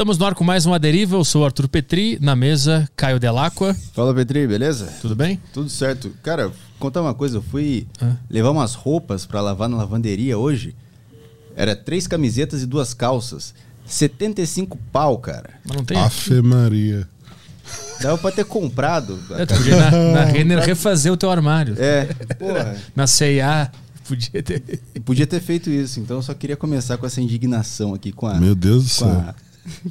Estamos no ar com mais uma deriva. Eu sou o Arthur Petri, na mesa Caio Delacqua. Fala Petri, beleza? Tudo bem? Tudo certo. Cara, contar uma coisa, eu fui levar umas roupas para lavar na lavanderia hoje. Era três camisetas e duas calças. 75 pau, cara. Mas não tem. Afe Maria. Dava pra ter comprado. É, tu podia na, na Renner refazer o teu armário. É, porra. Na CIA, podia ter. Podia ter feito isso, então eu só queria começar com essa indignação aqui com a. Meu Deus do céu. a-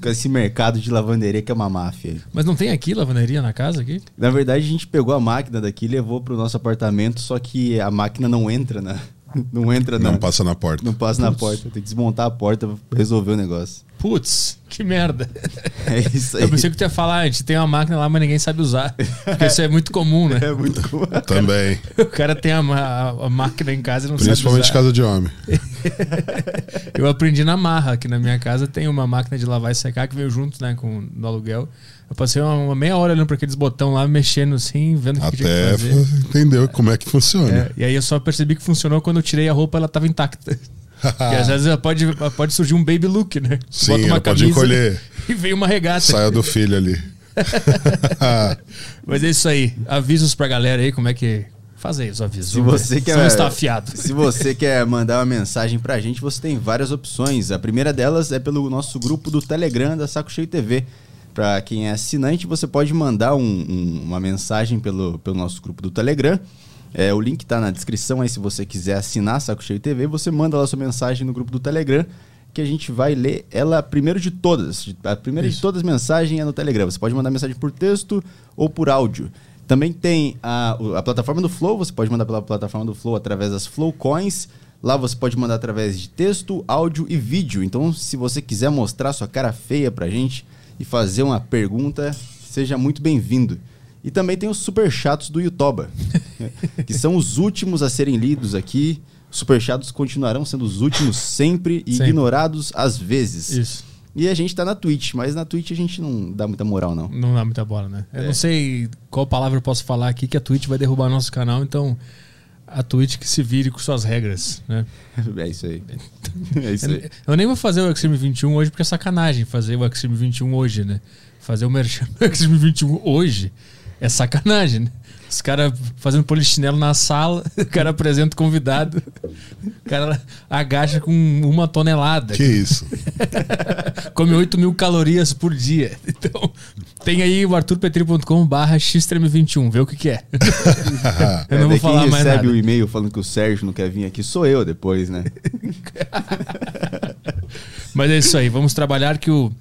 com esse mercado de lavanderia que é uma máfia. Mas não tem aqui lavanderia na casa aqui? Na verdade, a gente pegou a máquina daqui e levou pro nosso apartamento, só que a máquina não entra na. Não entra na. Não passa na porta. Não passa na porta. Tem que desmontar a porta pra resolver o negócio. Putz, que merda. É isso aí. Eu pensei que tu ia falar, a gente tem uma máquina lá, mas ninguém sabe usar. Porque isso é muito comum, né? É muito cool. Também. O cara tem a, ma- a máquina em casa e não Principalmente sabe usar. casa de homem. Eu aprendi na marra, que na minha casa tem uma máquina de lavar e secar que veio junto, né, com no aluguel. Eu passei uma, uma meia hora olhando para aqueles botão lá, mexendo assim, vendo o que, que tinha Até que fazer. entendeu como é que funciona. É, e aí eu só percebi que funcionou quando eu tirei a roupa, ela tava intacta. E às vezes pode, pode surgir um baby look, né? Sim, ela pode encolher. e veio uma regata. Saia do filho ali. Mas é isso aí. Avisos pra galera aí, como é que. Faz aí os avisos. Se ver. você quer- está afiado. Se você quer mandar uma mensagem pra gente, você tem várias opções. A primeira delas é pelo nosso grupo do Telegram da Saco Cheio TV. Pra quem é assinante, você pode mandar um- um- uma mensagem pelo, pelo nosso grupo do Telegram. É, o link tá na descrição aí se você quiser assinar Saco Cheio TV. Você manda lá sua mensagem no grupo do Telegram que a gente vai ler ela primeiro de todas. A primeira de Isso. todas as mensagens é no Telegram. Você pode mandar mensagem por texto ou por áudio. Também tem a, a plataforma do Flow, você pode mandar pela plataforma do Flow através das Flow Coins. Lá você pode mandar através de texto, áudio e vídeo. Então, se você quiser mostrar sua cara feia pra gente e fazer uma pergunta, seja muito bem-vindo. E também tem os super chatos do Yutoba, que são os últimos a serem lidos aqui. Os super chatos continuarão sendo os últimos sempre e Sempre. ignorados às vezes. Isso. E a gente tá na Twitch, mas na Twitch a gente não dá muita moral, não. Não dá muita bola, né? Eu É. não sei qual palavra eu posso falar aqui que a Twitch vai derrubar nosso canal, então a Twitch que se vire com suas regras, né? É isso aí. É isso aí. Eu, eu nem vou fazer o Extreme 21 hoje porque é sacanagem fazer o Extreme 21 hoje, né? Fazer o merchan do Extreme 21 hoje é sacanagem, né? Os caras fazendo polichinelo na sala, o cara apresenta o convidado, o cara agacha com uma tonelada. Que isso? Come 8 mil calorias por dia. Então, tem aí o arturpetri.com barra xtreme21, vê o que, que é. eu É, não vou daí falar quem mais recebe nada. o e-mail falando que o Sérgio não quer vir aqui sou eu depois, né? Mas é isso aí, vamos trabalhar que o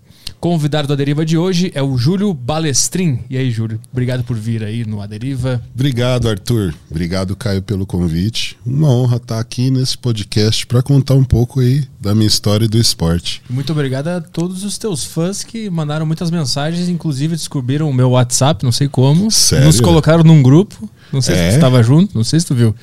convidado da Deriva de hoje é o Júlio Balestrin. E aí, Júlio, obrigado por vir aí no A Deriva. Obrigado, Arthur. Obrigado, Caio, pelo convite. Uma honra estar aqui nesse podcast para contar um pouco aí da minha história e do esporte. Muito obrigado a todos os teus fãs que mandaram muitas mensagens, inclusive descobriram o meu WhatsApp, não sei como. Sério? Nos colocaram num grupo, não sei se É? tu estava junto, não sei se tu viu.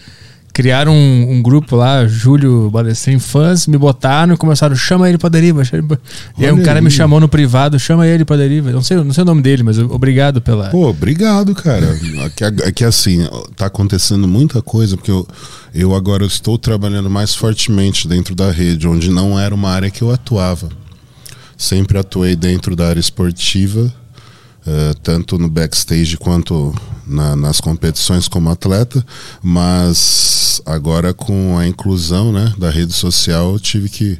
Criaram um, um grupo lá, Júlio Balestrin Fãs, me botaram e começaram, chama ele pra deriva. chama ele pra-" E aí um cara me aí. chamou no privado, chama ele pra deriva. Não sei, não sei o nome dele, mas obrigado pela. Pô, obrigado, cara. Aqui, aqui assim, tá acontecendo muita coisa, porque eu, eu agora estou trabalhando mais fortemente dentro da rede, onde não era uma área que eu atuava. Sempre atuei dentro da área esportiva, eh, tanto no backstage quanto na- nas competições como atleta, mas agora com a inclusão né, da rede social tive que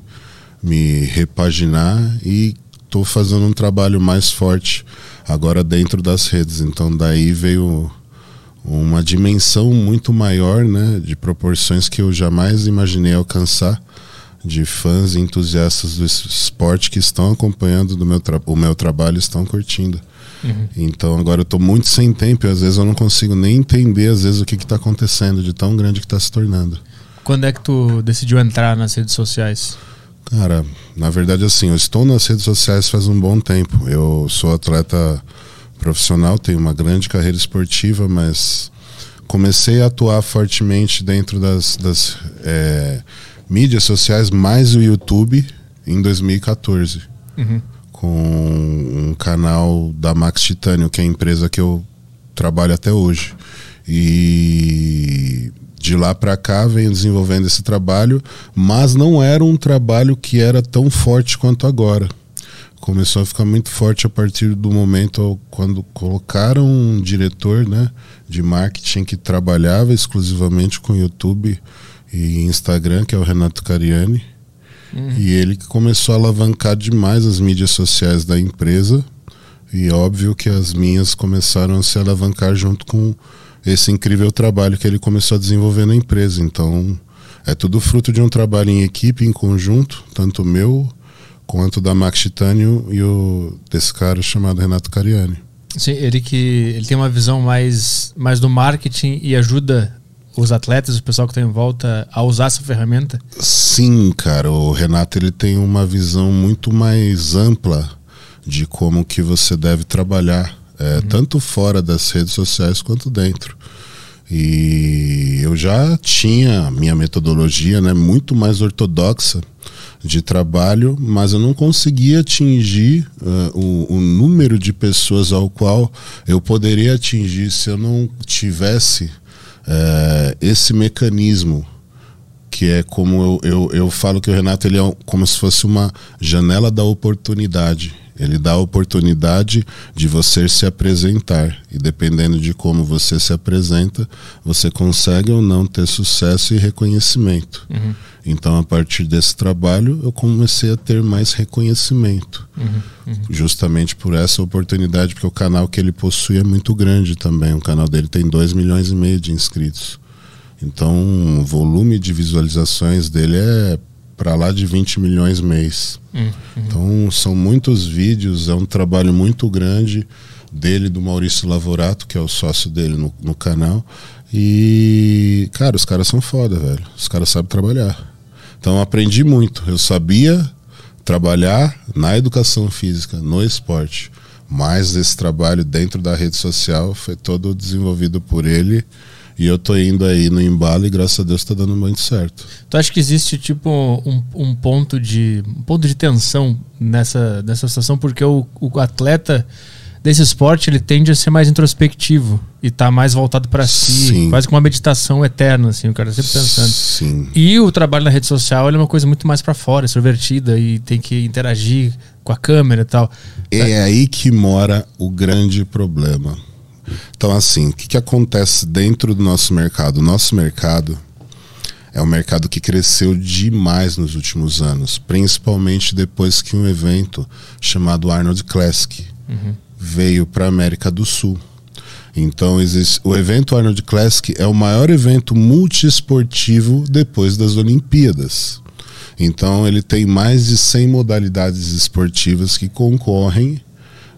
me repaginar e estou fazendo um trabalho mais forte agora dentro das redes. Então daí veio uma dimensão muito maior, né, de proporções que eu jamais imaginei alcançar, de fãs e entusiastas do es- esporte que estão acompanhando do meu o meu trabalho, estão curtindo. Então agora eu estou muito sem tempo e às vezes eu não consigo nem entender às vezes o que está acontecendo de tão grande que está se tornando. Quando é que tu decidiu entrar nas redes sociais? Cara, na verdade, assim, eu estou nas redes sociais faz um bom tempo. Eu sou atleta profissional, tenho uma grande carreira esportiva, mas comecei a atuar fortemente dentro das, das é, mídias sociais, mais o YouTube, em 2014. Uhum. Com um canal da Max Titânio, que é a empresa que eu trabalho até hoje. E de lá para cá venho desenvolvendo esse trabalho, mas não era um trabalho que era tão forte quanto agora. começou a ficar muito forte a partir do momento quando colocaram um diretor né, de marketing que trabalhava exclusivamente com YouTube e Instagram, que é o Renato Cariani. Uhum. E ele que começou a alavancar demais as mídias sociais da empresa. E óbvio que as minhas começaram a se alavancar junto com esse incrível trabalho que ele começou a desenvolver na empresa. Então, é tudo fruto de um trabalho em equipe, em conjunto, tanto meu quanto da Max Titânio e o desse cara chamado Renato Cariani. Sim, ele que ele tem uma visão mais, mais do marketing e ajuda os atletas, o pessoal que está em volta a usar essa ferramenta? Sim, cara, o Renato ele tem uma visão muito mais ampla de como que você deve trabalhar, é, uhum. tanto fora das redes sociais quanto dentro. E eu já tinha minha metodologia, né, muito mais ortodoxa de trabalho, mas eu não conseguia atingir uh, o, o, número de pessoas ao qual eu poderia atingir se eu não tivesse uh, esse mecanismo que é como eu, eu, eu falo que o Renato ele é como se fosse uma janela da oportunidade ele dá a oportunidade de você se apresentar. E dependendo de como você se apresenta, você consegue ou não ter sucesso e reconhecimento. Uhum. Então, a partir desse trabalho, eu comecei a ter mais reconhecimento. Uhum. Uhum. Justamente por essa oportunidade, porque o canal que ele possui é muito grande também. O canal dele tem 2 milhões e meio de inscritos. Então, o volume de visualizações dele é para lá de 20 milhões mês. Uhum. Então são muitos vídeos, é um trabalho muito grande dele, do Maurício Lavorato, que é o sócio dele no, no canal. E, cara, os caras são foda, velho. Os caras sabem trabalhar. Então aprendi muito. Eu sabia trabalhar na educação física, no esporte. Mas esse trabalho dentro da rede social foi todo desenvolvido por ele e eu tô indo aí no embalo e graças a Deus tá dando muito certo. Tu acha que existe tipo um, um ponto de um ponto de tensão nessa, nessa situação porque o, o atleta desse esporte ele tende a ser mais introspectivo e tá mais voltado para si, Sim. quase como uma meditação eterna assim, o cara sempre pensando. Sim. E o trabalho na rede social é uma coisa muito mais para fora, extrovertida e tem que interagir com a câmera e tal. É aí que mora o grande problema então, assim, o que, que acontece dentro do nosso mercado? O nosso mercado é um mercado que cresceu demais nos últimos anos, principalmente depois que um evento chamado Arnold Classic uhum. veio para a América do Sul. Então, existe, o evento Arnold Classic é o maior evento multiesportivo depois das Olimpíadas. Então, ele tem mais de 100 modalidades esportivas que concorrem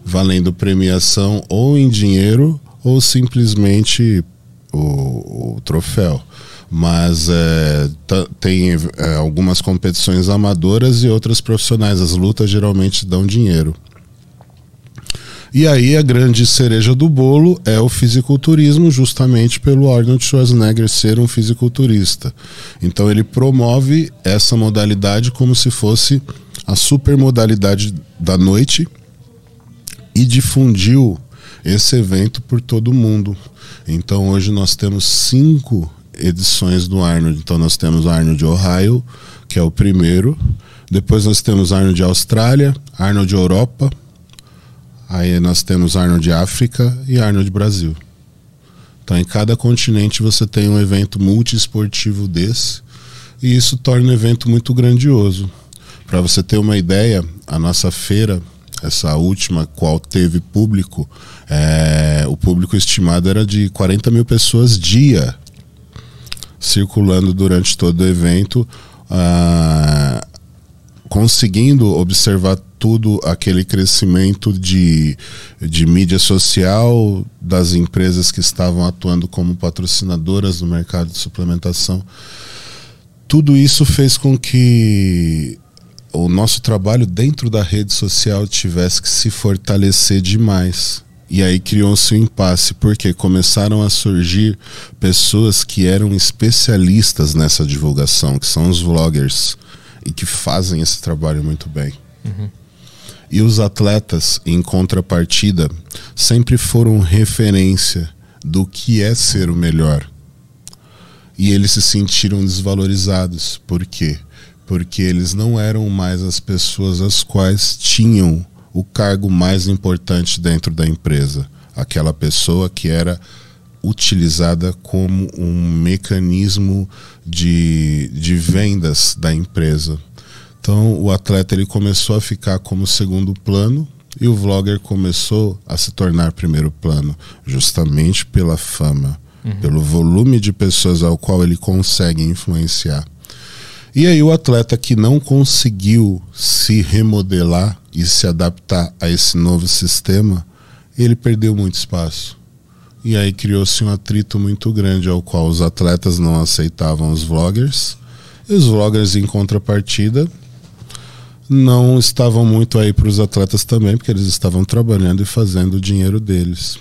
valendo premiação ou em dinheiro ou simplesmente o, o troféu. Mas é, tem é, algumas competições amadoras e outras profissionais. As lutas geralmente dão dinheiro. E aí a grande cereja do bolo é o fisiculturismo, justamente pelo Arnold Schwarzenegger ser um fisiculturista. Então ele promove essa modalidade como se fosse a super modalidade da noite e difundiu esse evento por todo o mundo. Então hoje nós temos cinco edições do Arnold. Então nós temos Arnold Ohio, que é o primeiro. Depois nós temos Arnold Austrália, Arnold Europa. Aí nós temos Arnold África e Arnold Brasil. Então em cada continente você tem um evento multiesportivo desse. E isso torna o evento muito grandioso. Para você ter uma ideia, a nossa feira essa última, qual teve público, é, o público estimado era de 40 mil pessoas dia circulando durante todo o evento, ah, conseguindo observar tudo aquele crescimento de, de mídia social das empresas que estavam atuando como patrocinadoras no mercado de suplementação. Tudo isso fez com que o nosso trabalho dentro da rede social tivesse que se fortalecer demais. E aí criou-se um impasse, porque começaram a surgir pessoas que eram especialistas nessa divulgação, que são os vloggers, e que fazem esse trabalho muito bem. Uhum. E os atletas, em contrapartida, sempre foram referência do que é ser o melhor. E eles se sentiram desvalorizados. Por quê? Porque eles não eram mais as pessoas as quais tinham o cargo mais importante dentro da empresa. Aquela pessoa que era utilizada como um mecanismo de, de vendas da empresa. Então o atleta ele começou a ficar como segundo plano e o vlogger começou a se tornar primeiro plano, justamente pela fama, uhum. pelo volume de pessoas ao qual ele consegue influenciar. E aí o atleta que não conseguiu se remodelar e se adaptar a esse novo sistema, ele perdeu muito espaço. E aí criou-se um atrito muito grande ao qual os atletas não aceitavam os vloggers. E os vloggers em contrapartida não estavam muito aí para os atletas também, porque eles estavam trabalhando e fazendo o dinheiro deles.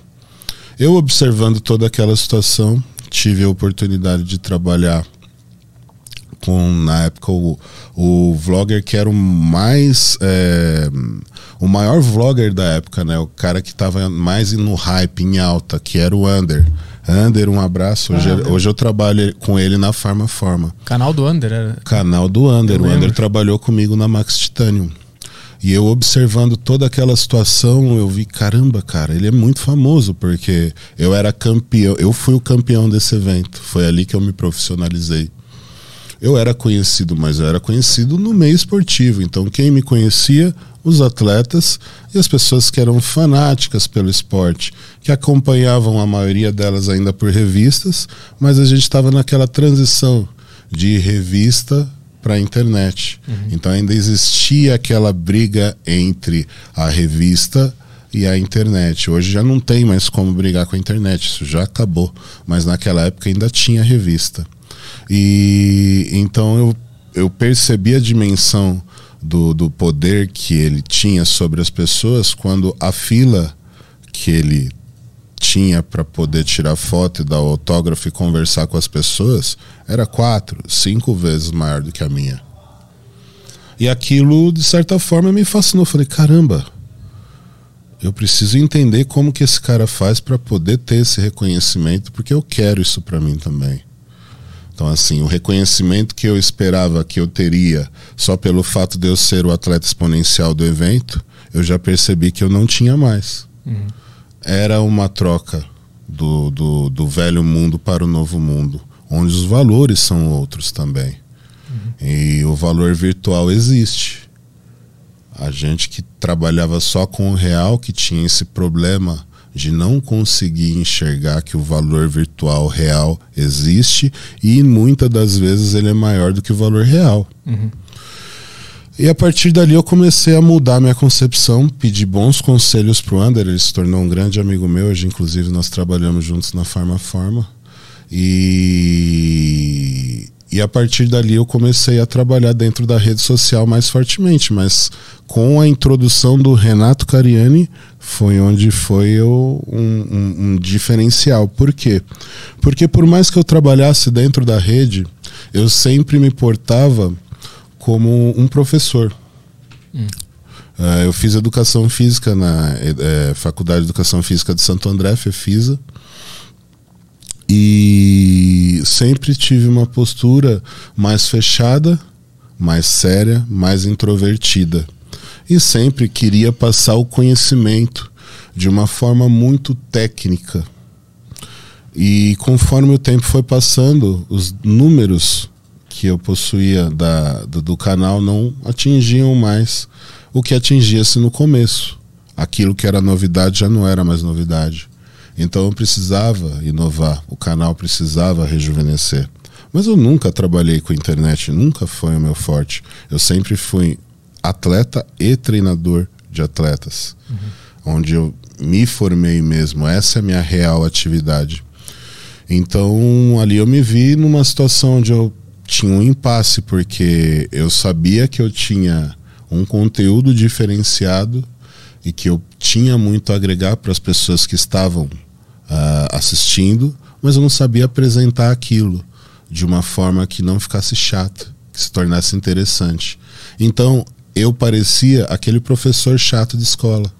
Eu observando toda aquela situação, tive a oportunidade de trabalhar com na época o, o vlogger que era o mais é, o maior vlogger da época, né? O cara que estava mais no hype, em alta, que era o Under. Under, um abraço. Hoje, ah, hoje eu trabalho com ele na Farma Forma. Canal do Under, era? Canal do Under. o Under trabalhou comigo na Max Titanium. E eu observando toda aquela situação, eu vi, caramba, cara, ele é muito famoso, porque eu era campeão, eu fui o campeão desse evento. Foi ali que eu me profissionalizei eu era conhecido, mas eu era conhecido no meio esportivo. Então, quem me conhecia? Os atletas e as pessoas que eram fanáticas pelo esporte, que acompanhavam a maioria delas ainda por revistas, mas a gente estava naquela transição de revista para a internet. Uhum. Então ainda existia aquela briga entre a revista e a internet. Hoje já não tem mais como brigar com a internet, isso já acabou. Mas naquela época ainda tinha revista. E então eu, eu percebi a dimensão do, do poder que ele tinha sobre as pessoas quando a fila que ele tinha para poder tirar foto e dar autógrafo e conversar com as pessoas era quatro, cinco vezes maior do que a minha. E aquilo, de certa forma, me fascinou. Eu falei, caramba, eu preciso entender como que esse cara faz para poder ter esse reconhecimento, porque eu quero isso para mim também. Então, assim, o reconhecimento que eu esperava que eu teria só pelo fato de eu ser o atleta exponencial do evento, eu já percebi que eu não tinha mais. Uhum. Era uma troca do, do, do, velho mundo para o novo mundo, onde os valores são outros também. Uhum. E o valor virtual existe. A gente que trabalhava só com o real, que tinha esse problema de não conseguir enxergar que o valor virtual real existe e muitas das vezes ele é maior do que o valor real. Uhum. E a partir dali eu comecei a mudar minha concepção, pedi bons conselhos para o Ander, ele se tornou um grande amigo meu, hoje inclusive nós trabalhamos juntos na Farma Forma. E, e a partir dali eu comecei a trabalhar dentro da rede social mais fortemente, mas com a introdução do Renato Cariani foi onde foi um, um, um, diferencial. Por quê? Porque por mais que eu trabalhasse dentro da rede, eu sempre me portava como um professor. Hum. Uh, eu fiz educação física na é, Faculdade de Educação Física de Santo André, FEFISA, e sempre tive uma postura mais fechada, mais séria, mais introvertida e sempre queria passar o conhecimento de uma forma muito técnica. E conforme o tempo foi passando, os números que eu possuía da, do, do canal não atingiam mais o que atingia-se no começo. Aquilo que era novidade já não era mais novidade. Então eu precisava inovar, o canal precisava rejuvenescer. Mas eu nunca trabalhei com internet, nunca foi o meu forte. Eu sempre fui atleta e treinador de atletas, uhum. onde eu me formei mesmo. Essa é a minha real atividade. Então, ali eu me vi numa situação onde eu tinha um impasse, porque eu sabia que eu tinha um conteúdo diferenciado e que eu tinha muito a agregar para as pessoas que estavam uh, assistindo, mas eu não sabia apresentar aquilo de uma forma que não ficasse chato, que se tornasse interessante. Então, eu parecia aquele professor chato de escola,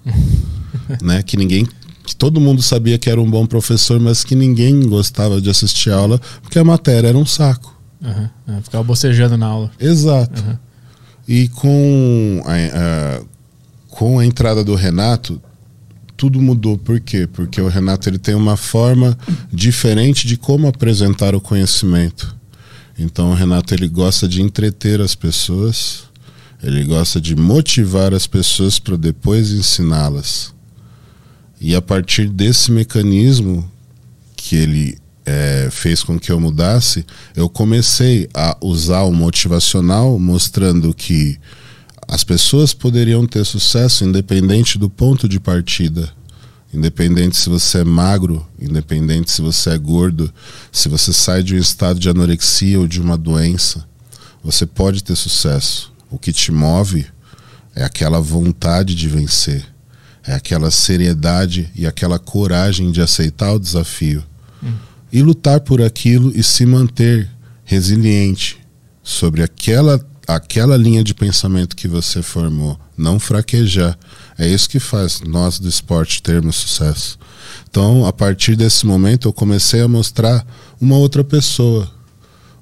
né? Que ninguém, que todo mundo sabia que era um bom professor, mas que ninguém gostava de assistir aula porque a matéria era um saco. Uhum. É, ficava bocejando na aula. Exato. Uhum. E com a, a, com a entrada do Renato, tudo mudou. Por quê? Porque o Renato ele tem uma forma diferente de como apresentar o conhecimento. Então o Renato ele gosta de entreter as pessoas, ele gosta de motivar as pessoas para depois ensiná-las. E a partir desse mecanismo que ele é, fez com que eu mudasse, eu comecei a usar o motivacional, mostrando que as pessoas poderiam ter sucesso independente do ponto de partida. Independente se você é magro, independente se você é gordo, se você sai de um estado de anorexia ou de uma doença, você pode ter sucesso. O que te move é aquela vontade de vencer, é aquela seriedade e aquela coragem de aceitar o desafio hum. e lutar por aquilo e se manter resiliente sobre aquela aquela linha de pensamento que você formou, não fraquejar. É isso que faz nós do esporte termos sucesso. Então, a partir desse momento, eu comecei a mostrar uma outra pessoa,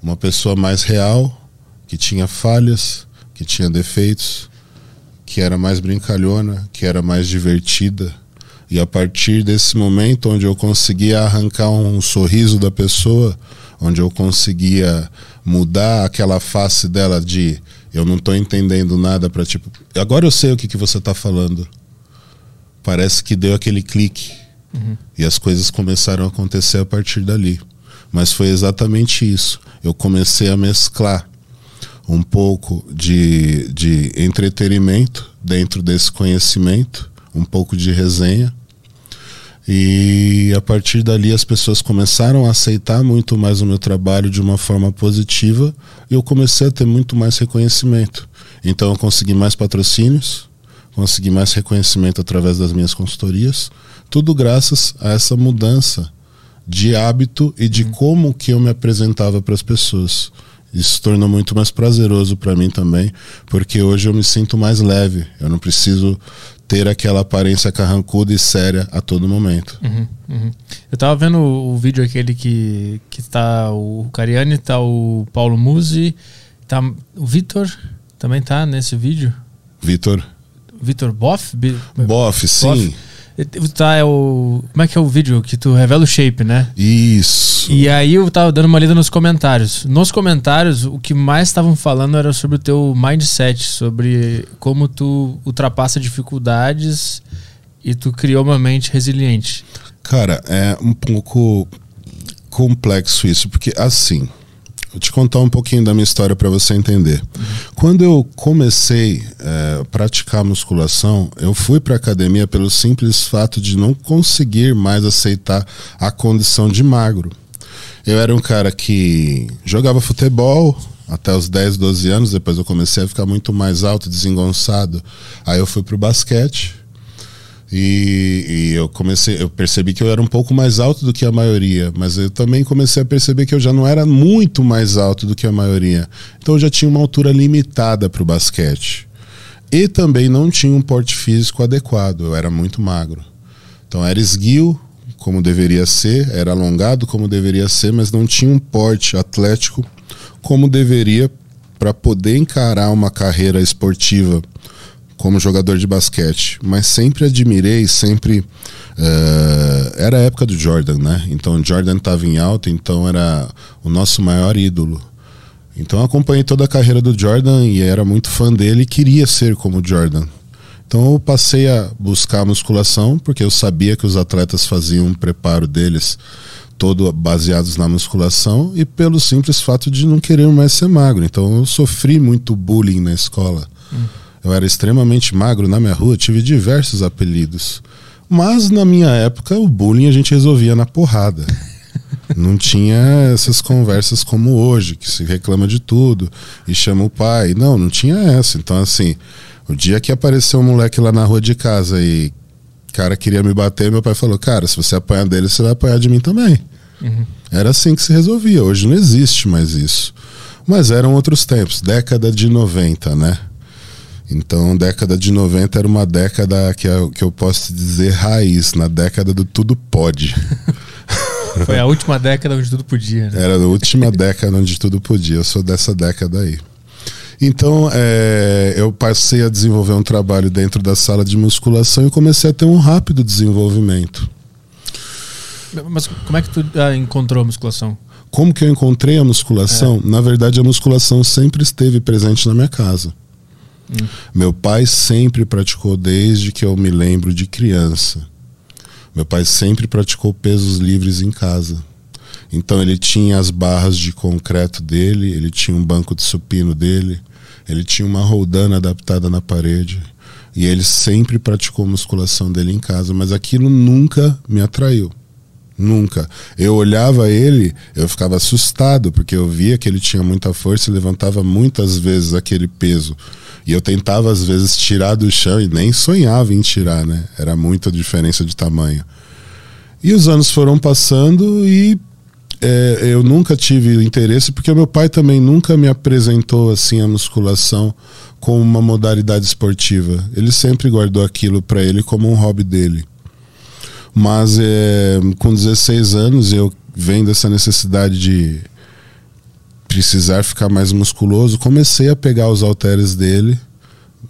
uma pessoa mais real, que tinha falhas, que tinha defeitos, que era mais brincalhona, que era mais divertida. E a partir desse momento, onde eu conseguia arrancar um sorriso da pessoa, onde eu conseguia mudar aquela face dela de eu não estou entendendo nada para tipo, agora eu sei o que, que você está falando. Parece que deu aquele clique uhum. e as coisas começaram a acontecer a partir dali. Mas foi exatamente isso. Eu comecei a mesclar um pouco de, de entretenimento dentro desse conhecimento, um pouco de resenha. E a partir dali as pessoas começaram a aceitar muito mais o meu trabalho de uma forma positiva e eu comecei a ter muito mais reconhecimento. Então eu consegui mais patrocínios, consegui mais reconhecimento através das minhas consultorias, tudo graças a essa mudança de hábito e de uhum. como que eu me apresentava para as pessoas. Isso tornou muito mais prazeroso para mim também, porque hoje eu me sinto mais leve. Eu não preciso ter aquela aparência carrancuda e séria a todo momento. Uhum, uhum. Eu tava vendo o, vídeo aquele que, que tá o Cariani, tá o Paulo Musi, tá o Vitor também tá nesse vídeo. Vitor. Vitor Boff? Boff, sim. Boff. Tá, é o. Como é que é o vídeo? Que tu revela o shape, né? Isso. E aí eu tava dando uma lida nos comentários. Nos comentários, o que mais estavam falando era sobre o teu mindset, sobre como tu ultrapassa dificuldades e tu criou uma mente resiliente. Cara, é um pouco complexo isso, porque assim. Vou te contar um pouquinho da minha história para você entender. Quando eu comecei é, a praticar musculação, eu fui para academia pelo simples fato de não conseguir mais aceitar a condição de magro. Eu era um cara que jogava futebol até os 10, 12 anos, depois eu comecei a ficar muito mais alto, desengonçado. Aí eu fui pro basquete e, e, eu comecei, eu percebi que eu era um pouco mais alto do que a maioria, mas eu também comecei a perceber que eu já não era muito mais alto do que a maioria. Então eu já tinha uma altura limitada para o basquete. E também não tinha um porte físico adequado, eu era muito magro. Então era esguio, como deveria ser, era alongado como deveria ser, mas não tinha um porte atlético como deveria para poder encarar uma carreira esportiva como jogador de basquete, mas sempre admirei, sempre. Uh, era a época do Jordan, né? Então Jordan estava em alta, então era o nosso maior ídolo. Então acompanhei toda a carreira do Jordan e era muito fã dele e queria ser como Jordan. Então eu passei a buscar a musculação, porque eu sabia que os atletas faziam um preparo deles todo baseados na musculação e pelo simples fato de não querer mais ser magro. Então eu sofri muito bullying na escola. Hum. Eu era extremamente magro na minha rua, tive diversos apelidos. Mas na minha época, o bullying a gente resolvia na porrada. Não tinha essas conversas como hoje, que se reclama de tudo e chama o pai. Não, não tinha essa. Então, assim, o dia que apareceu um moleque lá na rua de casa e o cara queria me bater, meu pai falou: Cara, se você apanhar dele, você vai apanhar de mim também. Uhum. Era assim que se resolvia. Hoje não existe mais isso. Mas eram outros tempos, década de 90, né? Então, década de 90 era uma década que, eu, que eu posso dizer raiz, na década do tudo pode. Foi a última década onde tudo podia. Né? Era a última década onde tudo podia. Eu sou dessa década aí. Então, é, eu passei a desenvolver um trabalho dentro da sala de musculação e comecei a ter um rápido desenvolvimento. Mas como é que tu ah, encontrou a musculação? Como que eu encontrei a musculação? É. Na verdade, a musculação sempre esteve presente na minha casa. Meu pai sempre praticou desde que eu me lembro de criança. Meu pai sempre praticou pesos livres em casa. Então ele tinha as barras de concreto dele, ele tinha um banco de supino dele, ele tinha uma roldana adaptada na parede. E ele sempre praticou musculação dele em casa, mas aquilo nunca me atraiu. Nunca. Eu olhava ele, eu ficava assustado, porque eu via que ele tinha muita força e levantava muitas vezes aquele peso. E eu tentava, às vezes, tirar do chão e nem sonhava em tirar, né? Era muita diferença de tamanho. E os anos foram passando e é, eu nunca tive interesse, porque meu pai também nunca me apresentou assim a musculação como uma modalidade esportiva. Ele sempre guardou aquilo para ele como um hobby dele. Mas é, com 16 anos eu vendo essa necessidade de precisar ficar mais musculoso, comecei a pegar os halteres dele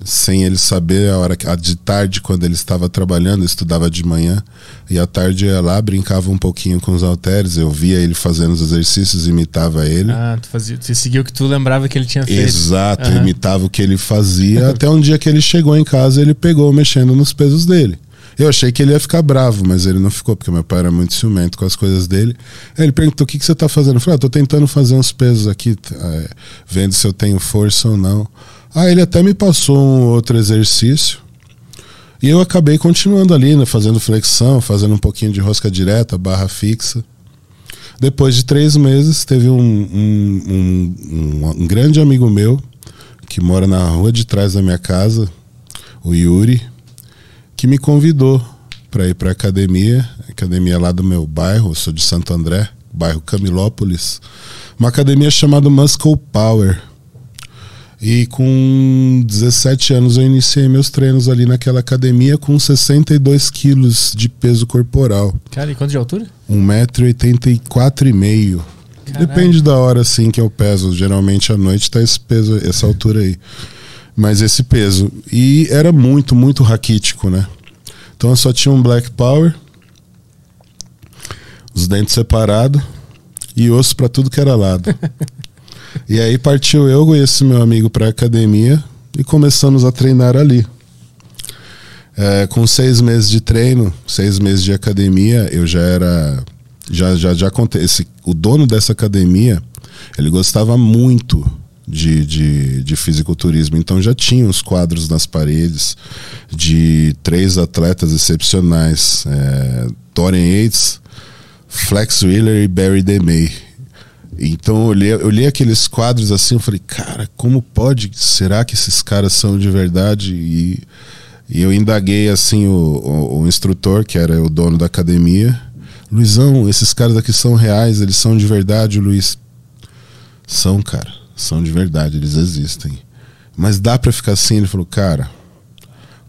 sem ele saber a hora a de tarde quando ele estava trabalhando, eu estudava de manhã e à tarde eu ia lá, brincava um pouquinho com os halteres, eu via ele fazendo os exercícios, imitava ele. Ah, tu fazia, tu seguia o que tu lembrava que ele tinha feito. Exato, uhum. imitava o que ele fazia, até um dia que ele chegou em casa, ele pegou mexendo nos pesos dele. Eu achei que ele ia ficar bravo, mas ele não ficou, porque meu pai era muito ciumento com as coisas dele. Aí ele perguntou: o que, que você está fazendo? Eu falei: ah, tô tentando fazer uns pesos aqui, é, vendo se eu tenho força ou não. Ah, ele até me passou um outro exercício. E eu acabei continuando ali, né, fazendo flexão, fazendo um pouquinho de rosca direta, barra fixa. Depois de três meses, teve um, um, um, um grande amigo meu, que mora na rua de trás da minha casa, o Yuri, que me convidou para ir para academia, academia lá do meu bairro, eu sou de Santo André, bairro Camilópolis, uma academia chamada Muscle Power. E com 17 anos eu iniciei meus treinos ali naquela academia com 62 quilos de peso corporal. Cara, e quanto de altura? 1,84m. Depende da hora assim que eu peso. Geralmente à noite tá esse peso, essa altura aí. Mas esse peso. E era muito, muito raquítico, né? Então eu só tinha um Black Power, os dentes separados e osso para tudo que era lado. E aí partiu eu e esse meu amigo para a academia e começamos a treinar ali. É, com seis meses de treino, seis meses de academia, eu já era. Já, já, já acontece. O dono dessa academia, ele gostava muito de, de, de fisiculturismo. Então já tinha os quadros nas paredes de três atletas excepcionais: é, Dorian Yates, Flex Wheeler e Barry DeMay. Então eu olhei, eu olhei aqueles quadros assim, eu falei, cara, como pode? Será que esses caras são de verdade? E, e eu indaguei assim o, o, o, instrutor, que era o dono da academia. Luizão, esses caras aqui são reais, eles são de verdade, Luiz. São, cara, são de verdade, eles existem. Mas dá para ficar assim? Ele falou, cara,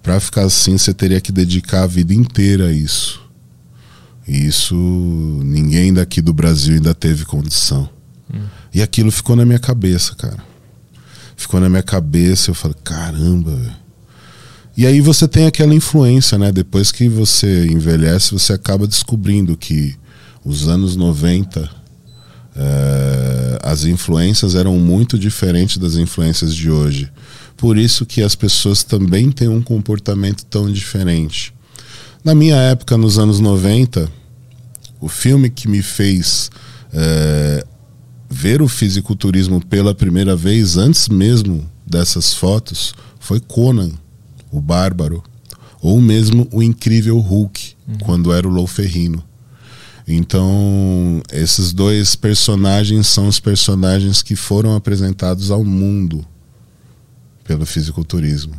para ficar assim você teria que dedicar a vida inteira a isso. E isso ninguém daqui do Brasil ainda teve condição. Hum. E aquilo ficou na minha cabeça, cara. Ficou na minha cabeça, eu falei, caramba, velho. E aí você tem aquela influência, né? Depois que você envelhece, você acaba descobrindo que os anos 90 eh, as influências eram muito diferentes das influências de hoje. Por isso que as pessoas também têm um comportamento tão diferente. Na minha época, nos anos 90, o filme que me fez é, ver o fisiculturismo pela primeira vez, antes mesmo dessas fotos, foi Conan, o Bárbaro, ou mesmo o Incrível Hulk, uhum. quando era o Lou Ferrino. Então, esses dois personagens são os personagens que foram apresentados ao mundo pelo fisiculturismo.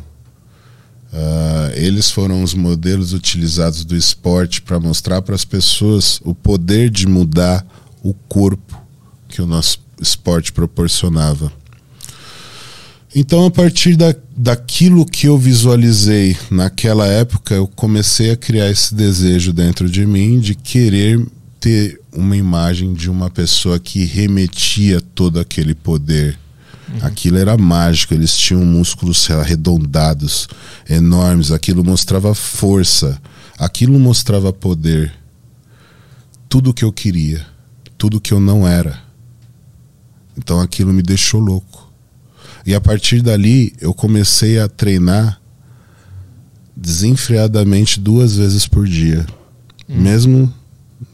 Uh, eles foram os modelos utilizados do esporte para mostrar para as pessoas o poder de mudar o corpo que o nosso esporte proporcionava. Então, a partir da, daquilo que eu visualizei naquela época, eu comecei a criar esse desejo dentro de mim de querer ter uma imagem de uma pessoa que remetia todo aquele poder. Aquilo era mágico, eles tinham músculos arredondados, enormes, aquilo mostrava força, aquilo mostrava poder. Tudo que eu queria, tudo que eu não era. Então aquilo me deixou louco. E a partir dali eu comecei a treinar desenfreadamente duas vezes por dia. Mesmo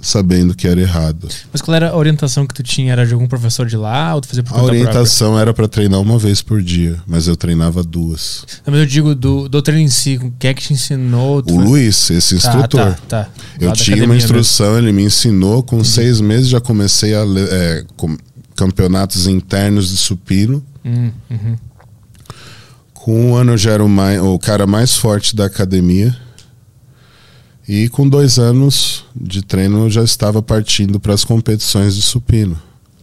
sabendo que era errado. Mas qual era a orientação que tu tinha? Era de algum professor de lá ou tu fazia por A orientação era para treinar uma vez por dia, mas eu treinava duas. própria? Não, mas eu digo do, do treino em si, o que é que te ensinou? O foi- Luiz, esse Tá, instrutor. Tá, tá. Eu tinha uma mesmo. instrução, ele me ensinou. Com seis meses já comecei a é, com- campeonatos internos de supino. Hum, uhum. Com um ano já era o, mai- o cara mais forte da academia. E com dois anos de treino eu já estava partindo para as competições de supino,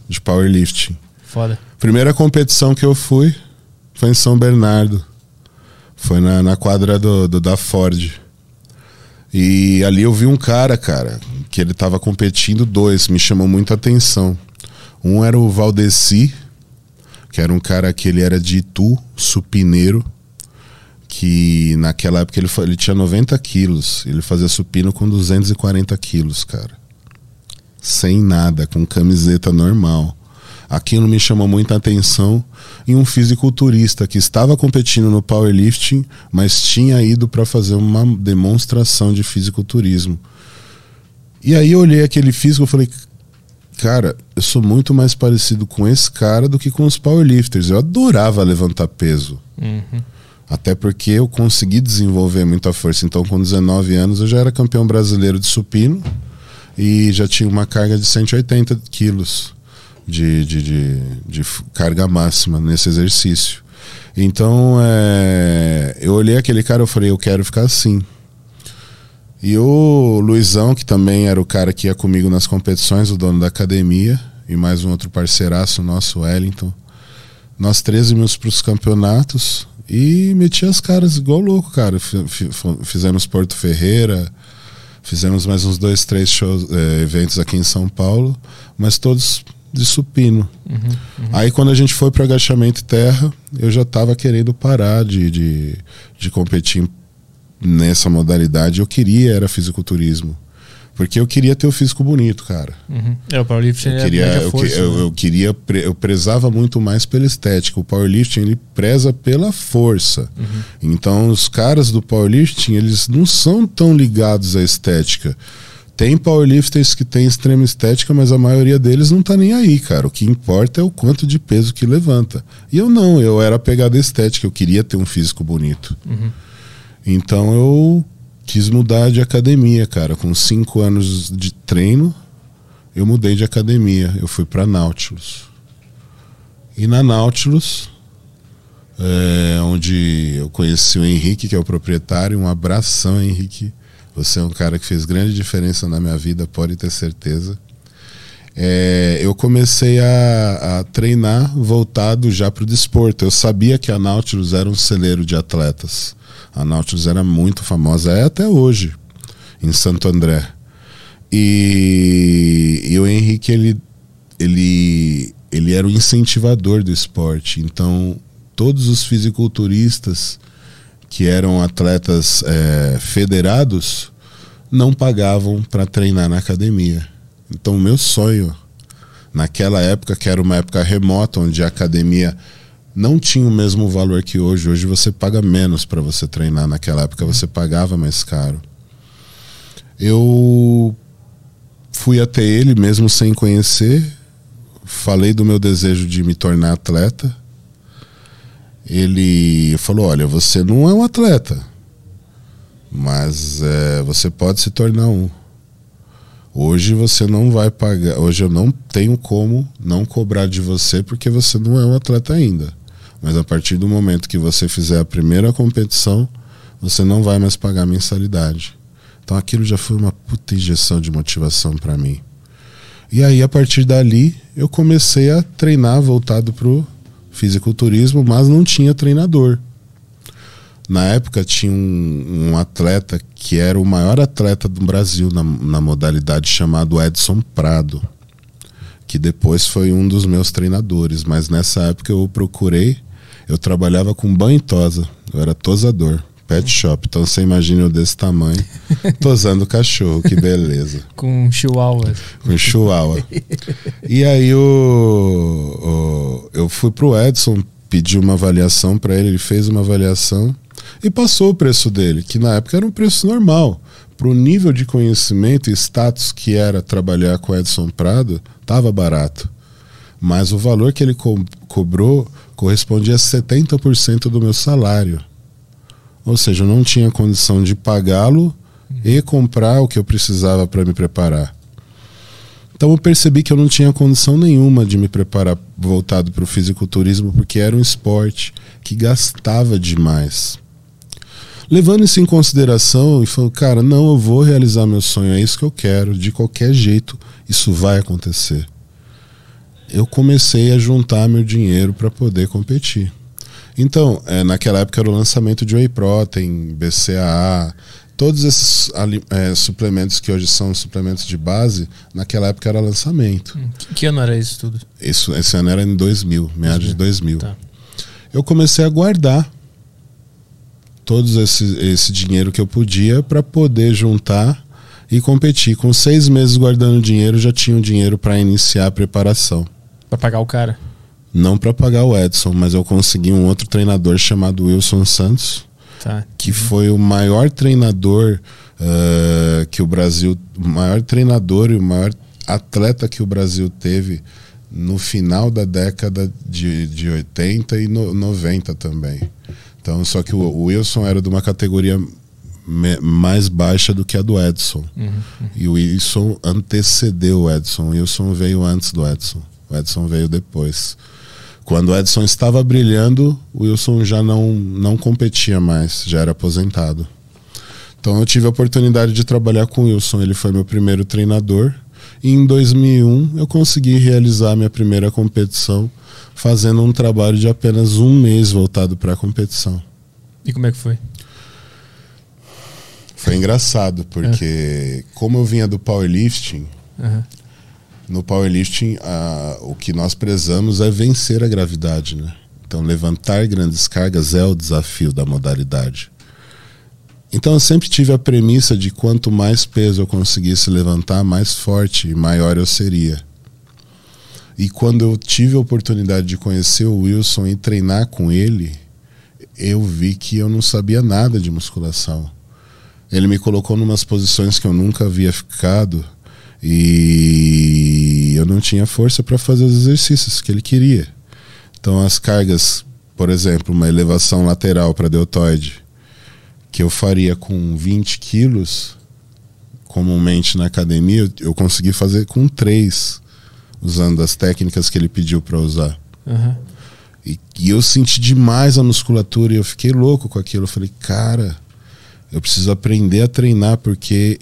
de powerlifting. Foda. Primeira competição que eu fui foi em São Bernardo. Foi na, na quadra do, do- da Ford. E ali eu vi um cara, cara, que ele tava competindo dois, me chamou muito a atenção. Um era o Valdeci, que era um cara que ele era de Itu, supineiro, que naquela época ele, ele tinha 90 quilos. Ele fazia supino com 240 quilos, cara. Sem nada, com camiseta normal. Aquilo me chamou muita atenção em um fisiculturista que estava competindo no powerlifting, mas tinha ido para fazer uma demonstração de fisiculturismo. E aí eu olhei aquele físico e falei, cara, eu sou muito mais parecido com esse cara do que com os powerlifters. Eu adorava levantar peso. Uhum. Até porque eu consegui desenvolver muita força. Então, com 19 anos, eu já era campeão brasileiro de supino e já tinha uma carga de 180 quilos de, de, de, de carga máxima nesse exercício. Então, é, eu olhei aquele cara e falei, eu quero ficar assim. E o Luizão, que também era o cara que ia comigo nas competições, o dono da academia, e mais um outro parceiraço nosso, Wellington. Nós 13 mil para os campeonatos e meti as caras igual louco, cara. Fizemos Porto Ferreira, fizemos mais uns dois, três shows, eh, eventos aqui em São Paulo, mas todos de supino. Aí quando a gente foi para agachamento e terra, eu já estava querendo parar de, de, de competir nessa modalidade. Eu queria era fisiculturismo. Porque eu queria ter o físico bonito, cara. Uhum. É, o powerlifting Eu é queria, a eu, força, que- eu, né? eu queria, eu prezava muito mais pela estética. O powerlifting ele preza pela força. Uhum. Então os caras do powerlifting eles não são tão ligados à estética. Tem powerlifters que têm extrema estética, mas a maioria deles não tá nem aí, cara. O que importa é o quanto de peso que levanta. E eu não, eu era pegada estética, eu queria ter um físico bonito. Uhum. Então eu quis mudar de academia, cara. Com cinco anos de treino, eu mudei de academia. Eu fui para Nautilus. E na Nautilus, é, onde eu conheci o Henrique, que é o proprietário. Um abração, Henrique. Você é um cara que fez grande diferença na minha vida, pode ter certeza. É, eu comecei a, a treinar voltado já para o desporto. Eu sabia que a Nautilus era um celeiro de atletas. A Nautilus era muito famosa, é até hoje, em Santo André. E, e o Henrique, ele, ele, ele era o incentivador do esporte. Então, todos os fisiculturistas que eram atletas é, federados não pagavam para treinar na academia. Então, o meu sonho, naquela época, que era uma época remota, onde a academia não tinha o mesmo valor que hoje. Hoje você paga menos para você treinar. Naquela época você pagava mais caro. Eu fui até ele mesmo sem conhecer, falei do meu desejo de me tornar atleta. Ele falou: Olha, você não é um atleta, mas é, você pode se tornar um. Hoje você não vai pagar. Hoje eu não tenho como não cobrar de você porque você não é um atleta ainda. Mas a partir do momento que você fizer a primeira competição, você não vai mais pagar mensalidade. Então aquilo já foi uma puta injeção de motivação para mim. E aí a partir dali eu comecei a treinar voltado pro fisiculturismo, mas não tinha treinador. Na época tinha um, um atleta que era o maior atleta do Brasil na, na modalidade chamado Edson Prado, que depois foi um dos meus treinadores. Mas nessa época eu procurei, eu trabalhava com banho e tosa, eu era tosador pet shop. Então você imagina eu desse tamanho, tosando cachorro, que beleza. Com chihuahua. Com chihuahua. e aí o, o, eu fui pro Edson, pedi uma avaliação para ele, ele fez uma avaliação e passou o preço dele, que na época era um preço normal. Para o nível de conhecimento e status que era trabalhar com Edson Prado, estava barato. Mas o valor que ele co cobrou correspondia a 70% do meu salário. Ou seja, eu não tinha condição de pagá-lo e comprar o que eu precisava para me preparar. Então eu percebi que eu não tinha condição nenhuma de me preparar voltado para o fisiculturismo, porque era um esporte que gastava demais. Levando isso em consideração e falando, cara, não, eu vou realizar meu sonho, é isso que eu quero, de qualquer jeito, isso vai acontecer. Eu comecei a juntar meu dinheiro para poder competir. Então, é, naquela época era o lançamento de Whey Protein, BCAA, todos esses é, suplementos que hoje são suplementos de base, naquela época era lançamento. Hum, que, que ano era isso tudo? Isso, esse ano era em 2000, meados de 2000. Tá. Eu comecei a guardar todo esse, esse dinheiro que eu podia para poder juntar e competir. Com seis meses guardando dinheiro, já tinha o dinheiro para iniciar a preparação. Para pagar o cara? Não para pagar o Edson, mas eu consegui um outro treinador chamado Wilson Santos, tá. que foi o maior treinador uh, que o Brasil, o maior treinador e o maior atleta que o Brasil teve no final da década de, de 80 e no, 90 também. Então, só que o, o Wilson era de uma categoria me, mais baixa do que a do Edson. Uhum, uhum. E o Wilson antecedeu o Edson. O Wilson veio antes do Edson. O Edson veio depois. Quando o Edson estava brilhando, o Wilson já não, não competia mais, já era aposentado. Então eu tive a oportunidade de trabalhar com o Wilson, ele foi meu primeiro treinador. E em 2001 eu consegui realizar minha primeira competição, fazendo um trabalho de apenas um mês voltado para a competição. E como é que foi? Foi engraçado, porque é. como eu vinha do powerlifting, uhum no powerlifting, a, o que nós prezamos é vencer a gravidade, né? Então, levantar grandes cargas é o desafio da modalidade. Então, eu sempre tive a premissa de quanto mais peso eu conseguisse levantar, mais forte e maior eu seria. E quando eu tive a oportunidade de conhecer o Wilson e treinar com ele, eu vi que eu não sabia nada de musculação. Ele me colocou em umas posições que eu nunca havia ficado e eu não tinha força para fazer os exercícios que ele queria. Então, as cargas, por exemplo, uma elevação lateral para deltoide, que eu faria com 20 quilos, comumente na academia, eu consegui fazer com 3, usando as técnicas que ele pediu para usar. Uhum. E, e, eu senti demais a musculatura e eu fiquei louco com aquilo. Eu falei, cara, eu preciso aprender a treinar porque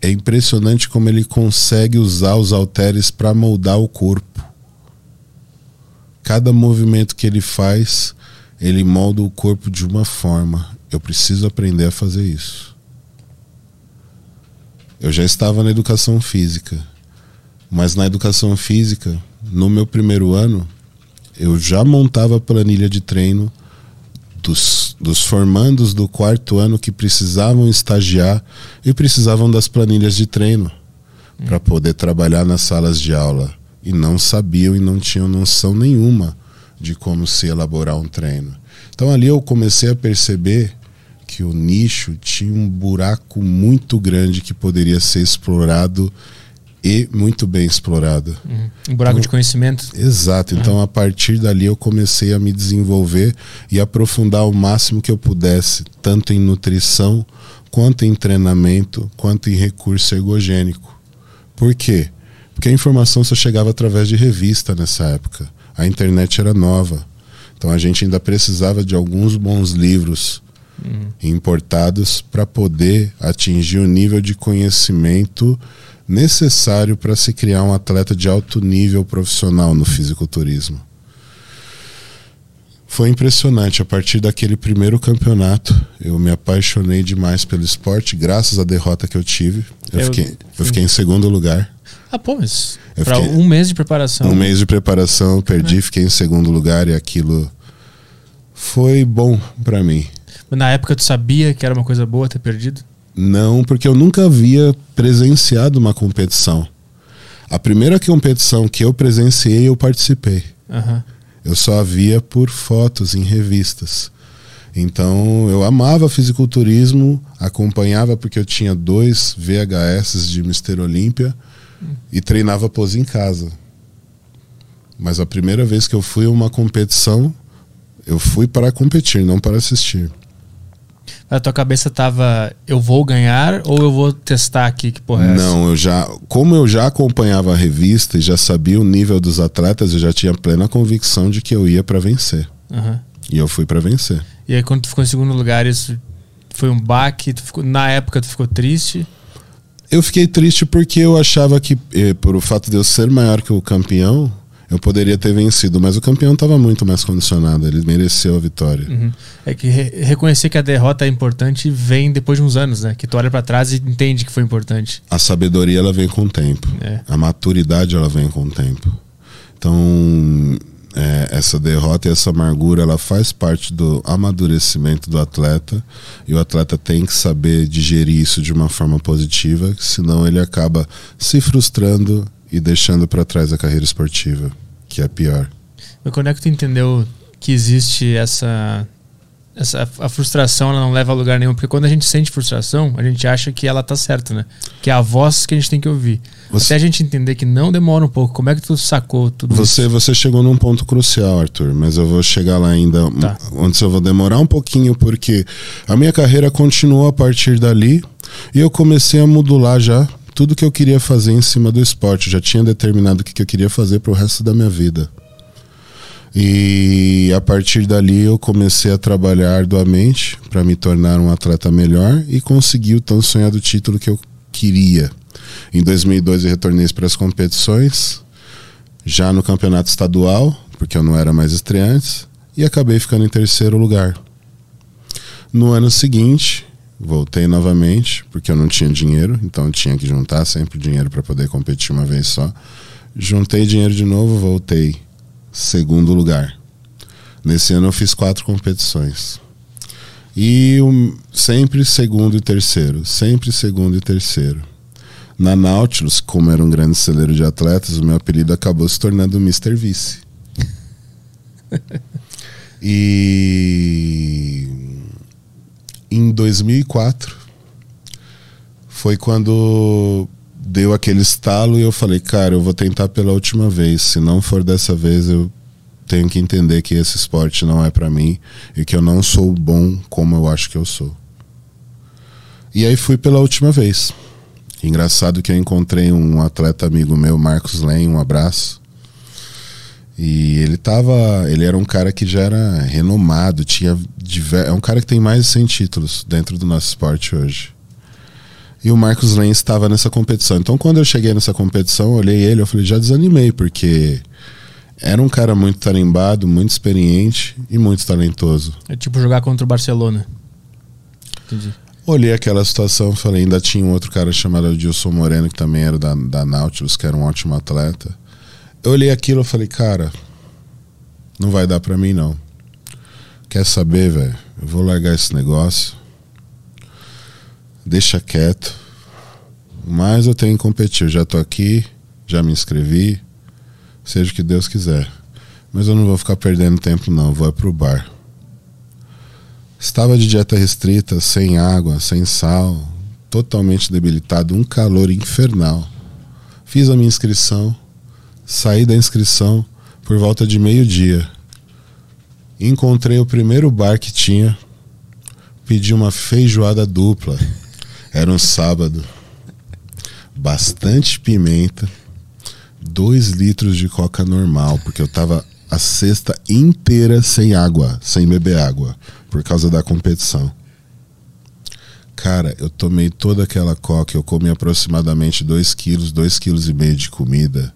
é impressionante como ele consegue usar os halteres para moldar o corpo. Cada movimento que ele faz, ele molda o corpo de uma forma. Eu preciso aprender a fazer isso. Eu já estava na educação física, mas na educação física, no meu primeiro ano, eu já montava planilha de treino dos, dos formandos do quarto ano que precisavam estagiar e precisavam das planilhas de treino hum. para poder trabalhar nas salas de aula. E não sabiam e não tinham noção nenhuma de como se elaborar um treino. Então ali eu comecei a perceber que o nicho tinha um buraco muito grande que poderia ser explorado e muito bem explorada. Uhum. Um buraco então, de conhecimento. Exato. Então, uhum. a partir dali, eu comecei a me desenvolver e aprofundar o máximo que eu pudesse, tanto em nutrição, quanto em treinamento, quanto em recurso ergogênico. Por quê? Porque a informação só chegava através de revista nessa época. A internet era nova. Então, a gente ainda precisava de alguns bons livros uhum. importados para poder atingir o nível de conhecimento necessário para se criar um atleta de alto nível profissional no fisiculturismo. Foi impressionante. A partir daquele primeiro campeonato, eu me apaixonei demais pelo esporte, graças à derrota que eu tive. Eu, Eu- fiquei, eu fiquei em segundo lugar. Ah, pô, mas fiquei- um mês de preparação. Um mês de preparação, perdi, fiquei em segundo lugar e aquilo foi bom pra mim. Na época tu sabia que era uma coisa boa ter perdido? Não, porque eu nunca havia presenciado uma competição. A primeira competição que eu presenciei, eu participei. Aham. Eu só via por fotos em revistas. Então eu amava fisiculturismo, acompanhava porque eu tinha dois VHS de Mister Olímpia e treinava pose em casa. Mas a primeira vez que eu fui a uma competição, eu fui para competir, não para assistir. A tua cabeça tava, eu vou ganhar ou eu vou testar aqui que porra é essa? Não, eu já, como eu já acompanhava a revista e já sabia o nível dos atletas, eu já tinha plena convicção de que eu ia para vencer. Aham. E eu fui para vencer. E aí quando tu ficou em segundo lugar, isso foi um baque, ficou, na época tu ficou triste. Eu fiquei triste porque eu achava que, eh, por o fato de eu ser maior que o campeão, eu poderia ter vencido. Mas o campeão estava muito mais condicionado, ele mereceu a vitória. Uhum. É que re- reconhecer que a derrota é importante vem depois de uns anos, né? Que tu olha pra trás e entende que foi importante. A sabedoria ela vem com o tempo. É. A maturidade ela vem com o tempo. Então, é, essa derrota e essa amargura ela faz parte do amadurecimento do atleta e o atleta tem que saber digerir isso de uma forma positiva, senão ele acaba se frustrando e deixando para trás a carreira esportiva, que é pior. Mas quando é que tu entendeu que existe essa essa a frustração ela não leva a lugar nenhum, porque quando a gente sente frustração, a gente acha que ela tá certa, né? Que é a voz que a gente tem que ouvir. Você- Até a gente entender que não demora um pouco. Como é que tu sacou tudo Você, isso? você chegou num ponto crucial, Arthur, mas eu vou chegar lá ainda. Tá. Antes eu vou demorar um pouquinho, porque a minha carreira continuou a partir dali e eu comecei a modular já tudo que eu queria fazer em cima do esporte. Eu já tinha determinado o que eu queria fazer pro resto da minha vida. E a partir dali eu comecei a trabalhar arduamente para me tornar um atleta melhor e conseguir o tão sonhado título que eu queria. Em 2002 eu retornei para as competições, já no campeonato estadual, porque eu não era mais estreante, e acabei ficando em terceiro lugar. No ano seguinte, voltei novamente, porque eu não tinha dinheiro, então eu tinha que juntar sempre dinheiro para poder competir uma vez só. Juntei dinheiro de novo, voltei segundo lugar. Nesse ano eu fiz quatro competições. E um, sempre segundo e terceiro, sempre segundo e terceiro. Na Nautilus, como era um grande celeiro de atletas, o meu apelido acabou se tornando Mr. Vice. e em 2004 foi quando deu aquele estalo e eu falei, cara, eu vou tentar pela última vez. Se não for dessa vez, eu tenho que entender que esse esporte não é para mim e que eu não sou bom como eu acho que eu sou. E aí fui pela última vez. Engraçado que eu encontrei um atleta amigo meu, Marcos Len, um abraço. E ele tava. Ele era um cara que já era renomado, tinha. Diver, é um cara que tem mais de 100 títulos dentro do nosso esporte hoje. E o Marcos Len estava nessa competição. Então, quando eu cheguei nessa competição, olhei ele, eu falei, já desanimei, porque era um cara muito tarimbado, muito experiente e muito talentoso. É tipo jogar contra o Barcelona. Entendi. Olhei aquela situação, falei, ainda tinha um outro cara chamado Adilson Moreno, que também era da, da Nautilus, que era um ótimo atleta. Eu olhei aquilo e falei, cara, não vai dar pra mim não. Quer saber, velho? Eu vou largar esse negócio. Deixa quieto. Mas eu tenho que competir. Eu já tô aqui, já me inscrevi. Seja o que Deus quiser. Mas eu não vou ficar perdendo tempo, não. Vou é pro bar. Estava de dieta restrita, sem água, sem sal, totalmente debilitado, um calor infernal. Fiz a minha inscrição, saí da inscrição por volta de meio-dia. Encontrei o primeiro bar que tinha, pedi uma feijoada dupla. Era um sábado. Bastante pimenta, dois litros de coca normal, porque eu tava a sexta inteira sem água, sem beber água, por causa da competição. Cara, eu tomei toda aquela coca, eu comi aproximadamente 2 quilos, 2 quilos e meio de comida.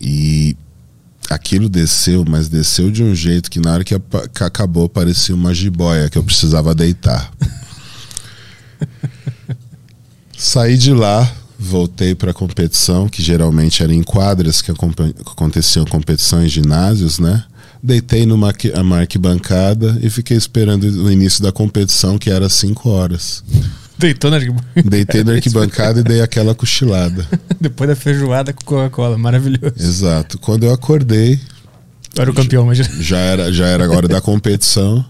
E aquilo desceu, mas desceu de um jeito que na hora que, que acabou parecia uma jiboia que eu precisava deitar. Saí de lá, voltei para a competição, que geralmente era em quadras que aconteciam competição em ginásios, né? Deitei numa arqui- uma arquibancada e fiquei esperando o início da competição, que era 5 horas. Deitou na Deitei na arquibancada e dei aquela cochilada. Depois da feijoada com Coca-Cola. Maravilhoso. Exato. Quando eu acordei, Era o campeão, mas já era, já era a hora da competição.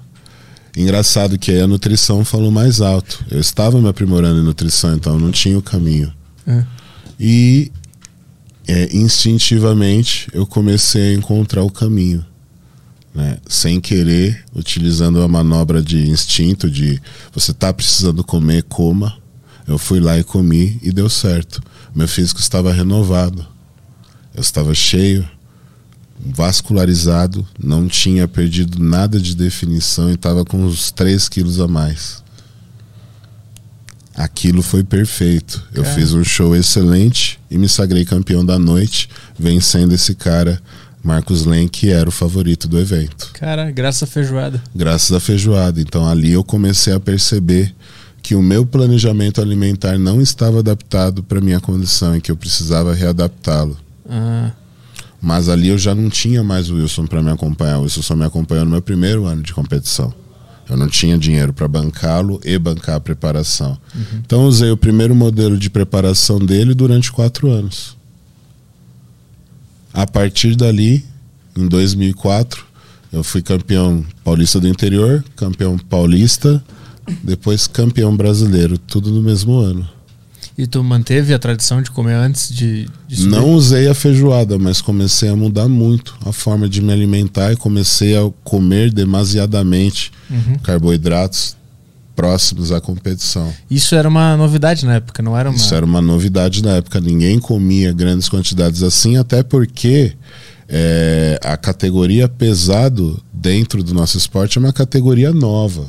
Engraçado que aí a nutrição falou mais alto. Eu estava me aprimorando em nutrição, então não tinha o caminho. É. E é, instintivamente eu comecei a encontrar o caminho. Né? Sem querer, utilizando a manobra de instinto de você tá precisando comer, coma. Eu fui lá e comi e deu certo. Meu físico estava renovado. Eu estava cheio, vascularizado, não tinha perdido nada de definição e estava com uns 3 quilos a mais. Aquilo foi perfeito. Eu Cara. fiz um show excelente e me sagrei campeão da noite, vencendo esse cara, Marcos Len, que era o favorito do evento. Cara, graças à feijoada. Graças à feijoada. Então ali eu comecei a perceber que o meu planejamento alimentar não estava adaptado para minha condição e que eu precisava readaptá-lo. Ah, Mas ali eu já não tinha mais o Wilson para me acompanhar. O Wilson só me acompanhou no meu primeiro ano de competição. Eu não tinha dinheiro para bancá-lo e bancar a preparação. Então eu usei o primeiro modelo de preparação dele durante quatro anos. A partir dali, em 2004, eu fui campeão paulista do interior, campeão paulista, depois campeão brasileiro, tudo no mesmo ano. e tu manteve a tradição de comer antes de, de? Não usei a feijoada, mas comecei a mudar muito a forma de me alimentar e comecei a comer demasiadamente Uhum. carboidratos próximos à competição. Isso era uma novidade na época, não era uma. Isso era uma novidade na época. Ninguém comia grandes quantidades assim, até porque é, a categoria pesado dentro do nosso esporte é uma categoria nova.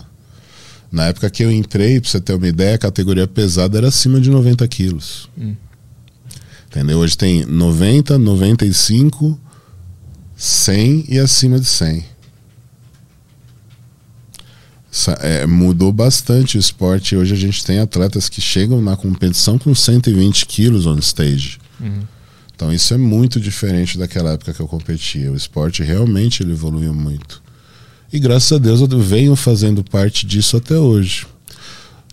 Na época que eu entrei, pra você ter uma ideia, a categoria pesada era acima de 90 quilos. Hum. Entendeu? Hoje tem 90, 95, 100 e acima de 100. É, mudou bastante o esporte. Hoje a gente tem atletas que chegam na competição com 120 quilos on stage. Uhum. Então isso é muito diferente daquela época que eu competia. O esporte realmente ele evoluiu muito. E graças a Deus eu venho fazendo parte disso até hoje.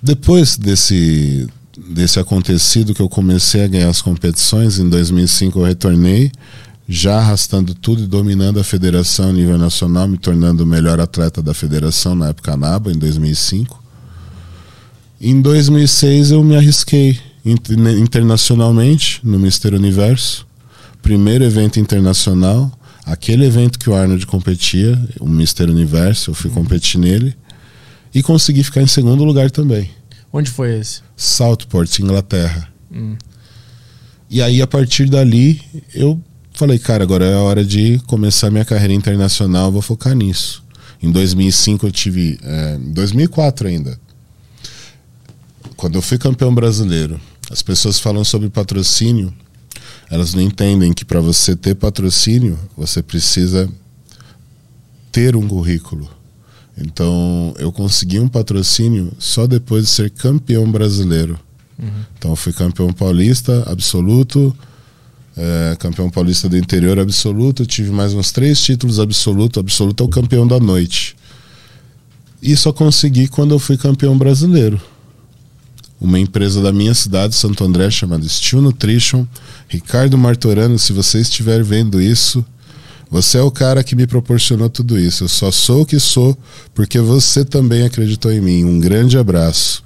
Depois desse desse acontecido que eu comecei a ganhar as competições, em 2005 eu retornei, já arrastando tudo e dominando a federação a nível nacional, me tornando o melhor atleta da federação na época NABA, em 2005. Em 2006 eu me arrisquei inter- internacionalmente no Mister Universo, primeiro evento internacional, aquele evento que o Arnold competia, o Mister Universo, eu fui competir nele e consegui ficar em segundo lugar também. Onde foi esse? Southport, Inglaterra. Hum. E aí, a partir dali, eu falei, cara, agora é a hora de começar minha carreira internacional, vou focar nisso. Em 2005 eu tive. É, em 2004 ainda. Quando eu fui campeão brasileiro, as pessoas falam sobre patrocínio, elas não entendem que para você ter patrocínio, você precisa ter um currículo. Então, eu consegui um patrocínio só depois de ser campeão brasileiro. Então, eu fui campeão paulista absoluto, é, campeão paulista do interior absoluto, tive mais uns três títulos absoluto. Absoluto é o campeão da noite. E só consegui quando eu fui campeão brasileiro. Uma empresa da minha cidade, Santo André, chamada Steel Nutrition. Ricardo Martorano, se você estiver vendo isso, você é o cara que me proporcionou tudo isso. Eu só sou o que sou porque você também acreditou em mim. Um grande abraço.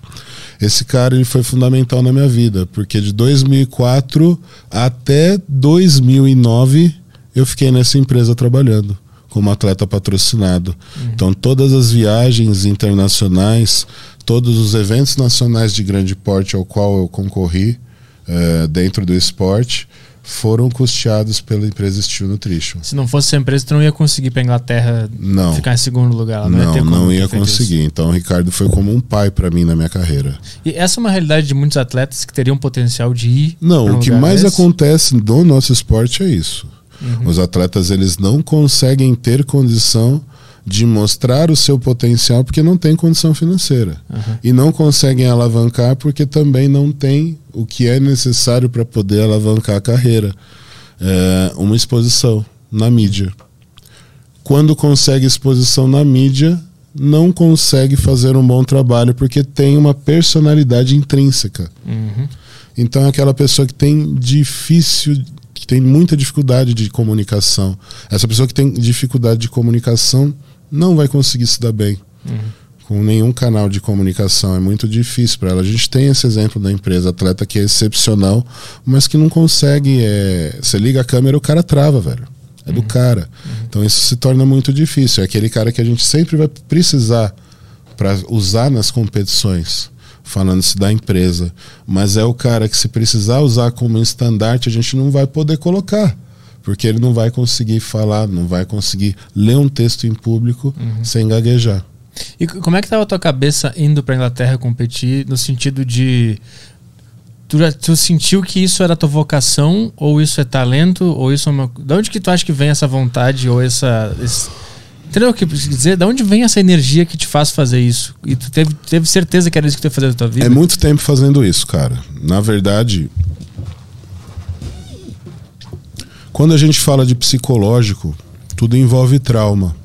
Esse cara ele foi fundamental na minha vida, porque de 2004 até 2009 eu fiquei nessa empresa trabalhando como atleta patrocinado. Então todas as viagens internacionais, todos os eventos nacionais de grande porte ao qual eu concorri eh, dentro do esporte foram custeados pela empresa Steel Nutrition. Se não fosse essa empresa, tu não ia conseguir pra Inglaterra Não. ficar em segundo lugar. Ela Não, ia Não, não ia conseguir. Então o Ricardo foi como um pai para mim na minha carreira. isso. E essa é uma realidade de muitos atletas que teriam potencial de ir. Não, um o que mais desse? acontece no nosso esporte é isso. Uhum. Os atletas eles não conseguem ter condição de mostrar o seu potencial porque não tem condição financeira. Uhum. E não conseguem alavancar porque também não tem o que é necessário para poder alavancar a carreira. É uma exposição na mídia. Quando consegue exposição na mídia, não consegue fazer um bom trabalho porque tem uma personalidade intrínseca. Uhum. Então, é aquela pessoa que tem difícil, que tem muita dificuldade de comunicação. Essa pessoa que tem dificuldade de comunicação não vai conseguir se dar bem uhum. com nenhum canal de comunicação. É muito difícil para ela. A gente tem esse exemplo da empresa atleta que é excepcional, mas que não consegue. É... Você liga a câmera, o cara trava, velho. É uhum. do cara. Uhum. Então isso se torna muito difícil. É aquele cara que a gente sempre vai precisar para usar nas competições, falando-se da empresa. Mas é o cara que, se precisar usar como estandarte, a gente não vai poder colocar. Porque ele não vai conseguir falar, não vai conseguir ler um texto em público uhum. sem gaguejar. E como é que estava a tua cabeça indo para Inglaterra competir no sentido de Tu, tu sentiu que isso era tua vocação, ou isso é talento, ou isso é uma. De onde que tu acha que vem essa vontade, ou essa. Esse... Entendeu o que eu dizer? De onde vem essa energia que te faz fazer isso? E tu teve, teve certeza que era isso que tu ia fazer na tua vida? É muito tempo fazendo isso, cara. Na verdade, quando a gente fala de psicológico, tudo envolve trauma.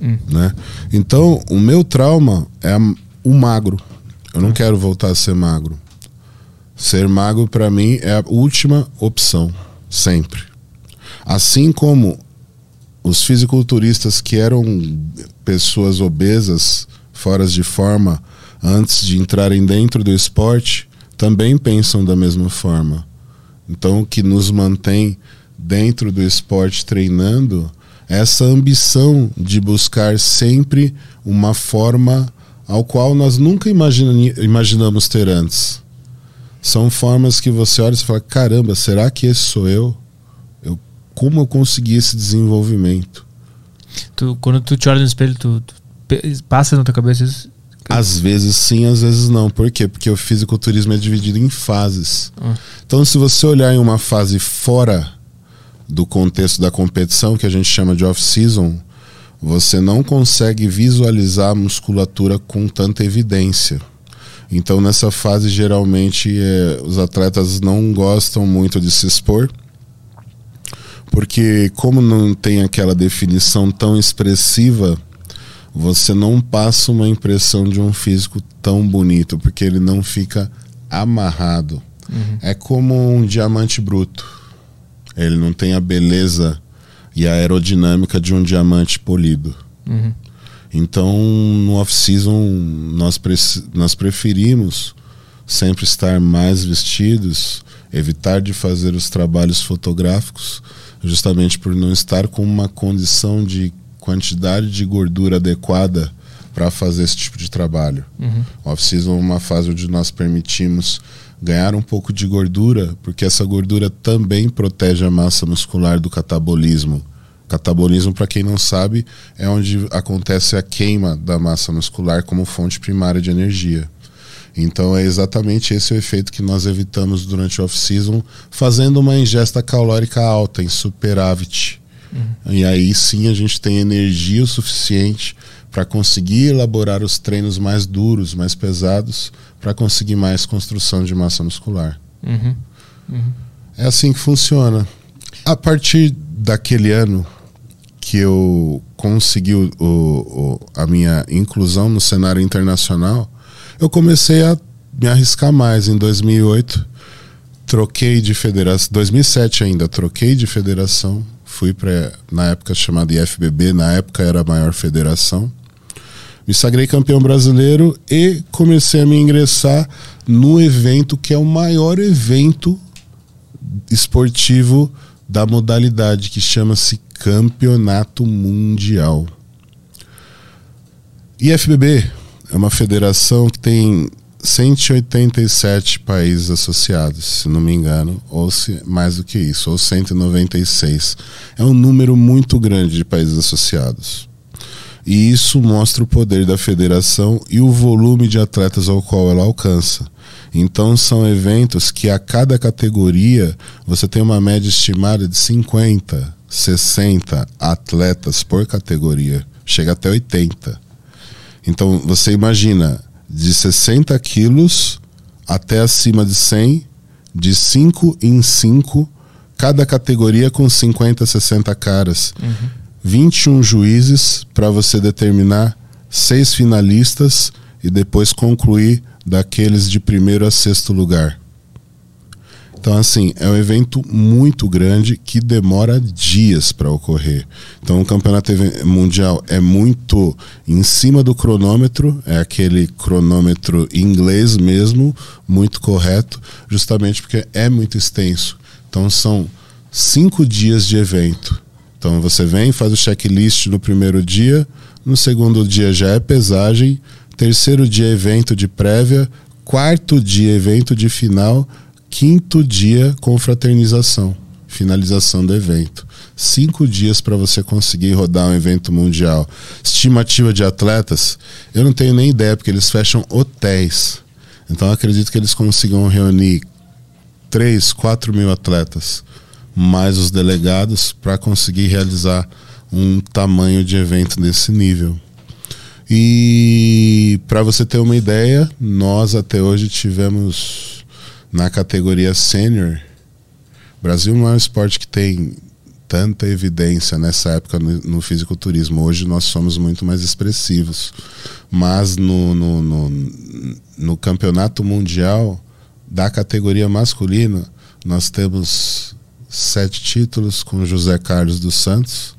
Hum. Né? Então, o meu trauma é o magro. Eu não hum. quero voltar a ser magro. Ser magro para mim é a última opção, sempre. Assim como os fisiculturistas que eram pessoas obesas, fora de forma, antes de entrarem dentro do esporte, também pensam da mesma forma. Então, o que nos mantém dentro do esporte treinando essa ambição de buscar sempre uma forma ao qual nós nunca imaginamos ter antes. São formas que você olha e fala: caramba, será que esse sou eu? eu como eu consegui esse desenvolvimento? Tu, quando tu te olha no espelho, tu, tu passa na tua cabeça isso? Às vezes sim, às vezes não. Por quê? Porque o fisiculturismo é dividido em fases. Ah. Então, se você olhar em uma fase fora do contexto da competição, que a gente chama de off-season, você não consegue visualizar a musculatura com tanta evidência. Então, nessa fase, geralmente, é, os atletas não gostam muito de se expor, porque, como não tem aquela definição tão expressiva, você não passa uma impressão de um físico tão bonito, porque ele não fica amarrado. Uhum. É como um diamante bruto. Ele não tem a beleza e a aerodinâmica de um diamante polido. Uhum. Então, no off-season, nós, pre nós preferimos sempre estar mais vestidos, evitar de fazer os trabalhos fotográficos, justamente por não estar com uma condição de quantidade de gordura adequada para fazer esse tipo de trabalho. Uhum. Off-season é uma fase onde nós permitimos ganhar um pouco de gordura, porque essa gordura também protege a massa muscular do catabolismo Catabolismo, para quem não sabe, é onde acontece a queima da massa muscular como fonte primária de energia. Então é exatamente esse o efeito que nós evitamos durante o off-season, fazendo uma ingesta calórica alta, em superávit. Uhum. E aí sim a gente tem energia o suficiente para conseguir elaborar os treinos mais duros, mais pesados, para conseguir mais construção de massa muscular. Uhum. Uhum. É assim que funciona. A partir daquele ano, que eu consegui o, o, a minha inclusão no cenário internacional, eu comecei a me arriscar mais. Em 2008, troquei de federação. 2007 ainda, troquei de federação. Fui para, na época chamada IFBB, na época era a maior federação. Me sagrei campeão brasileiro e comecei a me ingressar no evento que é o maior evento esportivo da modalidade, que chama-se campeonato mundial. IFBB é uma federação que tem 187 países associados, se não me engano, ou se mais do que isso, ou 196. É um número muito grande de países associados. E isso mostra o poder da federação e o volume de atletas ao qual ela alcança. Então são eventos que a cada categoria você tem uma média estimada de 50, 60 atletas por categoria, chega até 80. Então você imagina, de 60 quilos até acima de 100, de 5 em 5, cada categoria com 50, 60 caras. Uhum. 21 juízes para você determinar seis finalistas e depois concluir daqueles de primeiro a sexto lugar. Então, assim, é um evento muito grande que demora dias para ocorrer. Então, o campeonato mundial é muito em cima do cronômetro, é aquele cronômetro inglês mesmo, muito correto, justamente porque é muito extenso. Então, são cinco dias de evento. Então, você vem, faz o checklist no primeiro dia, no segundo dia já é pesagem, terceiro dia evento de prévia, quarto dia evento de final quinto dia confraternização, finalização do evento. Cinco dias para você conseguir rodar um evento mundial. Estimativa de atletas, eu não tenho nem ideia, porque eles fecham hotéis. Então acredito que eles consigam reunir 3, 4 mil atletas, mais os delegados, para conseguir realizar um tamanho de evento desse nível. E para você ter uma ideia, nós até hoje tivemos na categoria sênior, Brasil não é um esporte que tem tanta evidência nessa época no, no fisiculturismo. Hoje nós somos muito mais expressivos. Mas no, no, no, no campeonato mundial da categoria masculina, nós temos sete títulos com José Carlos dos Santos,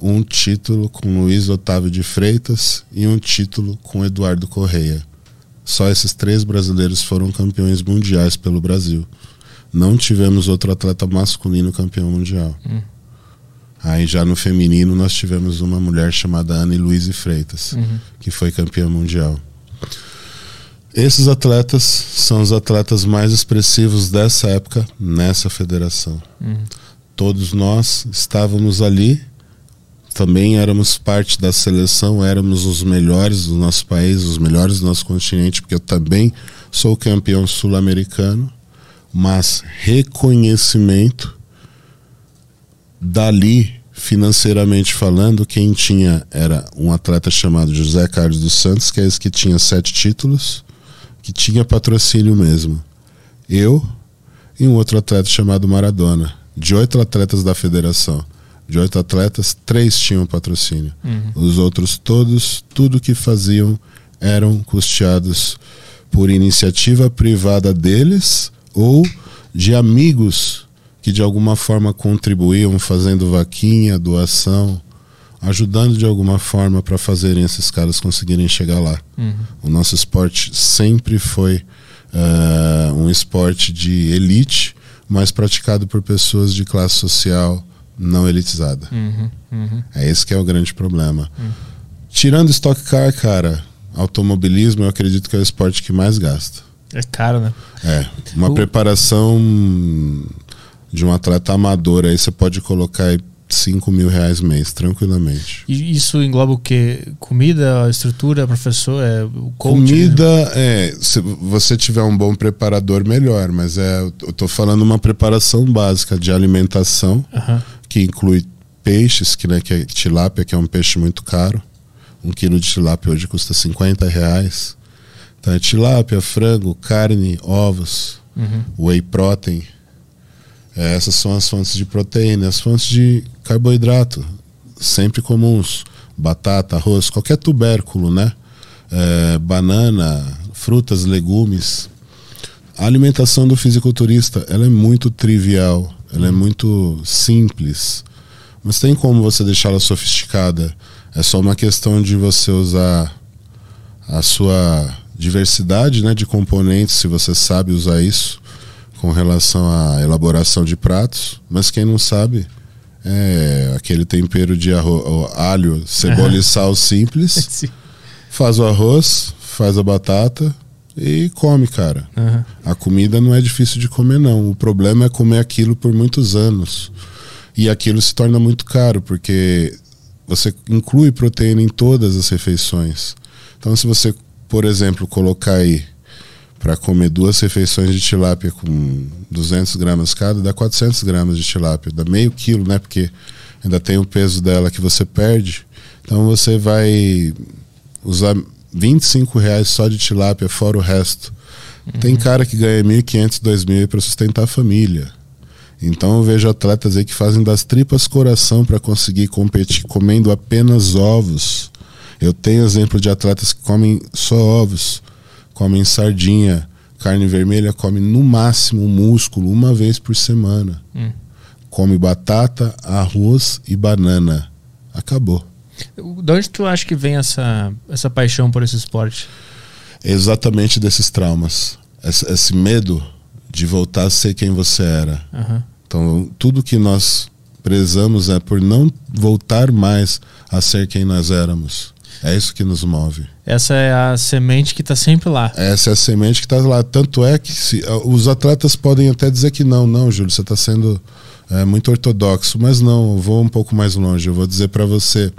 um título com Luiz Otávio de Freitas e um título com Eduardo Correia. Só esses três brasileiros foram campeões mundiais pelo Brasil. Não tivemos outro atleta masculino campeão mundial. Hum. Aí já no feminino nós tivemos uma mulher chamada Anne Luiz Freitas, uhum. que foi campeã mundial. Esses atletas são os atletas mais expressivos dessa época nessa federação. Uhum. Todos nós estávamos ali também éramos parte da seleção, éramos os melhores do nosso país, os melhores do nosso continente, porque eu também sou campeão sul-americano, mas reconhecimento dali, financeiramente falando, quem tinha era um atleta chamado José Carlos dos Santos, que é esse que tinha sete títulos, que tinha patrocínio mesmo. Eu e um outro atleta chamado Maradona, de oito atletas da federação de oito atletas, três tinham patrocínio. Uhum. Os outros todos, tudo que faziam eram custeados por iniciativa privada deles ou de amigos que de alguma forma contribuíam fazendo vaquinha, doação, ajudando de alguma forma para fazerem esses caras conseguirem chegar lá. Uhum. O nosso esporte sempre foi uh, um esporte de elite, mas praticado por pessoas de classe social não elitizada. Uhum, uhum. É esse que é o grande problema. Uhum. Tirando Stock Car, cara, automobilismo eu acredito que é o esporte que mais gasta. É caro, né? É. Uma o... preparação de um atleta amador aí você pode colocar 5 mil reais mês, tranquilamente. E isso engloba o quê? Comida, estrutura, professor, é, o coach? Comida, né? é. Se você tiver um bom preparador, melhor. Mas é, eu tô falando uma preparação básica de alimentação. Uhum que inclui peixes, que, né, que é tilápia, que é um peixe muito caro. Um quilo de tilápia hoje custa 50 reais. Então é tilápia, frango, carne, ovos, uhum. whey protein. É, essas são as fontes de proteína. As fontes de carboidrato, sempre comuns. Batata, arroz, qualquer tubérculo, né? É, banana, frutas, legumes. A alimentação do fisiculturista ela é muito trivial ela é muito simples. Mas tem como você deixá-la sofisticada. É só uma questão de você usar a sua diversidade né, de componentes, se você sabe usar isso com relação à elaboração de pratos. Mas quem não sabe, é aquele tempero de arroz, alho, cebola e sal simples. faz o arroz, faz a batata, e come, cara. Uhum. A comida não é difícil de comer, não. O problema é comer aquilo por muitos anos. E aquilo se torna muito caro, porque você inclui proteína em todas as refeições. Então, se você, por exemplo, colocar aí para comer duas refeições de tilápia com 200 gramas cada, dá 400 gramas de tilápia, dá meio quilo, né? Porque ainda tem o peso dela que você perde. Então você vai usar 25 reais só de tilápia, fora o resto. Uhum. Tem cara que ganha 1.500, 2.000 para sustentar a família. Então eu vejo atletas aí que fazem das tripas coração para conseguir competir comendo apenas ovos. Eu tenho exemplo de atletas que comem só ovos comem sardinha, carne vermelha, come no máximo músculo uma vez por semana. Hum. Come batata, arroz e banana. Acabou. De onde tu acha que vem essa, essa paixão por esse esporte? Exatamente desses traumas. Esse, esse medo de voltar a ser quem você era. Uhum. Então, tudo que nós prezamos é por não voltar mais a ser quem nós éramos. É isso que nos move. Essa é a semente que está sempre lá. Essa é a semente que está lá. Tanto é que se, os atletas podem até dizer que não, não, Júlio, você está sendo é, muito ortodoxo, mas não, eu vou um pouco mais longe. Eu vou dizer para você: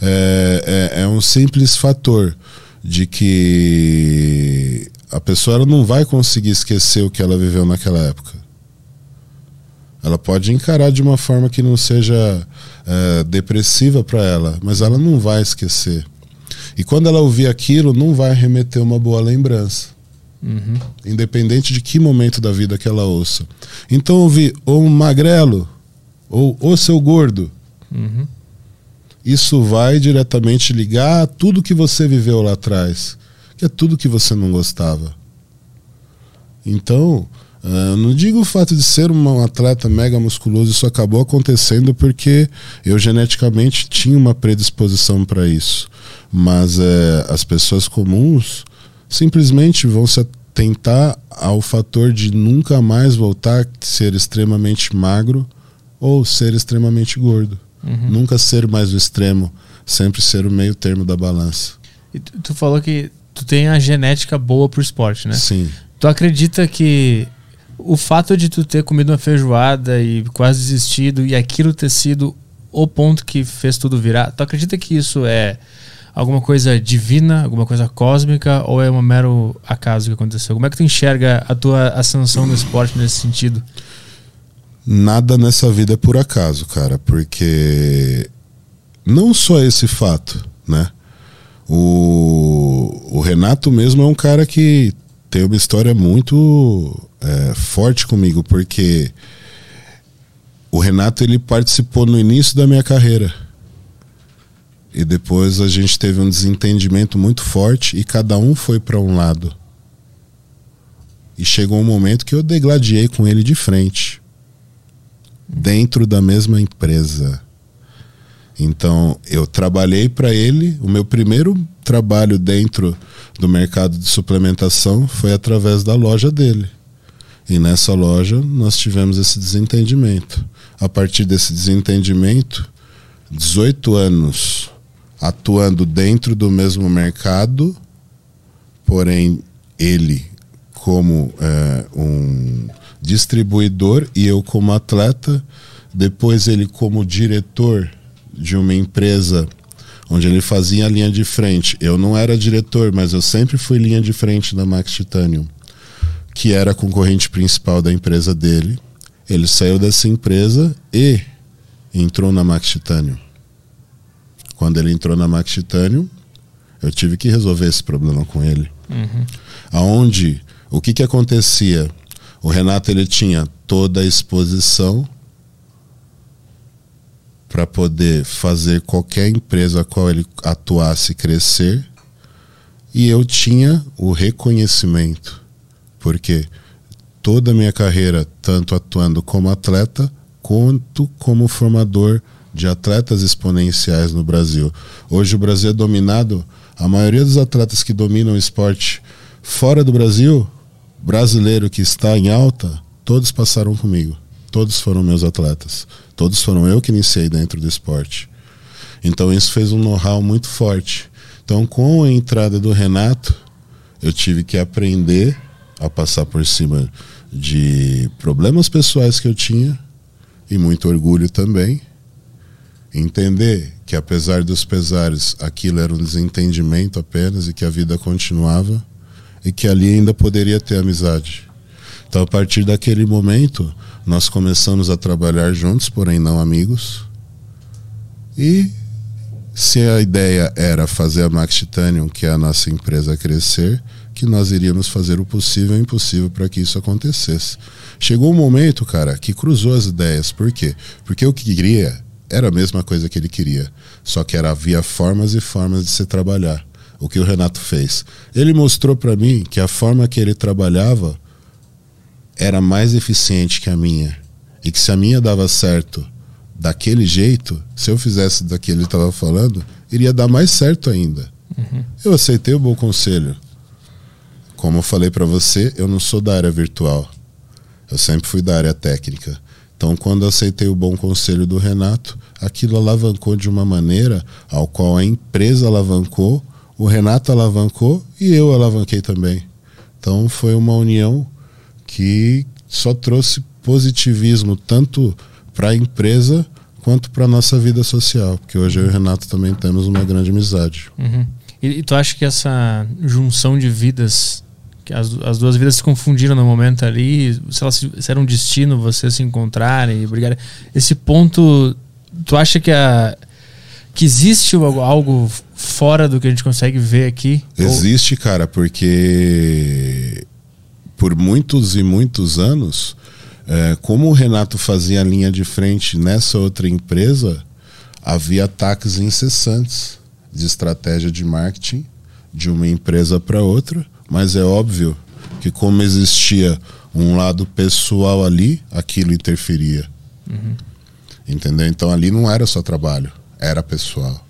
é, é, é, um simples fator de que a pessoa ela não vai conseguir esquecer o que ela viveu naquela época. Ela pode encarar de uma forma que não seja é, depressiva para ela, mas ela não vai esquecer. E quando ela ouvir aquilo, não vai remeter uma boa lembrança. Uhum. Independente de que momento da vida que ela ouça. Então ouvir ou um magrelo ou o seu gordo. Uhum. Isso vai diretamente ligar a tudo que você viveu lá atrás, que é tudo que você não gostava. Então, uh, não digo o fato de ser um atleta mega musculoso, isso acabou acontecendo porque eu geneticamente tinha uma predisposição para isso mas é, as pessoas comuns simplesmente vão se atentar ao fator de nunca mais voltar a ser extremamente magro ou ser extremamente gordo. Uhum. Nunca ser mais o extremo, sempre ser o meio termo da balança. E tu, tu falou que tu tem a genética boa pro esporte, né? Sim. Tu acredita que o fato de tu ter comido uma feijoada e quase desistido e aquilo ter sido o ponto que fez tudo virar, tu acredita que isso é alguma coisa divina, alguma coisa cósmica, ou é um mero acaso que aconteceu? Como é que tu enxerga a tua ascensão no esporte nesse sentido? Nada nessa vida é por acaso, cara, porque não só esse fato, né? O, o Renato mesmo é um cara que tem uma história muito é, forte comigo, porque o Renato ele participou no início da minha carreira e depois a gente teve um desentendimento muito forte e cada um foi para um lado. E chegou um momento que eu degladiei com ele de frente, dentro da mesma empresa. Então, eu trabalhei para ele. O meu primeiro trabalho dentro do mercado de suplementação foi através da loja dele. E nessa loja nós tivemos esse desentendimento. A partir desse desentendimento, 18 anos atuando dentro do mesmo mercado, porém ele como é, um distribuidor e eu como atleta, depois ele como diretor de uma empresa onde ele fazia a linha de frente. Eu não era diretor, mas eu sempre fui linha de frente da Max Titanium, que era a concorrente principal da empresa dele. Ele saiu dessa empresa e entrou na Max Titanium. Quando ele entrou na Max Titanium, eu tive que resolver esse problema com ele. Uhum. Aonde, o que que acontecia? O Renato ele tinha toda a exposição para poder fazer qualquer empresa a qual ele atuasse crescer e eu tinha o reconhecimento porque toda a minha carreira tanto atuando como atleta quanto como formador de atletas exponenciais no Brasil. Hoje o Brasil é dominado, a maioria dos atletas que dominam o esporte fora do Brasil, brasileiro que está em alta, todos passaram comigo. Todos foram meus atletas. Todos foram eu que iniciei dentro do esporte. Então isso fez um know-how muito forte. Então com a entrada do Renato, eu tive que aprender a passar por cima de problemas pessoais que eu tinha e muito orgulho também Entender que apesar dos pesares, aquilo era um desentendimento apenas e que a vida continuava e que ali ainda poderia ter amizade. Então, a partir daquele momento, nós começamos a trabalhar juntos, porém não amigos. E se a ideia era fazer a Max Titanium, que é a nossa empresa, crescer, que nós iríamos fazer o possível e o impossível para que isso acontecesse. Chegou um momento, cara, que cruzou as ideias. Por quê? Porque o que queria era a mesma coisa que ele queria, só que era havia formas e formas de se trabalhar. O que o Renato fez? Ele mostrou para mim que a forma que ele trabalhava era mais eficiente que a minha. E que se a minha dava certo daquele jeito, se eu fizesse daquele que ele estava falando, iria dar mais certo ainda. Uhum. Eu aceitei o bom conselho. Como eu falei para você, eu não sou da área virtual. Eu sempre fui da área técnica. Então, quando aceitei o bom conselho do Renato, aquilo alavancou de uma maneira ao qual a empresa alavancou, o Renato alavancou e eu alavanquei também. Então, foi uma união que só trouxe positivismo tanto para a empresa quanto para a nossa vida social, porque hoje eu e o Renato também temos uma grande amizade. Uhum. E, e, tu acha que essa junção de vidas que as, as duas vidas se confundiram no momento ali, se, elas, se era um destino vocês se encontrarem e brigarem. Esse ponto, tu acha que, a, que existe algo fora do que a gente consegue ver aqui? Existe, Ou... cara, porque por muitos e muitos anos, é, como o Renato fazia a linha de frente nessa outra empresa, havia ataques incessantes de estratégia de marketing de uma empresa para outra mas é óbvio que como existia um lado pessoal ali, aquilo interferia. Uhum. Entendeu? Então ali não era só trabalho, era pessoal.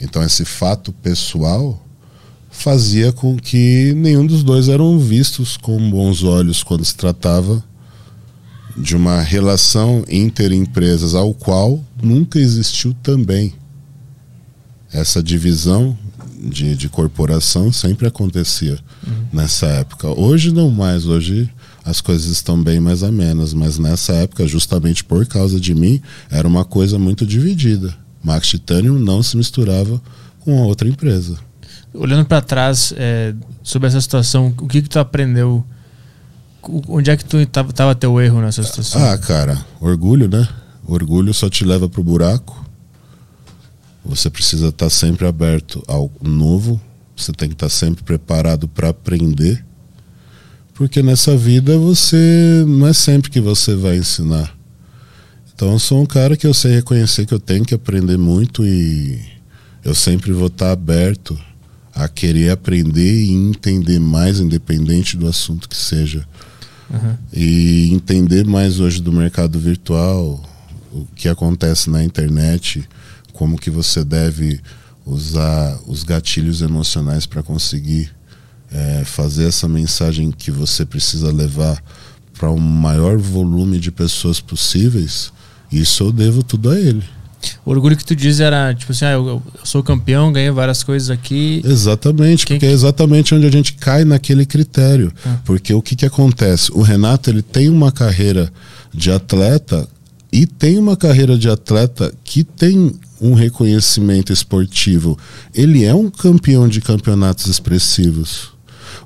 Então esse fato pessoal fazia com que nenhum dos dois eram vistos com bons olhos quando se tratava de uma relação interempresas ao qual nunca existiu também essa divisão de, de corporação sempre acontecia uhum. nessa época. Hoje não mais, hoje as coisas estão bem mais amenas, mas nessa época, justamente por causa de mim, era uma coisa muito dividida. Max Titanium não se misturava com a outra empresa. Olhando para trás é, sobre essa situação, o que que tu aprendeu? Onde é que tu estava teu erro nessa situação? Ah, cara, orgulho, né? Orgulho só te leva pro buraco. Você precisa estar sempre aberto ao novo, você tem que estar sempre preparado para aprender, porque nessa vida você não é sempre que você vai ensinar. Então eu sou um cara que eu sei reconhecer que eu tenho que aprender muito e eu sempre vou estar aberto a querer aprender e entender mais, independente do assunto que seja. Uhum. E entender mais hoje do mercado virtual, o que acontece na internet, como que você deve usar os gatilhos emocionais para conseguir é, fazer essa mensagem que você precisa levar para o um maior volume de pessoas possíveis, isso eu devo tudo a ele. O orgulho que tu diz era, tipo assim, ah, eu, eu sou campeão, ganhei várias coisas aqui. Exatamente, Quem... porque é exatamente onde a gente cai naquele critério. Ah. Porque o que, que acontece? O Renato ele tem uma carreira de atleta e tem uma carreira de atleta que tem um reconhecimento esportivo. Ele é um campeão de campeonatos expressivos.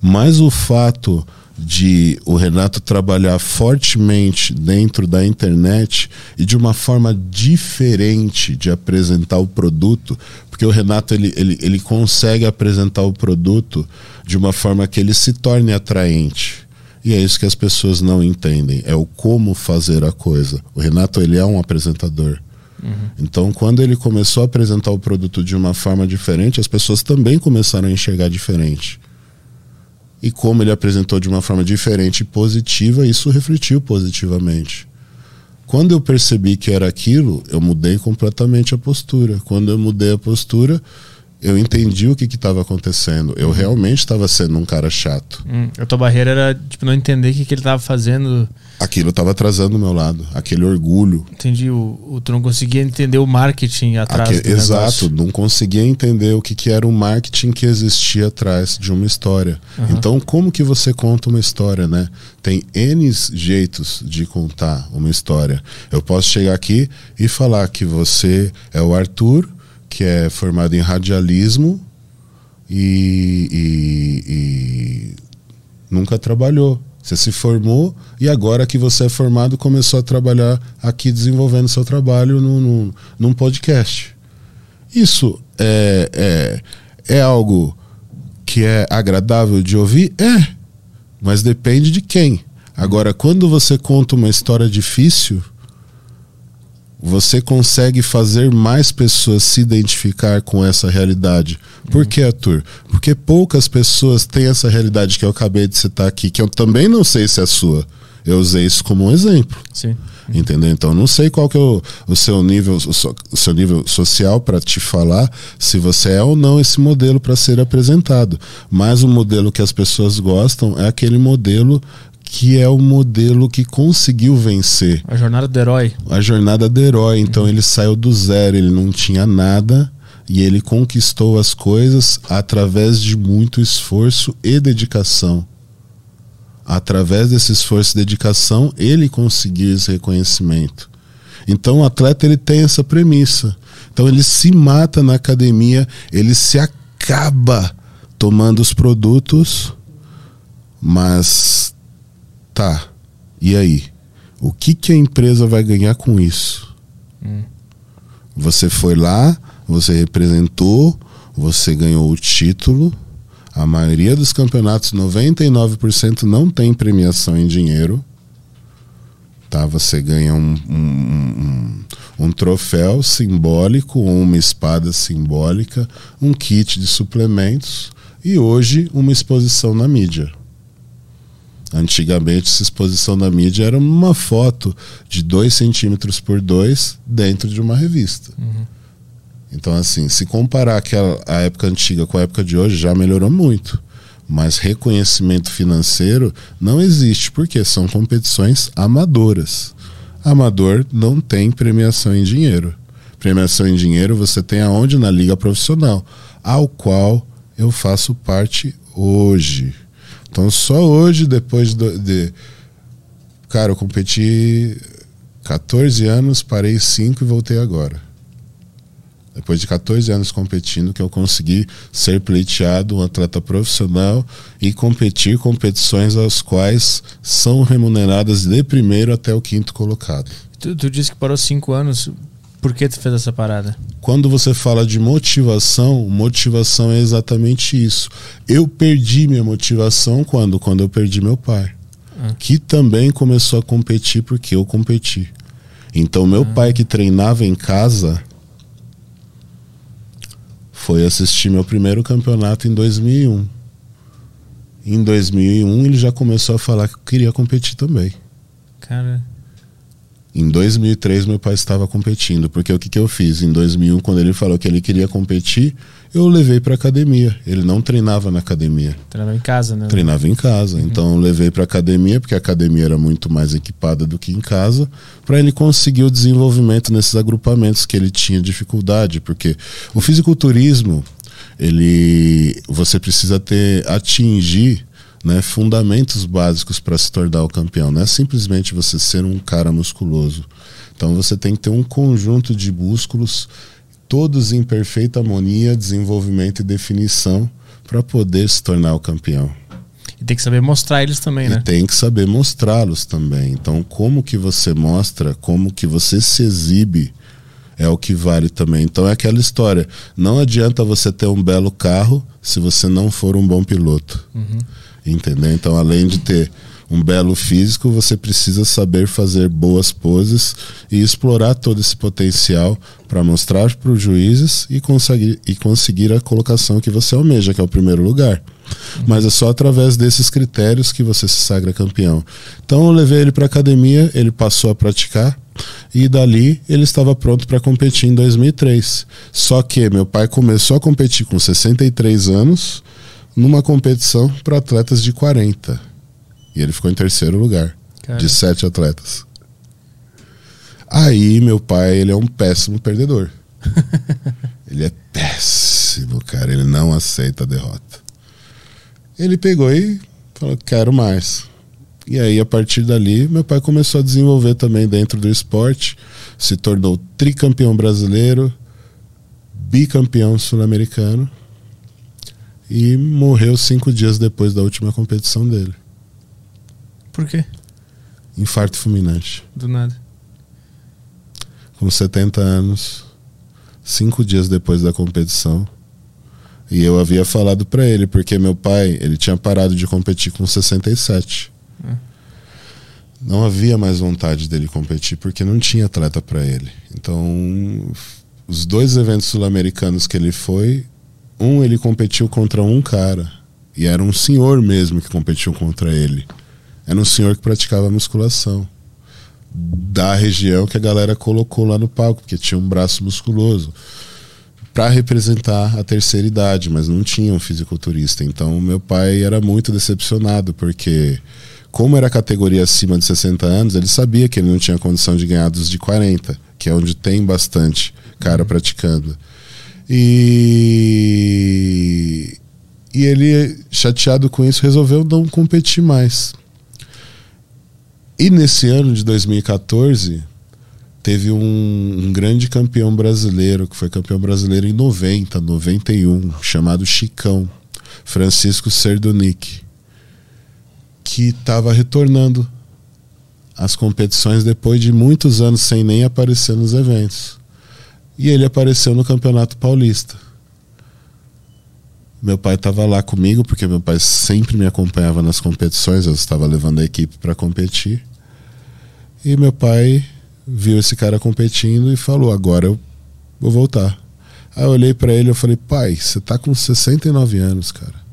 Mas o fato de o Renato trabalhar fortemente dentro da internet e de uma forma diferente de apresentar o produto, porque o Renato ele, ele, ele consegue apresentar o produto de uma forma que ele se torne atraente. E é isso que as pessoas não entendem, é o como fazer a coisa. O Renato ele é um apresentador. Uhum. Então, quando ele começou a apresentar o produto de uma forma diferente, as pessoas também começaram a enxergar diferente. E como ele apresentou de uma forma diferente e positiva, isso refletiu positivamente. Quando eu percebi que era aquilo, eu mudei completamente a postura. Quando eu mudei a postura, eu entendi o que estava acontecendo. Eu uhum. realmente estava sendo um cara chato. Hum, a tua barreira era tipo não entender o que, que ele estava fazendo. Aquilo estava atrasando o meu lado, aquele orgulho. Entendi. O, o, tu não conseguia entender o marketing atrás Aque, do Exato, negócio. não conseguia entender o que, que era o marketing que existia atrás de uma história. Uhum. Então, como que você conta uma história, né? Tem N jeitos de contar uma história. Eu posso chegar aqui e falar que você é o Arthur que é formado em radialismo, e, e- e nunca trabalhou. Você se formou e agora que você é formado começou a trabalhar aqui desenvolvendo seu trabalho no, no- num podcast. Isso é, é, é algo que é agradável de ouvir? É, mas depende de quem. Agora, quando você conta uma história difícil, você consegue fazer mais pessoas se identificar com essa realidade. Por que, Arthur? Porque poucas pessoas têm essa realidade que eu acabei de citar aqui, que eu também não sei se é sua. Eu usei isso como um exemplo. Sim. Entendeu? Então não sei qual que é o, o seu nível o, so- o seu nível social para te falar se você é ou não esse modelo para ser apresentado. Mas o modelo que as pessoas gostam é aquele modelo que é o modelo que conseguiu vencer A jornada do herói. a jornada do herói. Então ele saiu do zero, ele não tinha nada e ele conquistou as coisas através de muito esforço e dedicação. Através desse esforço e dedicação, ele conseguiu esse reconhecimento. Então o atleta ele tem essa premissa. Então ele se mata na academia, ele se acaba tomando os produtos, mas tá. E aí? O que, que a empresa vai ganhar com isso? Você foi lá, você representou, você ganhou o título. A maioria dos campeonatos, 99% não tem premiação em dinheiro. Tá? Você ganha um, um, um, um troféu simbólico ou uma espada simbólica, um kit de suplementos e hoje uma exposição na mídia. Antigamente, essa exposição na mídia era uma foto de 2 centímetros por 2 dentro de uma revista. Então, assim, se comparar aquela, a época antiga com a época de hoje, já melhorou muito. Mas reconhecimento financeiro não existe, porque são competições amadoras. Amador não tem premiação em dinheiro. Premiação em dinheiro você tem aonde? Na liga profissional, ao qual eu faço parte hoje. Então, só hoje, depois do- de. Cara, eu competi 14 anos, parei 5 e voltei agora. Depois de 14 anos competindo, que eu consegui ser pleiteado um atleta profissional e competir competições as quais são remuneradas de primeiro até o quinto colocado. Tu, tu disse que parou cinco anos. Por que tu fez essa parada? Quando você fala de motivação, motivação é exatamente isso. Eu perdi minha motivação quando? Quando eu perdi meu pai. Ah. Que também começou a competir porque eu competi. Então, meu pai que treinava em casa foi assistir meu primeiro campeonato em 2001. Em 2001, ele já começou a falar que queria competir também. Cara. Em 2003, meu pai estava competindo, porque o que, que eu fiz? Em 2001, quando ele falou que ele queria competir, eu o levei para academia. Ele não treinava na academia, Treinava em casa, né? treinava em casa. Então eu levei para academia, porque a academia era muito mais equipada do que em casa, para ele conseguir o desenvolvimento nesses agrupamentos que ele tinha dificuldade, porque o fisiculturismo, ele você precisa ter atingir né, fundamentos básicos para se tornar o campeão. Não é simplesmente você ser um cara musculoso. Então você tem que ter um conjunto de músculos, todos em perfeita harmonia, desenvolvimento e definição para poder se tornar o campeão. E tem que saber mostrar eles também, E né? tem que saber mostrá-los também. Então, como que você mostra, como que você se exibe, é o que vale também. Então, é aquela história. Não adianta você ter um belo carro se você não for um bom piloto. Entendeu? Então, além de ter um belo físico, você precisa saber fazer boas poses e explorar todo esse potencial para mostrar para os juízes e conseguir, e conseguir a colocação que você almeja, que é o primeiro lugar. Mas é só através desses critérios que você se sagra campeão. Então eu levei ele para academia, ele passou a praticar e dali ele estava pronto para competir em 2003. Só que meu pai começou a competir com 63 anos numa competição para atletas de 40. E ele ficou em terceiro lugar, Cara. de sete atletas. Aí meu pai, ele é um péssimo perdedor. ele é péssimo, cara. Ele não aceita a derrota. Ele pegou e falou: quero mais. E aí, a partir dali, meu pai começou a desenvolver também dentro do esporte, se tornou tricampeão brasileiro, bicampeão sul-americano, e morreu cinco dias depois da última competição dele. Por quê? Infarto fulminante. Do nada. Com 70 anos, cinco dias depois da competição. E eu havia falado para ele, porque meu pai, ele tinha parado de competir com 67. É. Não havia mais vontade dele competir porque não tinha atleta para ele. Então, os dois eventos sul-americanos que ele foi, um ele competiu contra um cara e era um senhor mesmo que competiu contra ele. Era um senhor que praticava musculação da região que a galera colocou lá no palco, porque tinha um braço musculoso para representar a terceira idade, mas não tinha um fisiculturista. Então meu pai era muito decepcionado porque como era categoria acima de 60 anos, ele sabia que ele não tinha condição de ganhar dos de 40, que é onde tem bastante cara praticando. E e ele chateado com isso resolveu não competir mais. E nesse ano de 2014, teve um, um, grande campeão brasileiro, que foi campeão brasileiro em 90, 91, chamado Chicão, Francisco Serdonic, que estava retornando às competições depois de muitos anos sem nem aparecer nos eventos. E ele apareceu no Campeonato Paulista. Meu pai estava lá comigo, porque meu pai sempre me acompanhava nas competições, eu estava levando a equipe para competir. E meu pai viu esse cara competindo e falou: Agora eu vou voltar. Aí eu olhei para ele e falei: Pai, você tá com 69 anos, cara.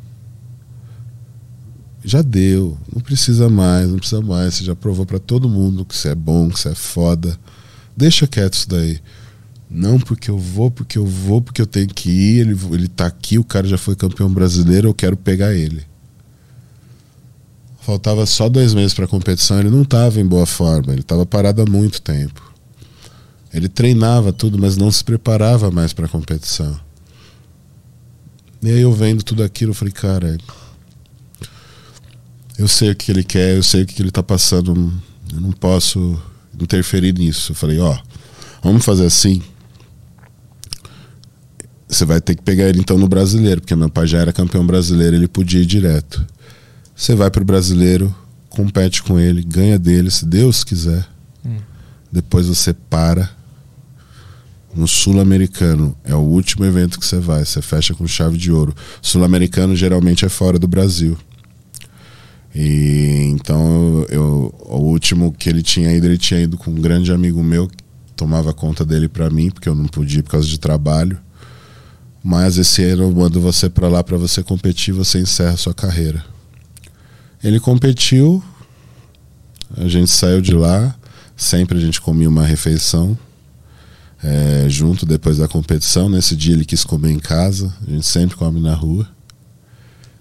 Já deu, não precisa mais, não precisa mais. Você já provou para todo mundo que você é bom, que você é foda. Deixa quieto isso daí. Não, porque eu vou, porque eu vou, porque eu tenho que ir. Ele, ele tá aqui, o cara já foi campeão brasileiro, eu quero pegar ele. Faltava só dois meses para a competição, ele não estava em boa forma, ele estava parado há muito tempo. Ele treinava tudo, mas não se preparava mais para a competição. E aí eu vendo tudo aquilo, eu falei, cara, eu sei o que ele quer, eu sei o que ele está passando, eu não posso interferir nisso. Eu falei, ó, vamos fazer assim você vai ter que pegar ele então no brasileiro, porque meu pai já era campeão brasileiro, ele podia ir direto. Você vai pro brasileiro, compete com ele, ganha dele, se Deus quiser. Hum. Depois você para. No Sul-Americano é o último evento que você vai, você fecha com chave de ouro. Sul-Americano geralmente é fora do Brasil. E então eu, o último que ele tinha ido, ele tinha ido com um grande amigo meu que tomava conta dele para mim, porque eu não podia por causa de trabalho. Mas esse ano eu mando você para lá para você competir, você encerra sua carreira. Ele competiu, a gente saiu de lá, sempre a gente comia uma refeição é, junto depois da competição. Nesse dia ele quis comer em casa, a gente sempre come na rua.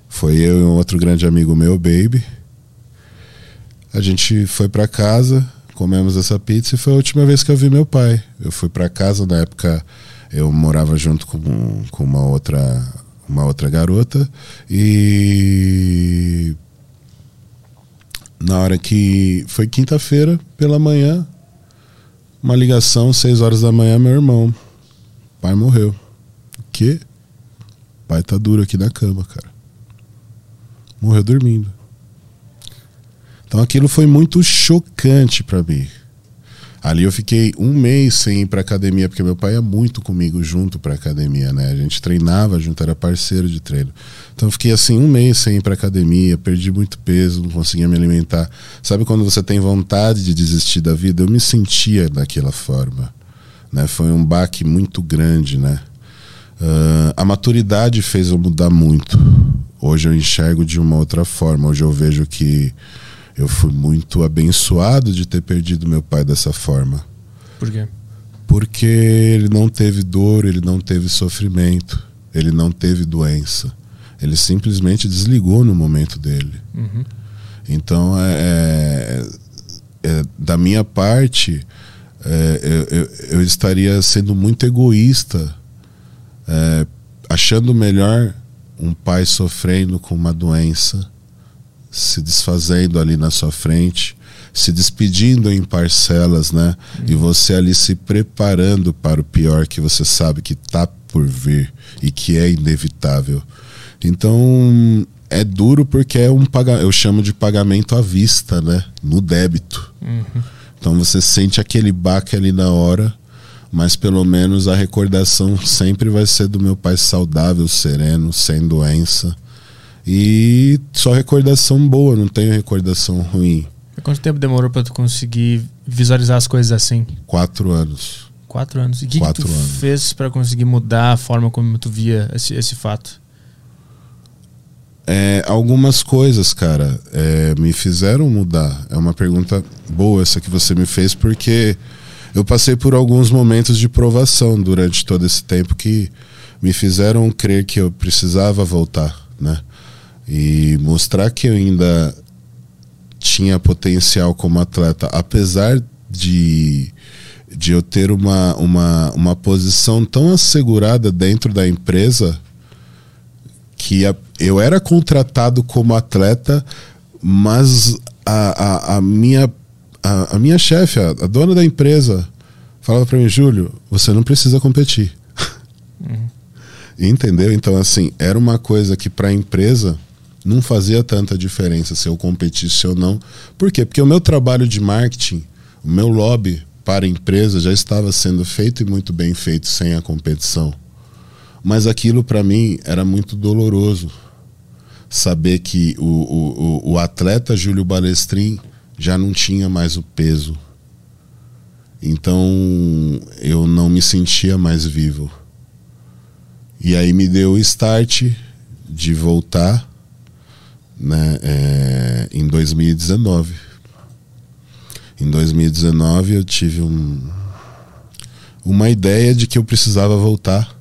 Foi eu e um outro grande amigo meu, Baby. A gente foi para casa, comemos essa pizza e foi a última vez que eu vi meu pai. Eu fui para casa na época eu morava junto com, com uma outra uma outra garota e na hora que foi quinta-feira pela manhã uma ligação seis horas da manhã meu irmão pai morreu. O quê pai tá duro aqui na cama cara. Morreu dormindo. Então aquilo foi muito chocante para mim Ali eu fiquei um mês sem ir pra academia, porque meu pai ia muito comigo junto pra academia, né? A gente treinava junto, era parceiro de treino. Então eu fiquei assim um mês sem ir pra academia, perdi muito peso, não conseguia me alimentar. Sabe quando você tem vontade de desistir da vida? Eu me sentia daquela forma. Né? Foi um baque muito grande, né? Uh, a maturidade fez eu mudar muito. Hoje eu enxergo de uma outra forma. Hoje eu vejo que eu fui muito abençoado de ter perdido meu pai dessa forma. Por quê? Porque ele não teve dor, ele não teve sofrimento, ele não teve doença. Ele simplesmente desligou no momento dele. Uhum. Então, é, é, é, da minha parte, é, eu, eu, estaria sendo muito egoísta, é, achando melhor um pai sofrendo com uma doença se desfazendo ali na sua frente, se despedindo em parcelas, né? Uhum. E você ali se preparando para o pior que você sabe que está por vir e que é inevitável. Então é duro porque é um paga eu chamo de pagamento à vista, né? No débito. Uhum. Então você sente aquele baque ali na hora, mas pelo menos a recordação sempre vai ser do meu pai saudável, sereno, sem doença. E só recordação boa, não tenho recordação ruim. Quanto tempo demorou para tu conseguir visualizar as coisas assim? Quatro anos. Quatro anos. E o que, que Quatro tu anos. fez para conseguir mudar a forma como tu via esse, esse fato? É, algumas coisas, cara, é, me fizeram mudar. É uma pergunta boa essa que você me fez, porque eu passei por alguns momentos de provação durante todo esse tempo que me fizeram crer que eu precisava voltar, né? E mostrar que eu ainda tinha potencial como atleta, apesar de, de eu ter uma, uma, uma posição tão assegurada dentro da empresa que a- eu era contratado como atleta, mas a, a, a minha, a, a minha chefe, a, a dona da empresa, falava para mim, Júlio, você não precisa competir. Entendeu? Então, assim, era uma coisa que para a empresa não fazia tanta diferença se eu competisse ou não. Por quê? Porque o meu trabalho de marketing, o meu lobby para a empresa já estava sendo feito e muito bem feito sem a competição. Mas aquilo para mim era muito doloroso. Saber que o, o, o, atleta Júlio Balestrin já não tinha mais o peso. Então eu não me sentia mais vivo. E aí me deu o start de voltar né, é, em 2019. Em 2019 eu tive um, uma ideia de que eu precisava voltar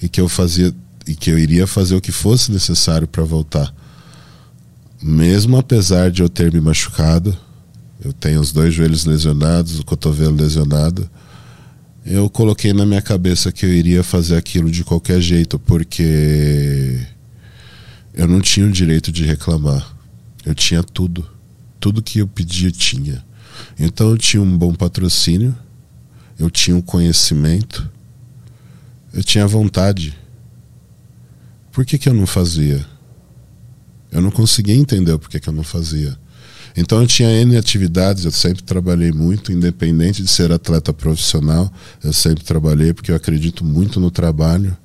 e que eu fazia e que eu iria fazer o que fosse necessário para voltar. Mesmo apesar de eu ter me machucado, eu tenho os dois joelhos lesionados, o cotovelo lesionado, eu coloquei na minha cabeça que eu iria fazer aquilo de qualquer jeito, porque eu não tinha o direito de reclamar. Eu tinha tudo. Tudo que eu pedia tinha. Então eu tinha um bom patrocínio, eu tinha um conhecimento, eu tinha vontade. Por que, que eu não fazia? Eu não conseguia entender por que, que eu não fazia. Então eu tinha N atividades, eu sempre trabalhei muito, independente de ser atleta profissional, eu sempre trabalhei porque eu acredito muito no trabalho.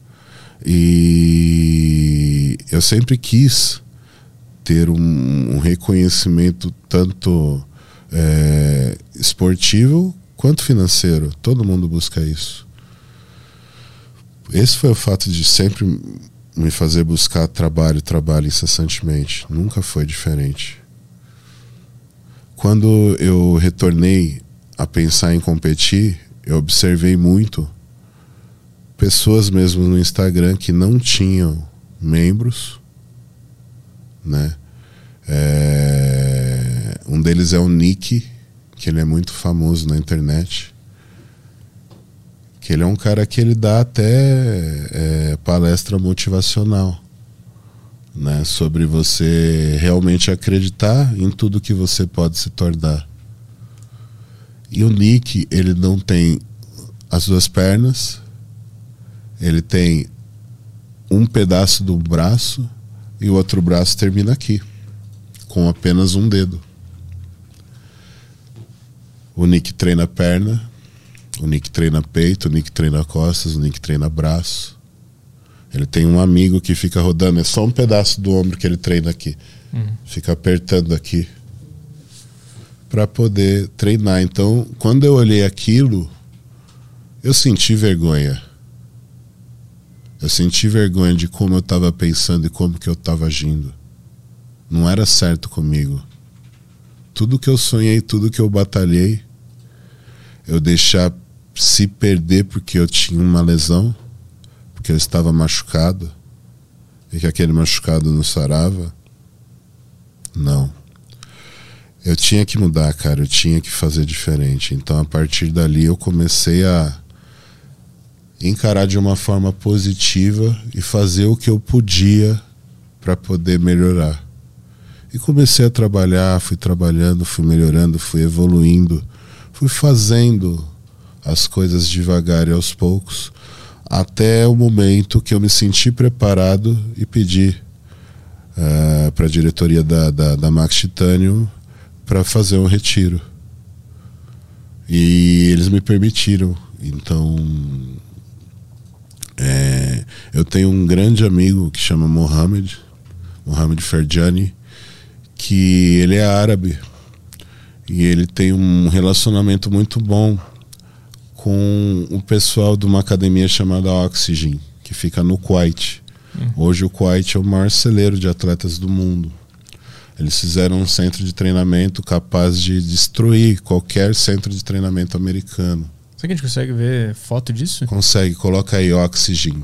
E eu sempre quis ter um, um reconhecimento tanto é, esportivo quanto financeiro. Todo mundo busca isso. Esse foi o fato de sempre me fazer buscar trabalho, trabalho incessantemente. Nunca foi diferente. Quando eu retornei a pensar em competir, eu observei muito pessoas mesmo no Instagram que não tinham membros, né? É, um deles é o Nick, que ele é muito famoso na internet. Que ele é um cara que ele dá até é, palestra motivacional, né? Sobre você realmente acreditar em tudo que você pode se tornar. E o Nick, ele não tem as duas pernas, ele tem um pedaço do braço e o outro braço termina aqui, com apenas um dedo. O Nick treina perna, o Nick treina peito, o Nick treina costas, o Nick treina braço. Ele tem um amigo que fica rodando, é só um pedaço do ombro que ele treina aqui. Fica apertando aqui para poder treinar. Então, quando eu olhei aquilo, eu senti vergonha. Eu senti vergonha de como eu estava pensando e como que eu estava agindo. Não era certo comigo. Tudo que eu sonhei, tudo que eu batalhei, eu deixar se perder porque eu tinha uma lesão, porque eu estava machucado e que aquele machucado não sarava. Não. Eu tinha que mudar, cara, eu tinha que fazer diferente. Então, a partir dali, eu comecei a encarar de uma forma positiva e fazer o que eu podia para poder melhorar. E comecei a trabalhar, fui trabalhando, fui melhorando, fui evoluindo, fui fazendo as coisas devagar e aos poucos, até o momento que eu me senti preparado e pedi uh, para a diretoria da, da, da Max Titânio para fazer um retiro. E eles me permitiram. Então, é, eu tenho um grande amigo que chama Mohamed, Mohamed Ferjani, que ele é árabe e ele tem um relacionamento muito bom com o pessoal de uma academia chamada Oxygen, que fica no Kuwait. Uhum. Hoje o Kuwait é o maior celeiro de atletas do mundo. Eles fizeram um centro de treinamento capaz de destruir qualquer centro de treinamento americano. Será que a gente consegue ver foto disso? Consegue, coloca aí Oxygen.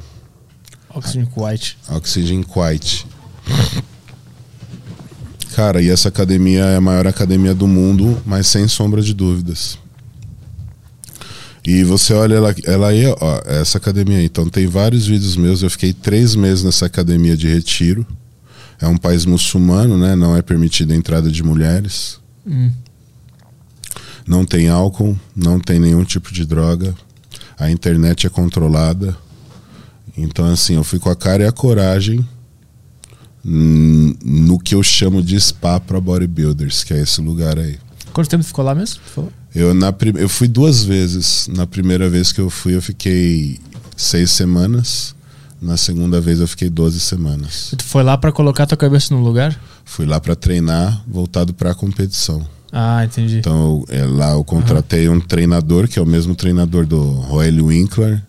Oxygen White. Oxygen White. Cara, e essa academia é a maior academia do mundo, mas sem sombra de dúvidas. E você olha ela, ela aí, ó, essa academia aí. Então tem vários vídeos meus. Eu fiquei três meses nessa academia de retiro. É um país muçulmano, né? Não é permitida a entrada de mulheres. Hum. Não tem álcool, não tem nenhum tipo de droga. A internet é controlada. Então, assim, eu fui com a cara e a coragem no que eu chamo de spa para bodybuilders, que é esse lugar aí. Quanto tempo ficou lá mesmo? Eu, na, eu fui duas vezes. Na primeira vez que eu fui, eu fiquei seis semanas. Na segunda vez, eu fiquei 12 semanas. E tu foi lá para colocar tua cabeça no lugar? Fui lá para treinar, voltado para a competição. Ah, entendi. Então é, lá eu contratei um treinador, que é o mesmo treinador do Roel Winkler.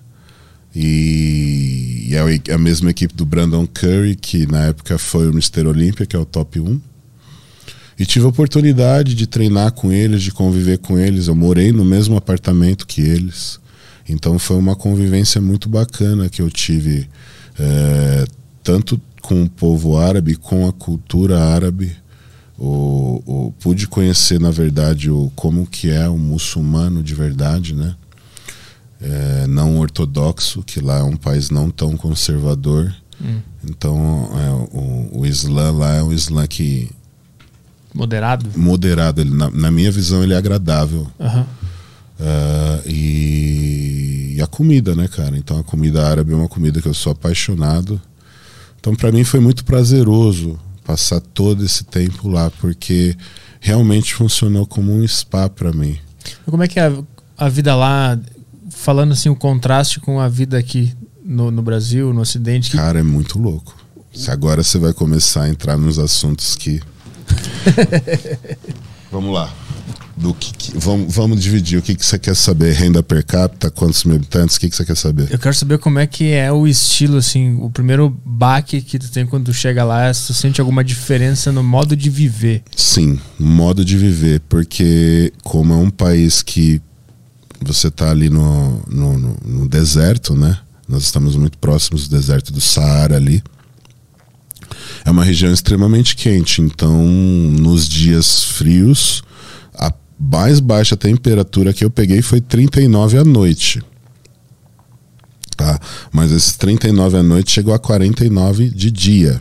E, e é a mesma equipe do Brandon Curry, que na época foi o Mr. Olympia, que é o top 1. E tive a oportunidade de treinar com eles, de conviver com eles. Eu morei no mesmo apartamento que eles. Então foi uma convivência muito bacana que eu tive, é, tanto com o povo árabe, com a cultura árabe o, o, pude conhecer na verdade o como que é o muçulmano de verdade né? É, não ortodoxo que lá é um país não tão conservador. Hum. então é, o, o Islã lá é um Islã que moderado? Moderado. Ele, na, na minha visão ele é agradável. Uhum. uh, e, e a comida né cara? Então a comida árabe é uma comida que eu sou apaixonado. Então para mim foi muito prazeroso passar todo esse tempo lá, porque realmente funcionou como um spa para mim. Como é que é a, a, vida lá, falando assim, o contraste com a vida aqui no, no Brasil, no Ocidente? Que... Cara, é muito louco. Agora você vai começar a entrar nos assuntos que. Vamos lá do que, que vamos, vamos dividir. O que, que você quer saber? Renda per capita, quantos mil habitantes? O que, que você quer saber? Eu quero saber como é que é o estilo, assim, o primeiro baque que tu tem quando tu chega lá, se tu sente alguma diferença no modo de viver. Sim, modo de viver, porque como é um país que você está ali no, no, no, no deserto, né? Nós estamos muito próximos do deserto do Saara ali. É uma região extremamente quente, então nos dias frios mais baixa temperatura que eu peguei foi 39 à noite. Tá? Mas esses 39 à noite chegou a 49 de dia.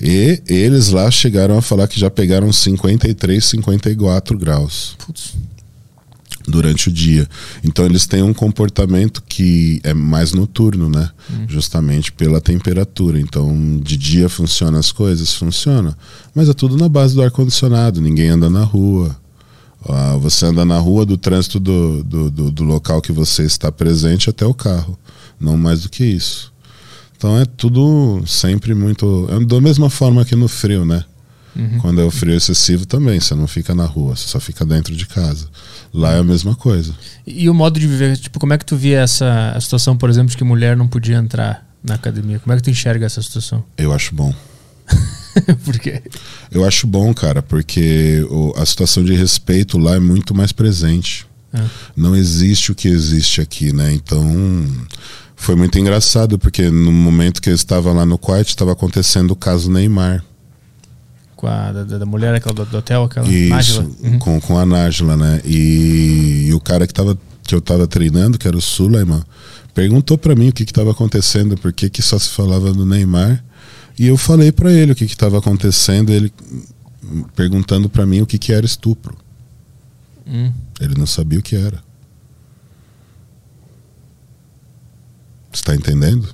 E eles lá chegaram a falar que já pegaram 53, 54 graus. Putz durante o dia. Então eles têm um comportamento que é mais noturno, né? Hum. Justamente pela temperatura. Então de dia funciona as coisas, funciona, mas é tudo na base do ar condicionado. Ninguém anda na rua. Uh, você anda na rua do trânsito do, do, do, do local que você está presente até o carro, não mais do que isso. Então é tudo sempre muito. É da mesma forma que no frio, né? Uhum. Quando é o frio excessivo também, você não fica na rua, você só fica dentro de casa. Lá é a mesma coisa. E o modo de viver, tipo, como é que tu via essa a situação, por exemplo, de que mulher não podia entrar na academia? Como é que tu enxerga essa situação? Eu acho bom. por quê? Eu acho bom, cara, porque o, a situação de respeito lá é muito mais presente. É. Não existe o que existe aqui, né? Então foi muito engraçado, porque no momento que eu estava lá no quarto, estava acontecendo o caso Neymar com a da, da mulher aquela do, do, hotel, aquela Isso, uhum. com, com a Nájila, né? E, e, o cara que, tava, que eu tava treinando, que era o Suleiman, perguntou para mim o que que tava acontecendo, por que que só se falava do Neymar. E eu falei para ele o que que tava acontecendo, ele perguntando para mim o que que era estupro. Hum. Ele não sabia o que era. Você tá entendendo?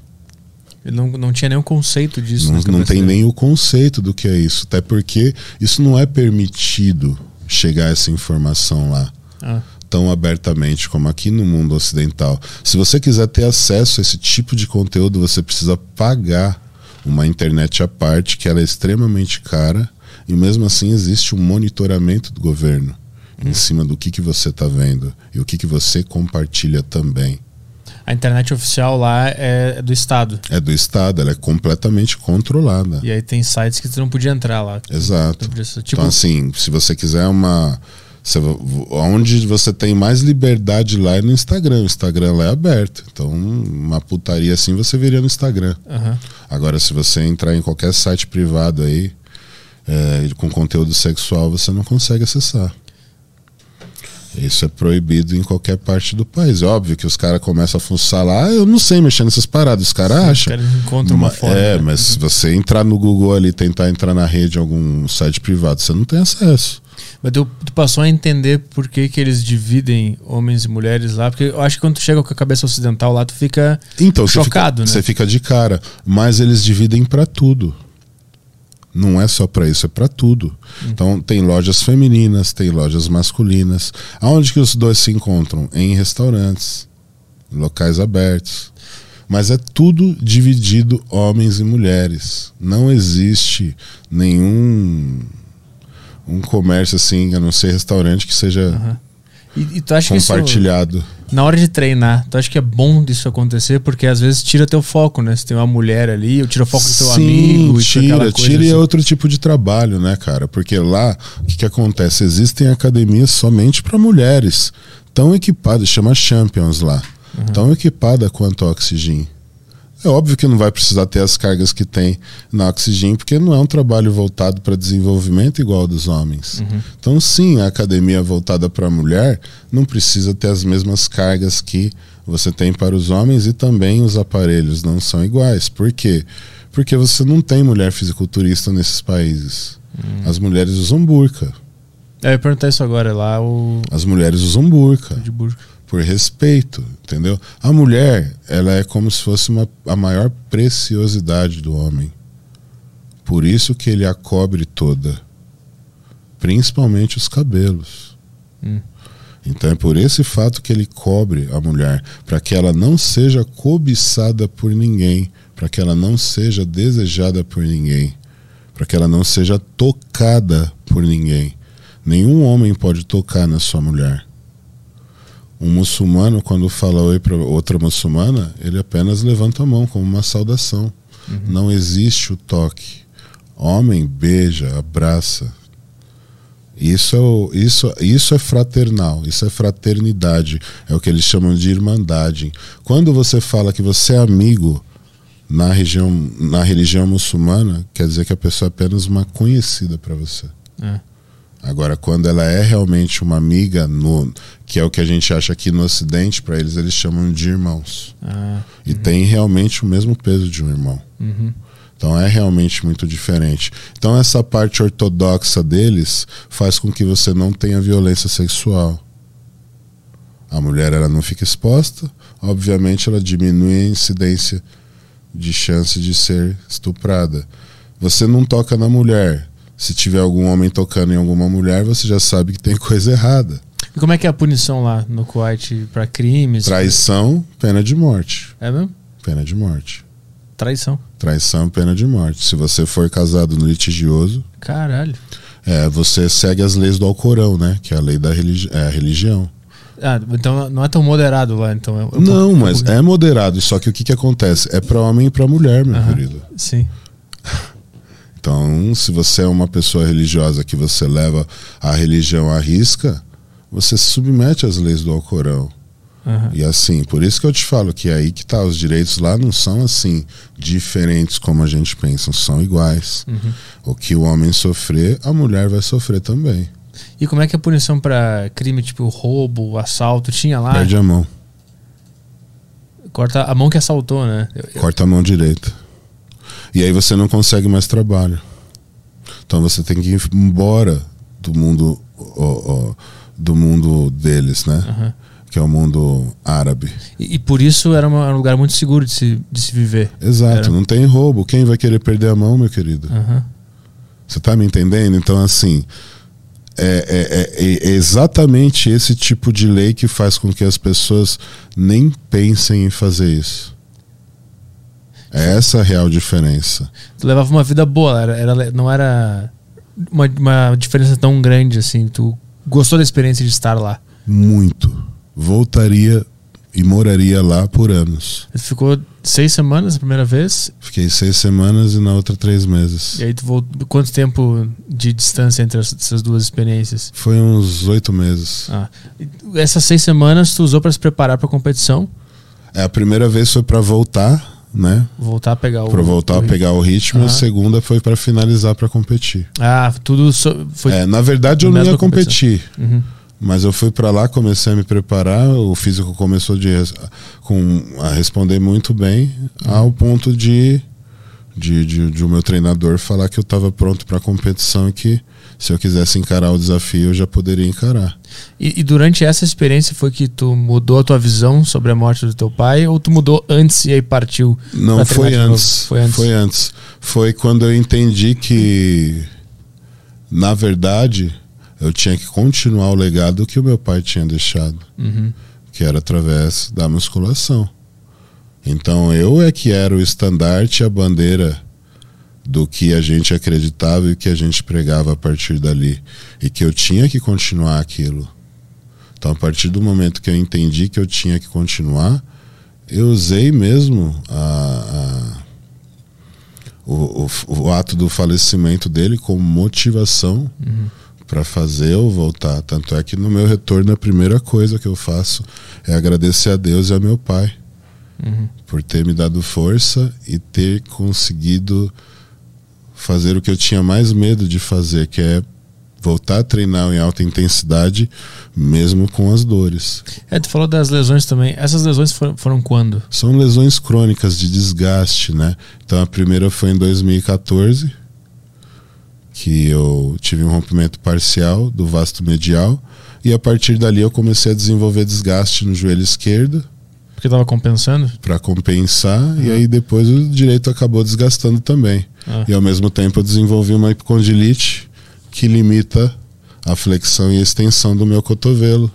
Ele não, não tinha nenhum conceito disso. Não, não tem nem o conceito do que é isso. Até porque isso não é permitido chegar essa informação lá Ah, tão abertamente como aqui no mundo ocidental. Se você quiser ter acesso a esse tipo de conteúdo, você precisa pagar uma internet à parte, que ela é extremamente cara, e mesmo assim existe um monitoramento do governo em cima do que, que você está vendo e o que, que você compartilha também. A internet oficial lá é do Estado. É do Estado, ela é completamente controlada. E aí tem sites que você não podia entrar lá. Exato. Podia ser- Tipo, então, assim, se você quiser uma. Você, onde você tem mais liberdade lá é no Instagram. O Instagram lá é aberto. Então, uma putaria assim você veria no Instagram. aham. Agora, se você entrar em qualquer site privado aí, é, com conteúdo sexual, você não consegue acessar. Isso é proibido em qualquer parte do país. É óbvio que os caras começam a fuçar lá. Eu não sei mexer nessas paradas. Os caras Os acham. caras encontram uma Ma- forma. É, né? mas se você entrar no Google ali, tentar entrar na rede, algum site privado, você não tem acesso. Mas tu, tu passou a entender por que, que eles dividem homens e mulheres lá, porque eu acho que quando tu chega com a cabeça ocidental lá, tu fica. Então, Chocado, você né? fica, você fica de cara. Mas eles dividem pra tudo. Não é só pra isso, é pra tudo. Hum. Então, tem lojas femininas, tem lojas masculinas. Aonde que os dois se encontram? Em restaurantes, locais abertos. Mas é tudo dividido homens e mulheres. Não existe nenhum um comércio assim, a não ser restaurante que seja Aham. E, e tu acha que isso, compartilhado. na hora de treinar, tu acha que é bom disso acontecer? Porque às vezes tira teu foco, né? Se tem uma mulher ali, ou tira o foco do teu amigo, e tira, tira, e é assim. outro tipo de trabalho, né, cara? Porque lá, o que, que acontece? Existem academias somente para mulheres, tão equipadas, chama Champions lá, Uhum. tão equipada quanto a Oxygen. É óbvio que não vai precisar ter as cargas que tem na Oxygen, porque não é um trabalho voltado para desenvolvimento igual dos homens. Uhum. Então, sim, a academia voltada para a mulher não precisa ter as mesmas cargas que você tem para os homens e também os aparelhos não são iguais. Por quê? Porque você não tem mulher fisiculturista nesses países. As mulheres usam burca. É, Eu ia perguntar isso agora, lá o. As mulheres usam burca De burca. Por respeito, entendeu? A mulher, ela é como se fosse uma, a maior preciosidade do homem. Por isso que ele a cobre toda, principalmente os cabelos. Hum. Então é por esse fato que ele cobre a mulher, para que ela não seja cobiçada por ninguém, para que ela não seja desejada por ninguém, para que ela não seja tocada por ninguém. Nenhum homem pode tocar na sua mulher. Um muçulmano, quando fala oi para outra muçulmana, ele apenas levanta a mão como uma saudação. Não existe o toque. Homem beija, abraça. Isso é, o- isso, isso é fraternal, isso é fraternidade. É o que eles chamam de irmandade. Quando você fala que você é amigo na, região, na religião muçulmana, quer dizer que a pessoa é apenas uma conhecida para você. É. Agora, quando ela é realmente uma amiga, no, que é o que a gente acha aqui no Ocidente, para eles eles chamam de irmãos. Ah, E tem realmente o mesmo peso de um irmão. uhum. Então é realmente muito diferente. Então essa parte ortodoxa deles faz com que você não tenha violência sexual. A mulher ela não fica exposta, obviamente ela diminui a incidência de chance de ser estuprada. Você não toca na mulher. Se tiver algum homem tocando em alguma mulher, você já sabe que tem coisa errada. E como é que é a punição lá no Kuwait pra crimes? Traição, pena de morte. É mesmo? Pena de morte. Traição. Traição, pena de morte. Se você for casado no litigioso, Caralho. É, você segue as leis do Alcorão, né? Que é a lei da religi é, a religião. Ah, então não é tão moderado lá, então. é- é um Não, mas é moderado. Só que o que, que acontece? É para homem e para mulher, meu Aham. querido. Sim. Então, se você é uma pessoa religiosa que você leva a religião à risca, você se submete às leis do Alcorão. Aham. E assim, por isso que eu te falo que é aí que tá, os direitos lá não são assim, diferentes como a gente pensa, são iguais. Uhum. O que o homem sofrer, a mulher vai sofrer também. E como é que é a punição pra crime tipo roubo, assalto? Tinha lá? Perde a mão, Corta a mão que assaltou, né? Corta a mão direita. E aí você não consegue mais trabalho. Então você tem que ir embora do mundo ó, ó, do mundo deles, né? Aham. que é o mundo árabe. E, e por isso era, uma- era um lugar muito seguro de se, de se viver. Exato, Era. não tem roubo. Quem vai querer perder a mão, meu querido? Aham. Você tá me entendendo? Então, assim, é, é- é- é exatamente esse tipo de lei que faz com que as pessoas nem pensem em fazer isso. É essa a real diferença. Tu levava uma vida boa, era, era- não era uma, uma diferença tão grande assim. Tu gostou da experiência de estar lá. Muito. Voltaria e moraria lá por anos. Tu ficou seis semanas a primeira vez, Fiquei seis semanas e na outra três meses. e aí tu voltou. Quanto tempo de distância entre as- essas duas experiências? Foi uns oito meses. Ah, essas seis semanas tu usou para se preparar para a competição, É, a primeira vez foi para voltar, né? voltar a pegar o. Para voltar o a pegar o ritmo. Ah. A segunda foi para finalizar para competir. Ah, tudo so- foi. É, na verdade eu não ia competir. Uhum. Mas eu fui para lá, comecei a me preparar, o físico começou de, com, a responder muito bem, ao ponto de, de, de, de o meu treinador falar que eu estava pronto para a competição e que se eu quisesse encarar o desafio eu já poderia encarar. E, e durante essa experiência foi que tu mudou a tua visão sobre a morte do teu pai ou tu mudou antes e aí partiu? Não, foi antes, Foi antes. Foi antes. Foi quando eu entendi que, na verdade, eu tinha que continuar o legado que o meu pai tinha deixado. Uhum. que era através da musculação. Então eu é que era o estandarte, a bandeira do que a gente acreditava e o que a gente pregava a partir dali. E que eu tinha que continuar aquilo. Então a partir do momento que eu entendi que eu tinha que continuar, eu usei mesmo a, a- o, o, o ato do falecimento dele como motivação Uhum. para fazer eu voltar. Tanto é que no meu retorno a primeira coisa que eu faço é agradecer a Deus e a meu pai Uhum. por ter me dado força e ter conseguido fazer o que eu tinha mais medo de fazer, que é voltar a treinar em alta intensidade, mesmo com as dores. É, tu falou das lesões também. Essas lesões foram, foram quando? São lesões crônicas de desgaste, né? Então a primeira foi em 2014, que eu tive um rompimento parcial do vasto medial, e a partir dali eu comecei a desenvolver desgaste no joelho esquerdo Porque tava compensando? para compensar, e aí depois o direito acabou desgastando também. Ah. E ao mesmo tempo eu desenvolvi uma epicondilite que limita a flexão e a extensão do meu cotovelo.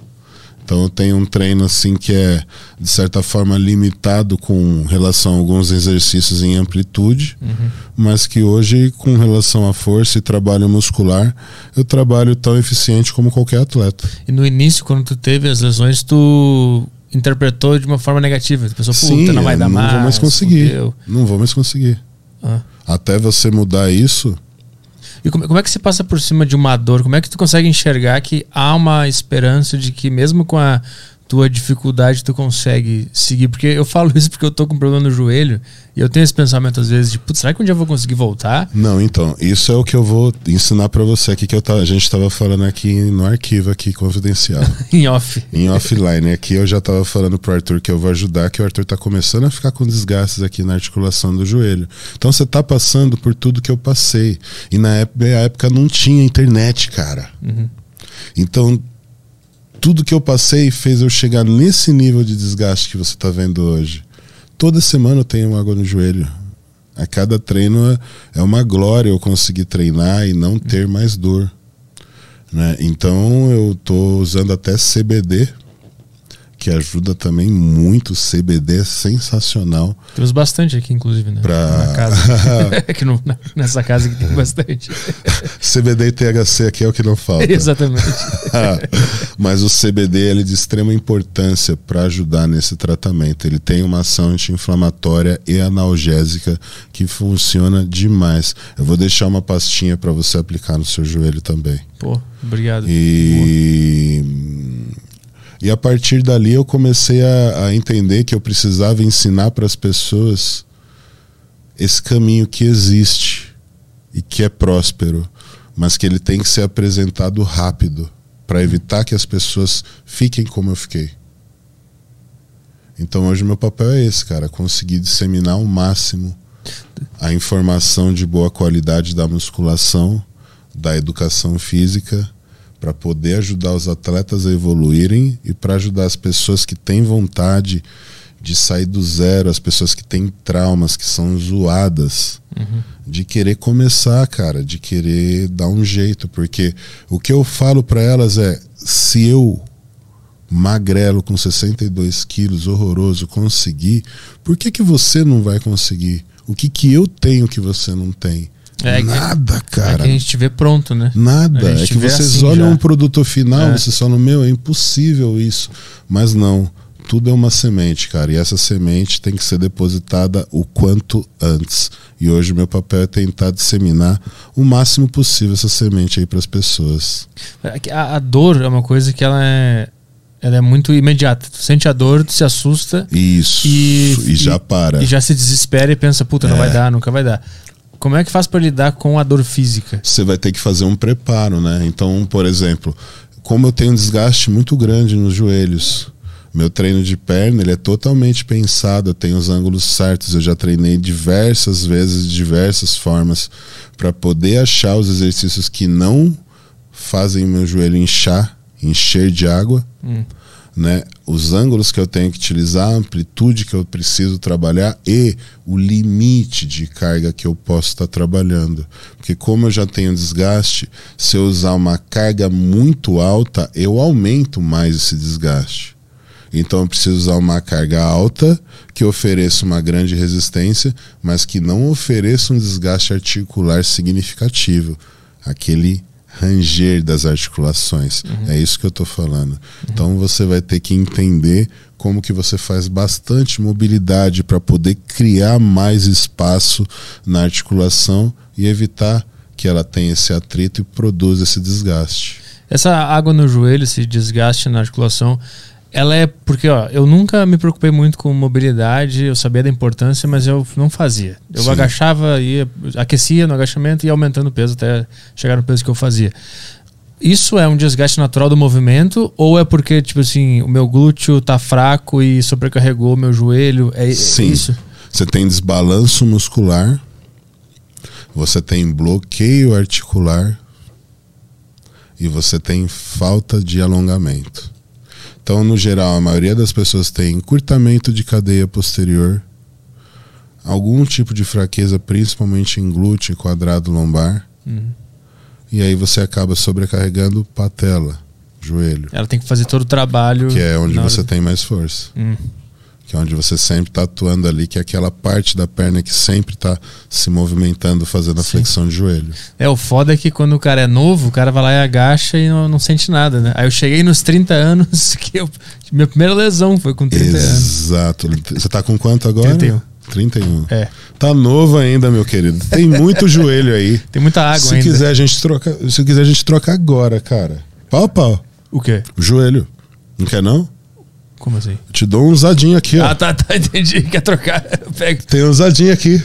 Então eu tenho um treino assim que é de certa forma limitado com relação a alguns exercícios em amplitude, Uhum. mas que hoje com relação à força e trabalho muscular, eu trabalho tão eficiente como qualquer atleta. E no início, quando tu teve as lesões, tu interpretou de uma forma negativa. Tu pensou, Sim, puta, não vai eu dar não mais. vou mais conseguir. Não vou mais conseguir. Ah. Até você mudar isso, E como, como é que você passa por cima de uma dor? Como é que tu consegue enxergar que há uma esperança de que mesmo com a tua dificuldade tu consegue seguir? Porque eu falo isso porque eu tô com um problema no joelho e eu tenho esse pensamento às vezes de, putz, será que um dia eu vou conseguir voltar? Não, então, isso é o que eu vou ensinar pra você aqui que eu tava, a gente estava falando aqui no arquivo aqui confidencial, em off. em offline. Aqui eu já tava falando pro Arthur que eu vou ajudar, que o Arthur tá começando a ficar com desgastes aqui na articulação do joelho. Então você tá passando por tudo que eu passei. E na época, na época não tinha internet, cara. Uhum. Então tudo que eu passei fez eu chegar nesse nível de desgaste que você tá vendo hoje. Toda semana eu tenho água no joelho. A cada treino é- uma glória eu conseguir treinar e não ter mais dor. Né? Então eu tô usando até CBD, que ajuda também muito. CBD é sensacional. Temos bastante aqui, inclusive, né? Pra- Na casa. no- na- nessa casa que tem bastante. CBD e THC aqui é o que não falta. Exatamente. Mas o CBD ele é de extrema importância para ajudar nesse tratamento. Ele tem uma ação anti-inflamatória e analgésica que funciona demais. Eu vou deixar uma pastinha para você aplicar no seu joelho também. Pô, obrigado. E, e a partir dali eu comecei a, a entender que eu precisava ensinar para as pessoas esse caminho que existe e que é próspero, mas que ele tem que ser apresentado rápido para evitar que as pessoas fiquem como eu fiquei. Então hoje meu papel é esse, cara, conseguir disseminar ao máximo a informação de boa qualidade da musculação, da educação física, para poder ajudar os atletas a evoluírem e para ajudar as pessoas que têm vontade de sair do zero, as pessoas que têm traumas, que são zoadas, Uhum. de querer começar, cara, de querer dar um jeito, porque o que eu falo para elas é: se eu magrelo com 62 quilos, horroroso, conseguir, por que que você não vai conseguir? O que que eu tenho que você não tem? É Nada, É cara. que a gente te vê pronto, né? Nada. É que vocês assim olham já. um produto final, É. vocês falam, meu, é impossível isso. Mas não. Tudo é uma semente, cara. E essa semente tem que ser depositada o quanto antes. E hoje meu papel é tentar disseminar o máximo possível essa semente aí para as pessoas. É A, a dor é uma coisa que ela é, ela é muito imediata. Tu sente a dor, tu se assusta Isso. E- E, já para. e já se desespera e pensa, puta, não É. vai dar, nunca vai dar. Como é que faz pra lidar com a dor física? Você vai ter que fazer um preparo, né? Então, por exemplo, como eu tenho um desgaste muito grande nos joelhos, meu treino de perna ele é totalmente pensado, eu tenho os ângulos certos, eu já treinei diversas vezes, de diversas formas, para poder achar os exercícios que não fazem meu joelho inchar, encher de água, Hum. Né? Os ângulos que eu tenho que utilizar, a amplitude que eu preciso trabalhar e o limite de carga que eu posso estar trabalhando. Porque como eu já tenho desgaste, se eu usar uma carga muito alta, eu aumento mais esse desgaste. Então eu preciso usar uma carga alta que ofereça uma grande resistência, mas que não ofereça um desgaste articular significativo. Aquele ranger das articulações. É isso que eu estou falando. Então você vai ter que entender como que você faz bastante mobilidade para poder criar mais espaço na articulação e evitar que ela tenha esse atrito e produza esse desgaste. Essa água no joelho, esse desgaste na articulação, ela é porque ó, eu nunca me preocupei muito com mobilidade, eu sabia da importância, mas eu não fazia. Eu Sim. agachava, ia, aquecia no agachamento e ia aumentando o peso até chegar no peso que eu fazia. Isso é um desgaste natural do movimento ou é porque tipo assim, o meu glúteo tá fraco e sobrecarregou meu joelho? É, é Sim. isso? Você tem desbalanço muscular, você tem bloqueio articular e você tem falta de alongamento. Então, no geral, a maioria das pessoas tem encurtamento de cadeia posterior, algum tipo de fraqueza, principalmente em glúteo e quadrado lombar, Uhum. e aí você acaba sobrecarregando patela, joelho, Ela tem que fazer todo o trabalho. que é onde hora você tem mais força Hum. Que é onde você sempre está atuando ali, que é aquela parte da perna que sempre está se movimentando, fazendo a Sim. flexão de joelho. É, o foda é que quando o cara é novo, o cara vai lá e agacha e não, não sente nada, né? Aí eu cheguei nos 30 anos, que eu, minha primeira lesão foi com 30 anos. Exato. Você tá com quanto agora? 31. 31. É, Tá novo ainda, meu querido. Tem muito joelho aí. tem muita água se ainda. quiser a gente troca, se quiser a gente troca agora, cara. Pau pau. O quê? Joelho. Não quer não? Como assim? Te dou um usadinho aqui, ó. Ah, tá, tá, entendi. Quer trocar? Eu pego. Tem um usadinho aqui.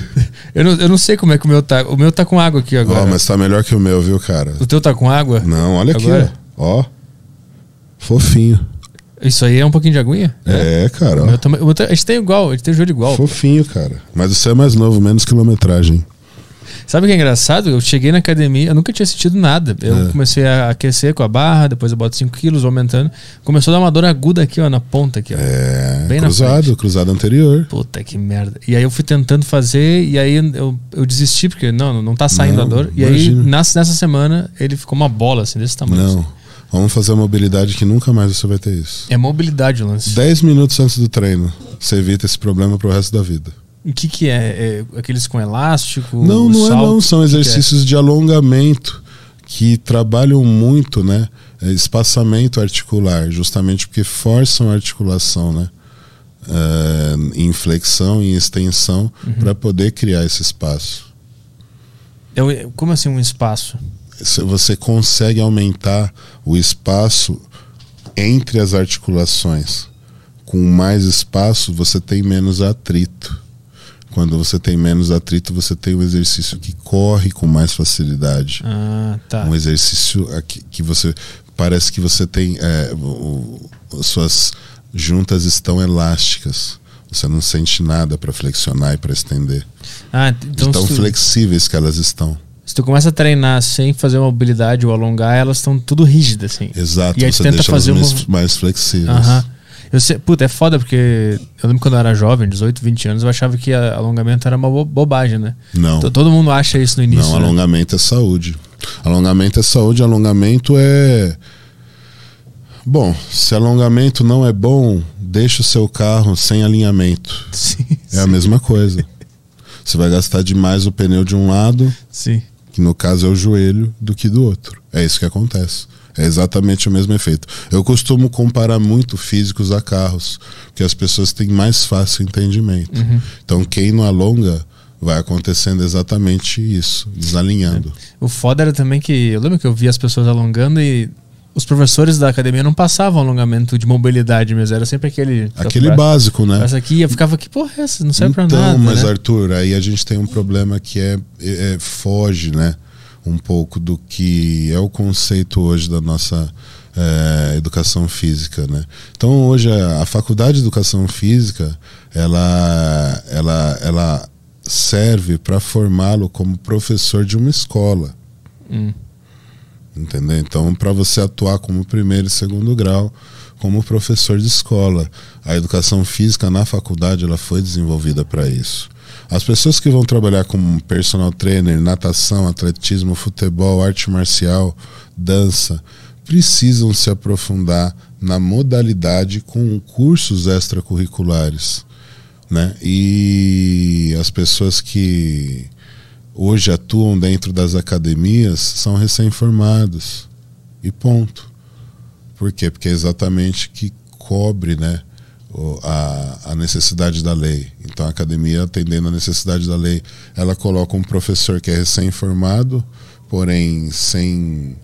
Eu não, eu não sei como é que o meu tá. O meu tá com água aqui agora. Ó, mas tá melhor que o meu, viu, cara? O teu tá com água? Não, olha aqui, Agora? ó. Ó. Fofinho. Isso aí é um pouquinho de aguinha? É, cara. O ó. o meu tá- a gente tem igual, a gente tem o joelho igual. Fofinho, cara. Mas o seu é mais novo, menos quilometragem. Sabe o que é engraçado? Eu cheguei na academia, eu nunca tinha sentido nada. Eu É. comecei a aquecer com a barra, depois eu boto 5 quilos, aumentando. Começou a dar uma dor aguda aqui, ó, na ponta aqui, ó. É, Bem na cruzado, cruzado anterior. Puta que merda. E aí eu fui tentando fazer, e aí eu, eu desisti, porque não, não tá saindo Não, a dor. E imagina. aí, nas- nessa semana, ele ficou uma bola, assim, desse tamanho. Não. assim. Vamos fazer a mobilidade que nunca mais você vai ter isso. É mobilidade o lance. 10 minutos antes do treino, você evita esse problema pro resto da vida. O que que é? É Aqueles com elástico? não, não é salto? não. São é? exercícios de alongamento que trabalham muito, né? É, Espaçamento articular, justamente porque forçam a articulação, né? É, em flexão e em extensão Uhum. para poder criar esse espaço. É o- como assim um espaço? você consegue aumentar o espaço entre as articulações. Com mais espaço, você tem menos atrito. Quando você tem menos atrito, você tem um exercício que corre com mais facilidade. Ah, tá. Um exercício aqui que você parece que você tem é, o- suas juntas estão elásticas. Você não sente nada para flexionar e para estender. Ah, então tão tu- flexíveis que elas estão. Se tu começa a treinar sem fazer mobilidade ou alongar, elas estão tudo rígidas, assim. Exato, E aí você tenta deixa fazer elas mais, uma- mais flexíveis. Aham. Eu sei, puta, é foda porque eu lembro quando eu era jovem, 18, 20 anos, eu achava que a- alongamento era uma bo- bobagem, né? Não. To- Todo mundo acha isso no início. Não, né? alongamento é saúde. Alongamento é saúde, alongamento é. Bom, se alongamento não é bom, deixa o seu carro sem alinhamento. Sim, É a sim, mesma coisa. Você vai gastar demais o pneu de um lado, sim. que no caso é o joelho, do que do outro. É isso que acontece. É exatamente o mesmo efeito. Eu costumo comparar muito físicos a carros, porque as pessoas têm mais fácil entendimento. Uhum. Então, quem não alonga, vai acontecendo exatamente isso, desalinhando. O foda era também que eu lembro que eu via as pessoas alongando e os professores da academia não passavam alongamento de mobilidade mesmo, era sempre aquele. Aquele braço- básico, né? Essa aqui, eu ficava, que porra é essa? Não serve então, pra nada. mas né? Arthur, aí a gente tem um problema que é, é- é- foge, né, um pouco do que é o conceito hoje da nossa é, educação física, né? Então hoje a, a faculdade de educação física ela ela ela serve para formá-lo como professor de uma escola. Hum. Entendeu? Então, para você atuar como primeiro e segundo grau, como professor de escola, a educação física na faculdade ela foi desenvolvida para isso. As pessoas que vão trabalhar como personal trainer, natação, atletismo, futebol, arte marcial, dança, precisam se aprofundar na modalidade com cursos extracurriculares, né? E as pessoas que hoje atuam dentro das academias são recém-formados. E ponto. Por quê? Porque é exatamente que cobre né, a, a necessidade da lei. Então a academia, atendendo a necessidade da lei, ela coloca um professor que é recém-formado, porém sem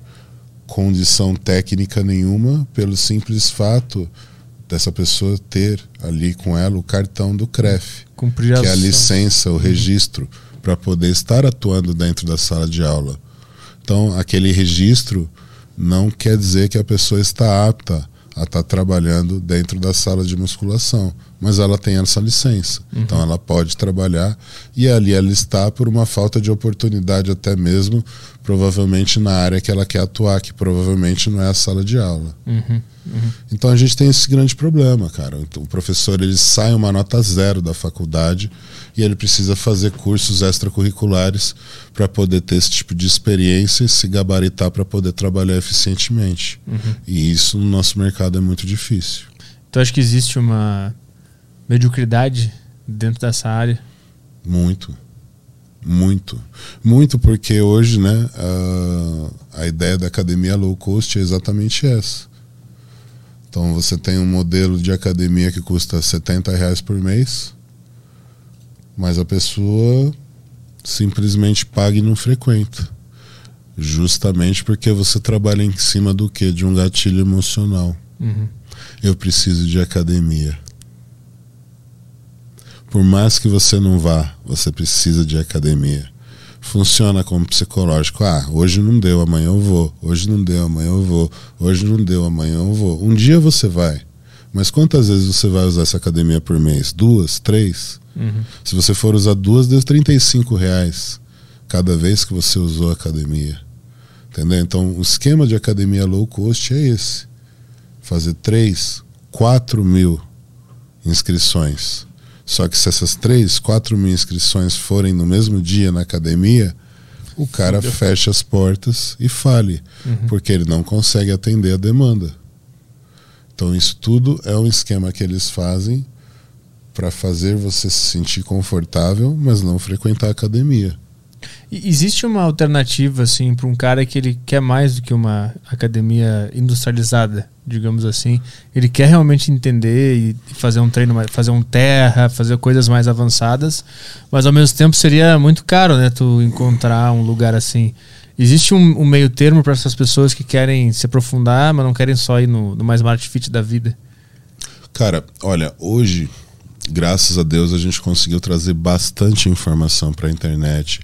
condição técnica nenhuma, pelo simples fato dessa pessoa ter ali com ela o cartão do CREF Cumprir que é a licença, o registro, para poder estar atuando dentro da sala de aula. Então, aquele registro não quer dizer que a pessoa está apta a estar trabalhando dentro da sala de musculação, mas ela tem essa licença. Então, ela pode trabalhar e ali ela está por uma falta de oportunidade, até mesmo, provavelmente na área que ela quer atuar, que provavelmente não é a sala de aula. Uhum. Então a gente tem esse grande problema, cara. O professor ele sai uma nota zero da faculdade e ele precisa fazer cursos extracurriculares para poder ter esse tipo de experiência e se gabaritar para poder trabalhar eficientemente. E isso no nosso mercado é muito difícil. Então acho que existe uma mediocridade dentro dessa área. Muito. Muito. Muito porque hoje, né, a, a ideia da academia low cost é exatamente essa. Então você tem um modelo de academia que custa 70 reais por mês, mas a pessoa simplesmente paga e não frequenta. Justamente porque você trabalha em cima do que? De um gatilho emocional. Uhum. Eu preciso de academia. Por mais que você não vá, você precisa de academia. Funciona como psicológico. Ah, hoje não deu, amanhã eu vou. Hoje não deu, amanhã eu vou. Hoje não deu, amanhã eu vou. Um dia você vai. Mas quantas vezes você vai usar essa academia por mês? Duas? Três? Uhum. Se você for usar duas, deu 35 reais cada vez que você usou a academia. Entendeu? Então, o esquema de academia low cost é esse. Fazer 3, 4 mil inscrições. Só que se essas 3, 4 mil inscrições forem no mesmo dia na academia, o cara Fudeu. fecha as portas e fale, Uhum. porque ele não consegue atender a demanda. Então, isso tudo é um esquema que eles fazem para fazer você se sentir confortável, mas não frequentar a academia. Existe uma alternativa assim para um cara que ele quer mais do que uma academia industrializada, digamos assim. Ele quer realmente entender e fazer um treino, mais- fazer um terra, fazer coisas mais avançadas, mas ao mesmo tempo seria muito caro, né? Tu encontrar um lugar assim. Existe um, um meio termo para essas pessoas que querem se aprofundar, mas não querem só ir no, no mais smart fit da vida. Cara, olha, hoje, graças a Deus, a gente conseguiu trazer bastante informação para a internet.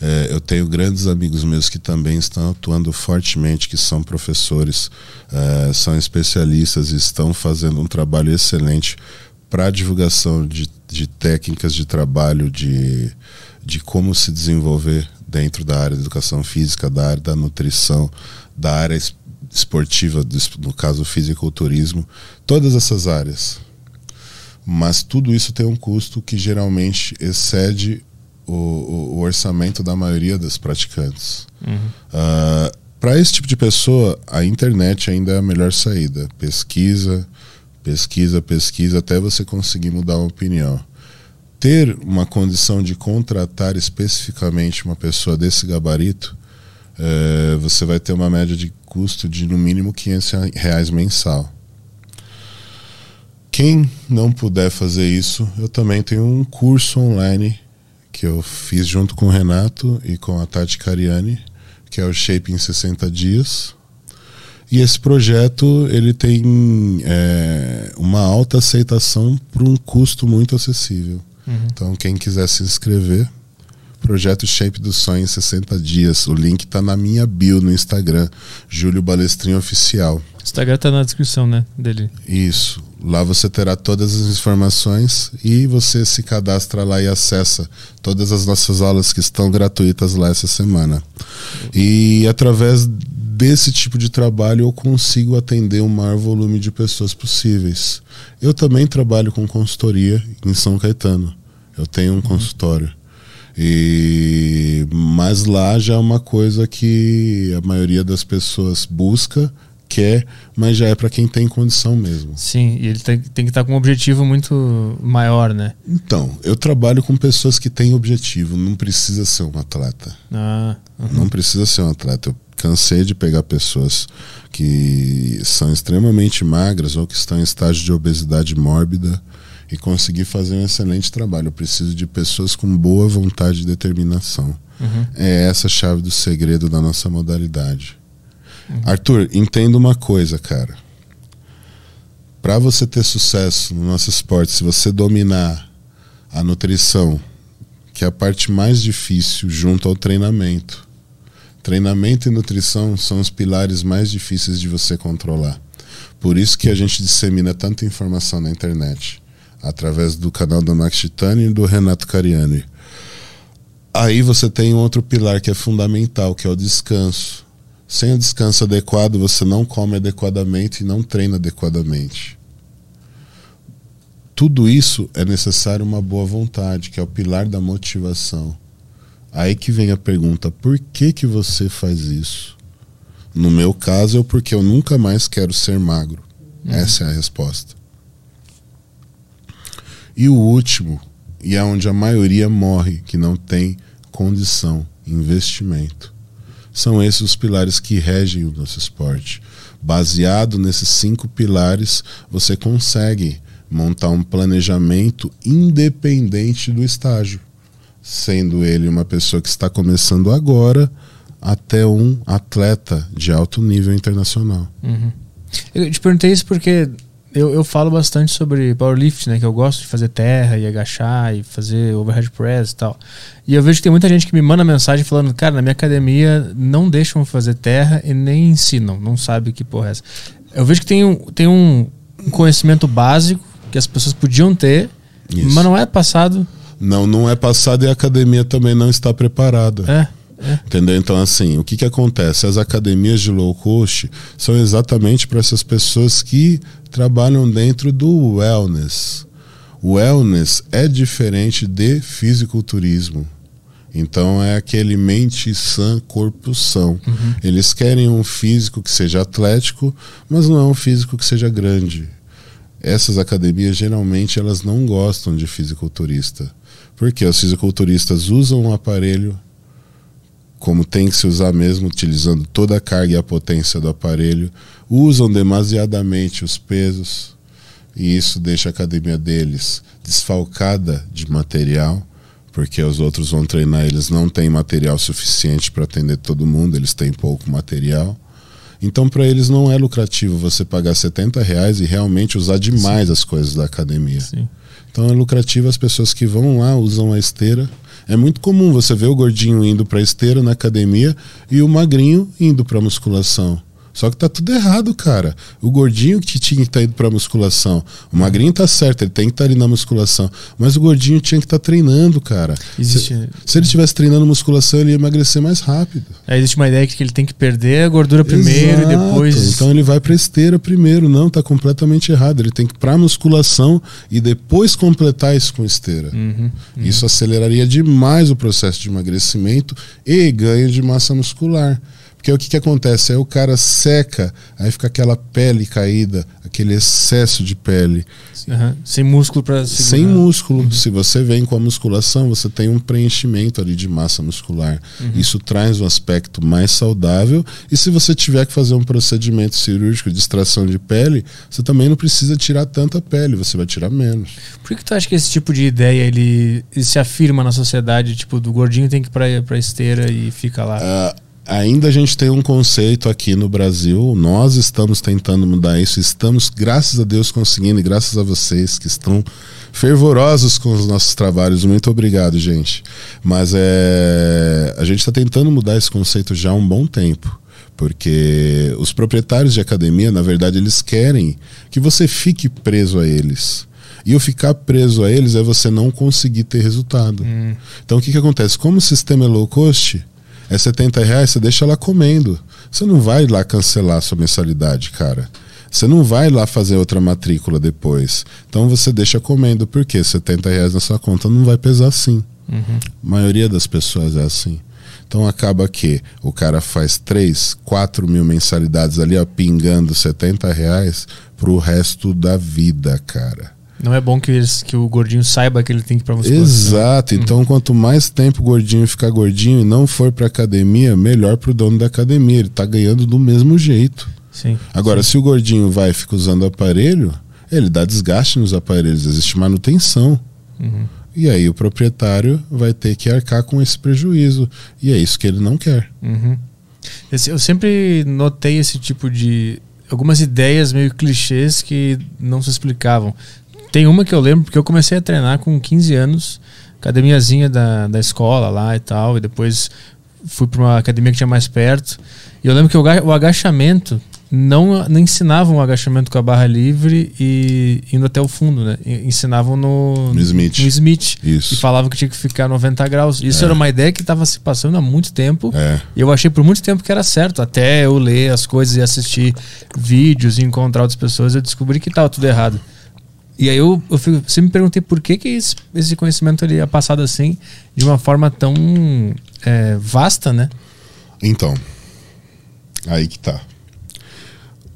É, eu tenho grandes amigos meus que também estão atuando fortemente, que são professores, é, são especialistas e estão fazendo um trabalho excelente para a divulgação de, de técnicas de trabalho, de, de como se desenvolver dentro da área da educação física, da área da nutrição, da área esportiva, no caso fisiculturismo, todas essas áreas. Mas tudo isso tem um custo que geralmente excede o, o, o orçamento da maioria dos praticantes. Uhum. Uh, Para esse tipo de pessoa, a internet ainda é a melhor saída. Pesquisa, pesquisa, pesquisa, até você conseguir mudar uma opinião. Ter uma condição de contratar especificamente uma pessoa desse gabarito, uh, você vai ter uma média de custo de no mínimo 500 reais mensal. Quem não puder fazer isso, eu também tenho um curso online que eu fiz junto com o Renato e com a Tati Cariani, que é o Shape em 60 dias. E esse projeto ele tem é, uma alta aceitação por um custo muito acessível. Uhum. Então, quem quiser se inscrever, projeto Shape do Sonho em 60 dias. O link está na minha bio no Instagram, Júlio Balestrinho Oficial. Instagram está na descrição, né, dele. Isso. Lá você terá todas as informações e você se cadastra lá e acessa todas as nossas aulas que estão gratuitas lá essa semana. E através desse tipo de trabalho eu consigo atender o maior volume de pessoas possíveis. Eu também trabalho com consultoria em São Caetano. Eu tenho um uhum. consultório. E mas lá já é uma coisa que a maioria das pessoas busca, quer, mas já é para quem tem condição mesmo. Sim, e ele tem, tem que estar tá com um objetivo muito maior, né? Então, eu trabalho com pessoas que têm objetivo, não precisa ser um atleta. Ah, uhum. Não precisa ser um atleta. Eu cansei de pegar pessoas que são extremamente magras ou que estão em estágio de obesidade mórbida e conseguir fazer um excelente trabalho. Eu preciso de pessoas com boa vontade e determinação. Uhum. É essa a chave do segredo da nossa modalidade. Uhum. Arthur, entenda uma coisa, cara. Para você ter sucesso no nosso esporte, se você dominar a nutrição, que é a parte mais difícil junto ao treinamento. Treinamento e nutrição são os pilares mais difíceis de você controlar. Por isso que a gente dissemina tanta informação na internet através do canal da Max Titani e do Renato Cariani. Aí você tem um outro pilar que é fundamental, que é o descanso. Sem o descanso adequado, você não come adequadamente e não treina adequadamente. Tudo isso é necessário uma boa vontade, que é o pilar da motivação. Aí que vem a pergunta: por que que você faz isso? No meu caso, é porque eu nunca mais quero ser magro. Uhum. Essa é a resposta. E o último, e é onde a maioria morre, que não tem condição, investimento. São esses os pilares que regem o nosso esporte. Baseado nesses cinco pilares, você consegue montar um planejamento independente do estágio, sendo ele uma pessoa que está começando agora até um atleta de alto nível internacional. Uhum. Eu te perguntei isso porque eu, eu falo bastante sobre powerlift, né? Que eu gosto de fazer terra e agachar e fazer overhead press e tal. E eu vejo que tem muita gente que me manda mensagem falando, cara, na minha academia não deixam fazer terra e nem ensinam, não sabe que porra é essa. Eu vejo que tem um, tem um conhecimento básico que as pessoas podiam ter, Isso. mas não é passado. Não, não é passado e a academia também não está preparada. É. É. Entendeu? Então, assim, o que, que acontece? As academias de low cost são exatamente para essas pessoas que trabalham dentro do wellness. O wellness é diferente de fisiculturismo. Então é aquele mente sã, corpo são. Uhum. Eles querem um físico que seja atlético, mas não é um físico que seja grande. Essas academias geralmente elas não gostam de fisiculturista. Porque os fisiculturistas usam um aparelho como tem que se usar mesmo, utilizando toda a carga e a potência do aparelho, usam demasiadamente os pesos e isso deixa a academia deles desfalcada de material, porque os outros vão treinar, eles não têm material suficiente para atender todo mundo, eles têm pouco material. Então, para eles não é lucrativo você pagar 70 reais e realmente usar demais Sim. as coisas da academia. Sim. Então, é lucrativo as pessoas que vão lá, usam a esteira é muito comum você ver o gordinho indo para esteira na academia e o magrinho indo para musculação. Só que tá tudo errado, cara. O gordinho que tinha que estar tá indo pra musculação. O magrinho tá certo, ele tem que estar tá ali na musculação. Mas o gordinho tinha que estar tá treinando, cara. Existe... Se, se ele estivesse treinando musculação, ele ia emagrecer mais rápido. É, existe uma ideia que ele tem que perder a gordura primeiro Exato. e depois. Então ele vai pra esteira primeiro. Não, tá completamente errado. Ele tem que ir pra musculação e depois completar isso com esteira. Uhum, uhum. Isso aceleraria demais o processo de emagrecimento e ganho de massa muscular. Porque o que, que acontece? Aí o cara seca, aí fica aquela pele caída, aquele excesso de pele. Uhum. Sem músculo para Sem músculo. Uhum. Se você vem com a musculação, você tem um preenchimento ali de massa muscular. Uhum. Isso traz um aspecto mais saudável. E se você tiver que fazer um procedimento cirúrgico de extração de pele, você também não precisa tirar tanta pele, você vai tirar menos. Por que, tu acha que esse tipo de ideia ele, ele se afirma na sociedade? Tipo, do gordinho tem que ir pra esteira e fica lá? Uh, ainda a gente tem um conceito aqui no Brasil, nós estamos tentando mudar isso, estamos, graças a Deus, conseguindo, e graças a vocês que estão fervorosos com os nossos trabalhos. Muito obrigado, gente. Mas é, a gente está tentando mudar esse conceito já há um bom tempo. Porque os proprietários de academia, na verdade, eles querem que você fique preso a eles. E o ficar preso a eles é você não conseguir ter resultado. Hum. Então o que, que acontece? Como o sistema é low cost, é 70 reais, você deixa ela comendo. Você não vai lá cancelar sua mensalidade, cara. Você não vai lá fazer outra matrícula depois. Então você deixa comendo, porque 70 reais na sua conta não vai pesar assim. Uhum. A maioria das pessoas é assim. Então acaba que o cara faz 3, 4 mil mensalidades ali, ó, pingando 70 reais pro resto da vida, cara. Não é bom que, eles, que o gordinho saiba que ele tem que ir pra musculação. Exato. Então, uhum. quanto mais tempo o gordinho ficar gordinho e não for pra academia, melhor pro dono da academia. Ele tá ganhando do mesmo jeito. Sim. Agora, sim. se o gordinho vai e fica usando aparelho, ele dá desgaste nos aparelhos, existe manutenção. Uhum. E aí o proprietário vai ter que arcar com esse prejuízo. E é isso que ele não quer. Uhum. Eu sempre notei esse tipo de. algumas ideias meio clichês que não se explicavam. Tem uma que eu lembro, porque eu comecei a treinar com 15 anos, academiazinha da, da escola lá e tal, e depois fui para uma academia que tinha mais perto. E eu lembro que o agachamento não, não ensinavam o agachamento com a barra livre e indo até o fundo, né? Ensinavam no, no Smith. No Smith. Isso. E falavam que tinha que ficar 90 graus. Isso é. era uma ideia que estava se passando há muito tempo. É. E eu achei por muito tempo que era certo. Até eu ler as coisas e assistir vídeos e encontrar outras pessoas, eu descobri que estava tudo errado. E aí eu, eu fico, sempre me perguntei por que, que esse, esse conhecimento ele é passado assim, de uma forma tão é, vasta, né? Então, aí que tá.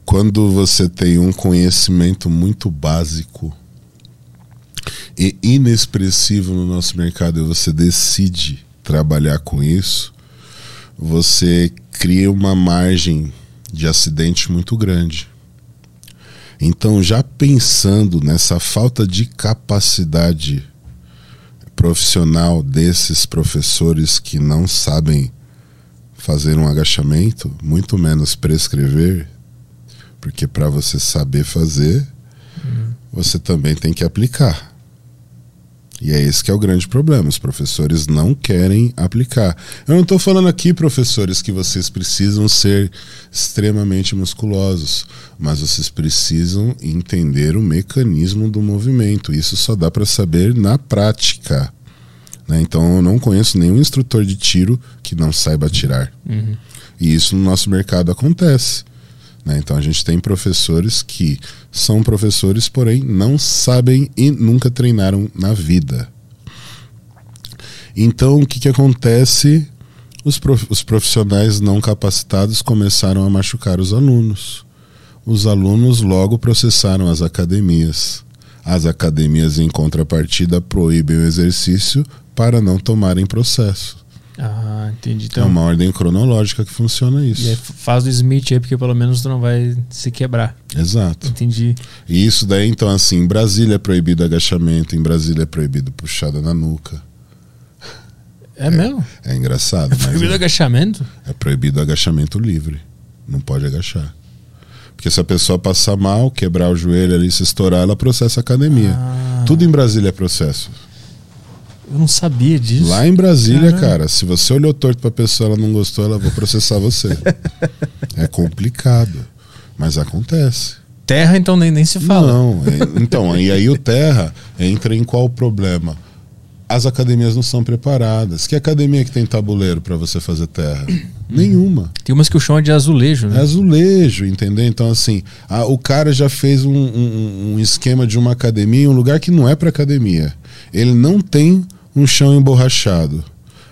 Quando você tem um conhecimento muito básico e inexpressivo no nosso mercado e você decide trabalhar com isso, você cria uma margem de acidente muito grande. Então, já pensando nessa falta de capacidade profissional desses professores que não sabem fazer um agachamento, muito menos prescrever, porque para você saber fazer, uhum. você também tem que aplicar. E é esse que é o grande problema. Os professores não querem aplicar. Eu não estou falando aqui, professores, que vocês precisam ser extremamente musculosos, mas vocês precisam entender o mecanismo do movimento. Isso só dá para saber na prática. Né? Então, eu não conheço nenhum instrutor de tiro que não saiba atirar. Uhum. E isso no nosso mercado acontece. Né? Então a gente tem professores que são professores, porém não sabem e nunca treinaram na vida. Então o que, que acontece? Os, prof os profissionais não capacitados começaram a machucar os alunos. Os alunos logo processaram as academias. As academias, em contrapartida, proíbem o exercício para não tomarem processo. Ah, entendi. Então, é uma ordem cronológica que funciona isso. E faz o Smith aí, porque pelo menos tu não vai se quebrar. Exato. Entendi. E isso daí, então, assim, em Brasília é proibido agachamento, em Brasília é proibido puxada na nuca. É, é mesmo? É engraçado. É proibido é, agachamento? É proibido agachamento livre. Não pode agachar. Porque se a pessoa passar mal, quebrar o joelho ali, se estourar, ela processa a academia. Ah. Tudo em Brasília é processo. Eu não sabia disso. Lá em Brasília, Caramba. cara, se você olhou torto pra pessoa, ela não gostou, ela vai processar você. é complicado, mas acontece. Terra, então, nem, nem se fala. Não, é- então, e aí o Terra entra em qual problema? As academias não são preparadas. Que academia que tem tabuleiro pra você fazer terra? Nenhuma. Tem umas que o chão é de azulejo, É né? azulejo, entendeu? Então, assim, a- o cara já fez um, um- um esquema de uma academia em um lugar que não é para academia. Ele não tem um chão emborrachado.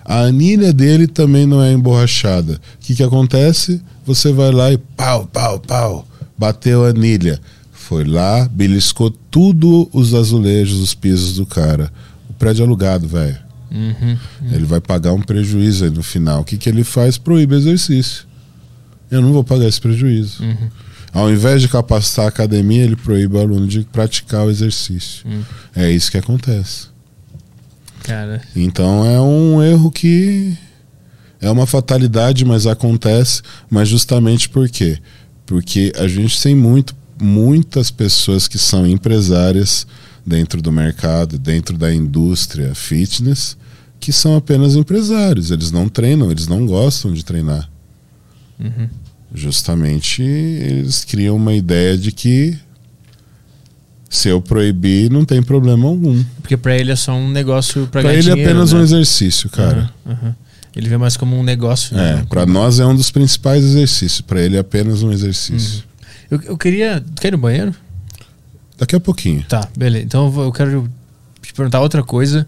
A anilha dele também não é emborrachada. O que, que acontece? Você vai lá e pau, pau, pau. Bateu a anilha. Foi lá, beliscou tudo os azulejos, os pisos do cara. O prédio é alugado, velho. Uhum. Ele vai pagar um prejuízo aí no final. O que, que ele faz? Proíbe exercício. Eu não vou pagar esse prejuízo. Uhum. Ao invés de capacitar a academia, ele proíbe o aluno de praticar o exercício. Uhum. É isso que acontece. Cara, Então é um erro que é uma fatalidade, mas acontece. Mas justamente por quê? Porque a gente tem muito, muitas pessoas que são empresárias dentro do mercado, dentro da indústria fitness, que são apenas empresários. Eles não treinam, eles não gostam de treinar. Uhum. Justamente eles criam uma ideia de que se eu proibir, não tem problema algum. porque pra ele é só um negócio pra Para ganhar ele é apenas né? um exercício, cara. Uhum, uhum. Ele vê mais como um negócio. né? É, para nós é um dos principais exercícios. Para ele é apenas um exercício. Eu, eu queria. Quer ir no banheiro? Daqui a pouquinho. Tá, beleza. Então eu quero te perguntar outra coisa,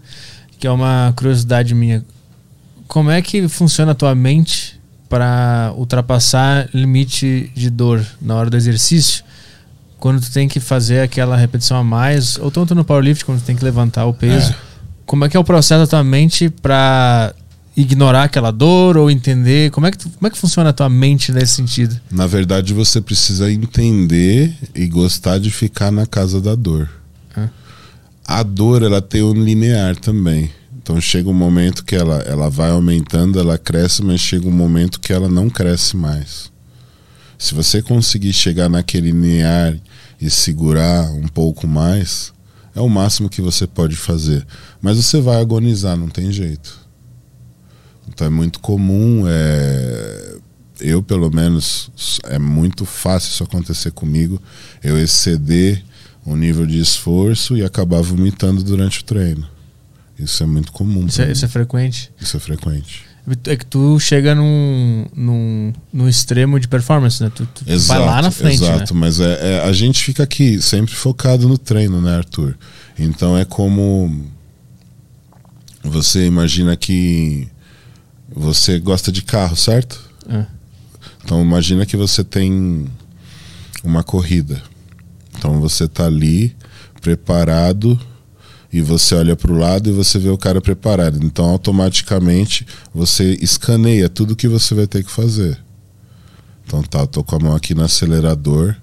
que é uma curiosidade minha. Como é que funciona a tua mente para ultrapassar limite de dor na hora do exercício? Quando tu tem que fazer aquela repetição a mais, ou tanto no powerlift, quando tu tem que levantar o peso. É. Como é que é o processo da tua mente para ignorar aquela dor ou entender? Como é, que tu- como é que funciona a tua mente nesse sentido? Na verdade, você precisa entender e gostar de ficar na casa da dor. Ah. A dor, ela tem um linear também. Então chega um momento que ela, ela vai aumentando, ela cresce, mas chega um momento que ela não cresce mais. Se você conseguir chegar naquele linear e segurar um pouco mais, é o máximo que você pode fazer. Mas você vai agonizar, não tem jeito. Então é muito comum, é, eu pelo menos, é muito fácil isso acontecer comigo, eu exceder o nível de esforço e acabar vomitando durante o treino. Isso é muito comum. Isso é, isso é frequente? Isso é frequente. É que tu chega num, num, num extremo de performance, né? Tu, tu vai Exato, lá na frente, exato, né? mas é, é- a gente fica aqui sempre focado no treino, né, Arthur? Então é como você imagina que você gosta de carro, certo? É. Então imagina que você tem uma corrida. Então você tá ali preparado e você olha para o lado e você vê o cara preparado. Então automaticamente você escaneia tudo que você vai ter que fazer. Então tá, eu tô com a mão aqui no acelerador,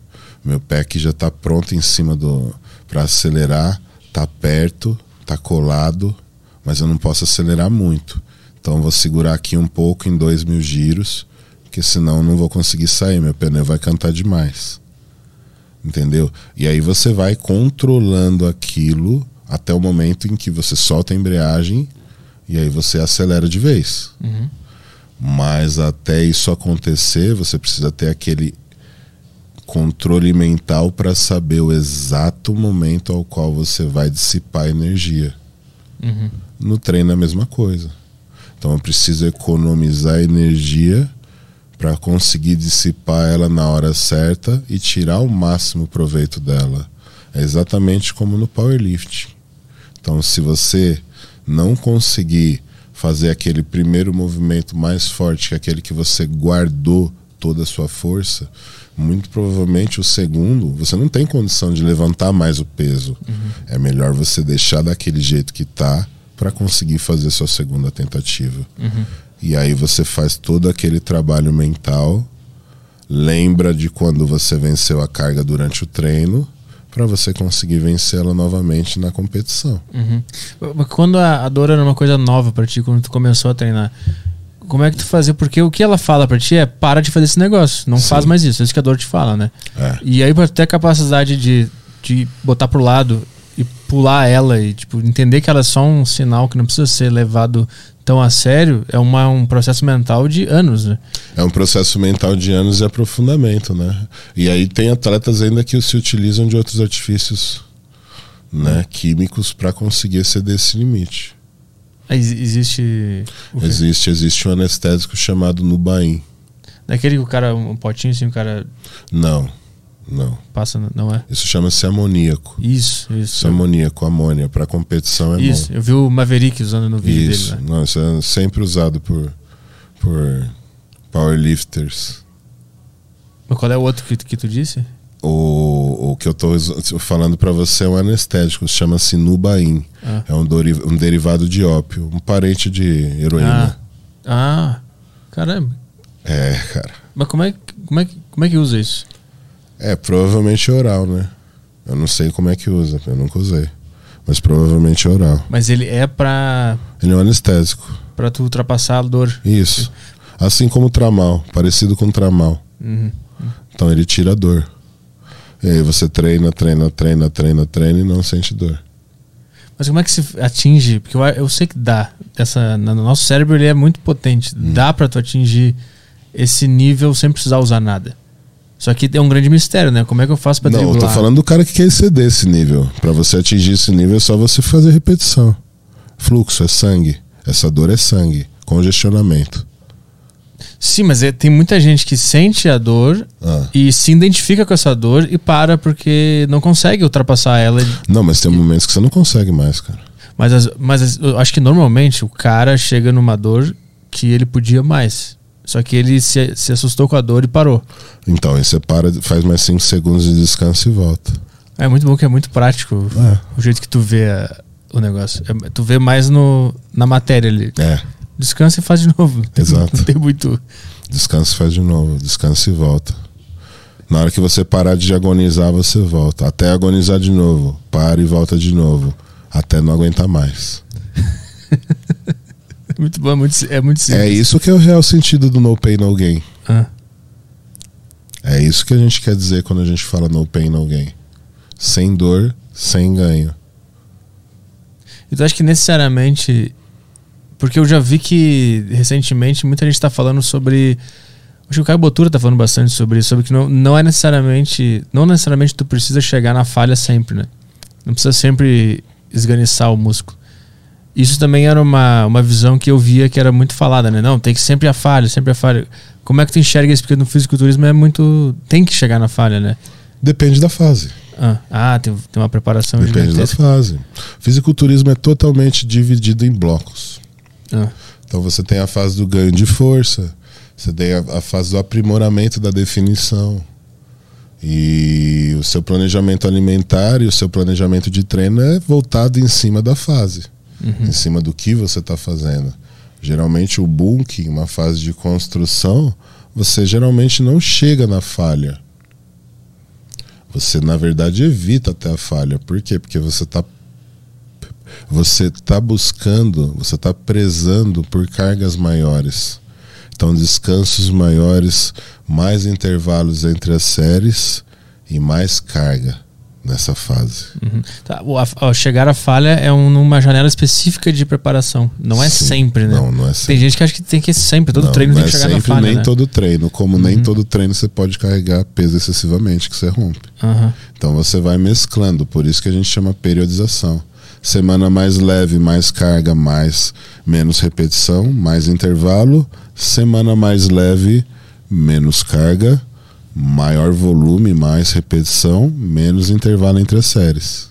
meu pé aqui já tá pronto em cima do para acelerar, tá perto, tá colado, mas eu não posso acelerar muito. Então vou segurar aqui um pouco em dois mil giros, porque senão não vou conseguir sair, meu pneu vai cantar demais. Entendeu? E aí você vai controlando aquilo até o momento em que você solta a embreagem e aí você acelera de vez. Uhum. Mas até isso acontecer, você precisa ter aquele controle mental para saber o exato momento ao qual você vai dissipar energia. Uhum. No treino é a mesma coisa. Então eu preciso economizar energia para conseguir dissipar ela na hora certa e tirar o máximo proveito dela. É exatamente como no powerlifting. Então, se você não conseguir fazer aquele primeiro movimento mais forte, que aquele que você guardou toda a sua força, muito provavelmente o segundo, você não tem condição de levantar mais o peso. É melhor você deixar daquele jeito que tá para conseguir fazer sua segunda tentativa. E aí você faz todo aquele trabalho mental, lembra de quando você venceu a carga durante o treino, para você conseguir vencê-la novamente na competição. Uhum. Mas Quando a, a dor era uma coisa nova pra ti, quando tu começou a treinar, como é que tu fazia? Porque o que ela fala pra ti é para de fazer esse negócio, não Sim. faz mais isso. É isso que a dor te fala, né? É. E aí pra ter a capacidade de, de botar pro lado pular ela e tipo entender que ela é só um sinal que não precisa ser levado tão a sério é uma, um processo mental de anos, né? É um processo mental de anos e aprofundamento, né? E aí tem atletas ainda que se utilizam de outros artifícios, né, químicos para conseguir exceder esse limite. Ex existe existe existe um anestésico chamado Nubain. Daquele que o cara um potinho assim, o cara Não. Não. Passa, não é? Isso chama-se amoníaco. Isso, isso. Isso é amoníaco, amônia. Para competição é Isso, bom. eu vi o Maverick usando no vídeo isso. dele. Né? Não, isso é sempre usado por, por powerlifters. Mas qual é o outro que, que tu disse? O, o que eu estou falando para você é um anestésico, chama-se Nubain. Ah. É um, um, derivado de ópio, um parente de heroína. Ah. ah, caramba. É, cara. Mas como é, como, é, como é que usa isso? É, provavelmente oral, né? Eu não sei como é que usa, eu nunca usei. Mas provavelmente oral. Mas ele é pra. Ele é um anestésico. Pra tu ultrapassar a dor. Isso. Assim como o tramal, parecido com o tramal. Uhum. Então ele tira a dor. E aí você treina, treina, treina, treina, treina e não sente dor. Mas como é que se atinge? Porque eu, eu sei que dá. Essa, no nosso cérebro ele é muito potente. Hum. Dá para tu atingir esse nível sem precisar usar nada. Só que é um grande mistério, né? Como é que eu faço pra Não, driblar? eu tô falando do cara que quer exceder esse nível. Para você atingir esse nível é só você fazer repetição. Fluxo é sangue. Essa dor é sangue. Congestionamento. Sim, mas é, tem muita gente que sente a dor Ah. e se identifica com essa dor e para porque não consegue ultrapassar ela. Não, mas tem momentos que você não consegue mais, cara. Mas, as- mas as- eu acho que normalmente o cara chega numa dor que ele podia mais. Só que ele se, se assustou com a dor e parou. Então, aí você para, faz mais 5 segundos de descanso e volta. É muito bom que é muito prático É. o jeito que tu vê a- o negócio. É- tu vê mais no, na matéria ali. É, Descansa e faz de novo. Exato. Não tem muito. descansa e faz de novo. Descansa e volta. Na hora que você parar de agonizar, você volta. Até agonizar de novo. Para e volta de novo. Até não aguentar mais. Muito bom, é muito, é muito simples. É isso que é o real sentido do no pain, no gain. Ah, É isso que a gente quer dizer quando a gente fala no pain, no gain. Sem dor, sem ganho. E tu acha que necessariamente. Porque eu já vi que recentemente muita gente está falando sobre. Acho que o Caio Botura tá falando bastante sobre isso, sobre que não, não é necessariamente. Não necessariamente tu precisa chegar na falha sempre, né? Não precisa sempre esganiçar o músculo. Isso também era uma, uma visão que eu via que era muito falada, né? Não, tem que sempre a falha, sempre a falha. Como é que tu enxerga isso? Porque no fisiculturismo é muito. Tem que chegar na falha, né? Depende da fase. Ah, ah tem, tem uma preparação Depende da gigantesca. fase. Fisiculturismo é totalmente dividido em blocos. Ah, Então você tem a fase do ganho de força, você tem a, a fase do aprimoramento da definição. E o seu planejamento alimentar e o seu planejamento de treino é voltado em cima da fase, em cima do que você está fazendo. Geralmente o bulking, uma fase de construção, você geralmente não chega na falha. Você, na verdade, evita até a falha. Por quê? Porque você está você está buscando, você está prezando por cargas maiores. Então, descansos maiores, mais intervalos entre as séries e mais carga nessa fase. Uhum. Tá, a- chegar à falha é um- numa janela específica de preparação. Não é Sim. sempre, né? Não, não é Tem sempre. gente que acha que tem que ir sempre, todo Não, treino não tem que é chegar na sempre, falha. nem né? todo treino. Como nem todo treino você pode carregar peso excessivamente que você rompe. Aham. Então você vai mesclando, por isso que a gente chama periodização. Semana mais leve, mais carga, mais menos repetição, mais intervalo. Semana mais leve, menos carga, maior volume, mais repetição, menos intervalo entre as séries.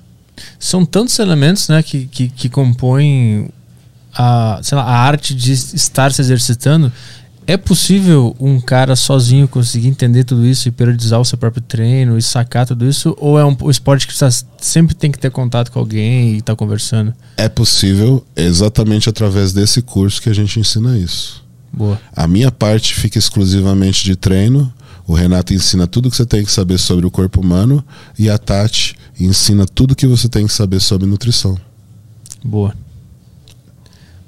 São tantos elementos né, que, que, que compõem a, lá, a arte de estar se exercitando. É possível um cara sozinho conseguir entender tudo isso e periodizar o seu próprio treino e sacar tudo isso? Ou é um, esporte que você sempre tem que ter contato com alguém e estar conversando? É possível exatamente através desse curso que a gente ensina isso. Boa. A minha parte fica exclusivamente de treino. O Renato ensina tudo que você tem que saber sobre o corpo humano e a Tati ensina tudo que você tem que saber sobre nutrição. Boa.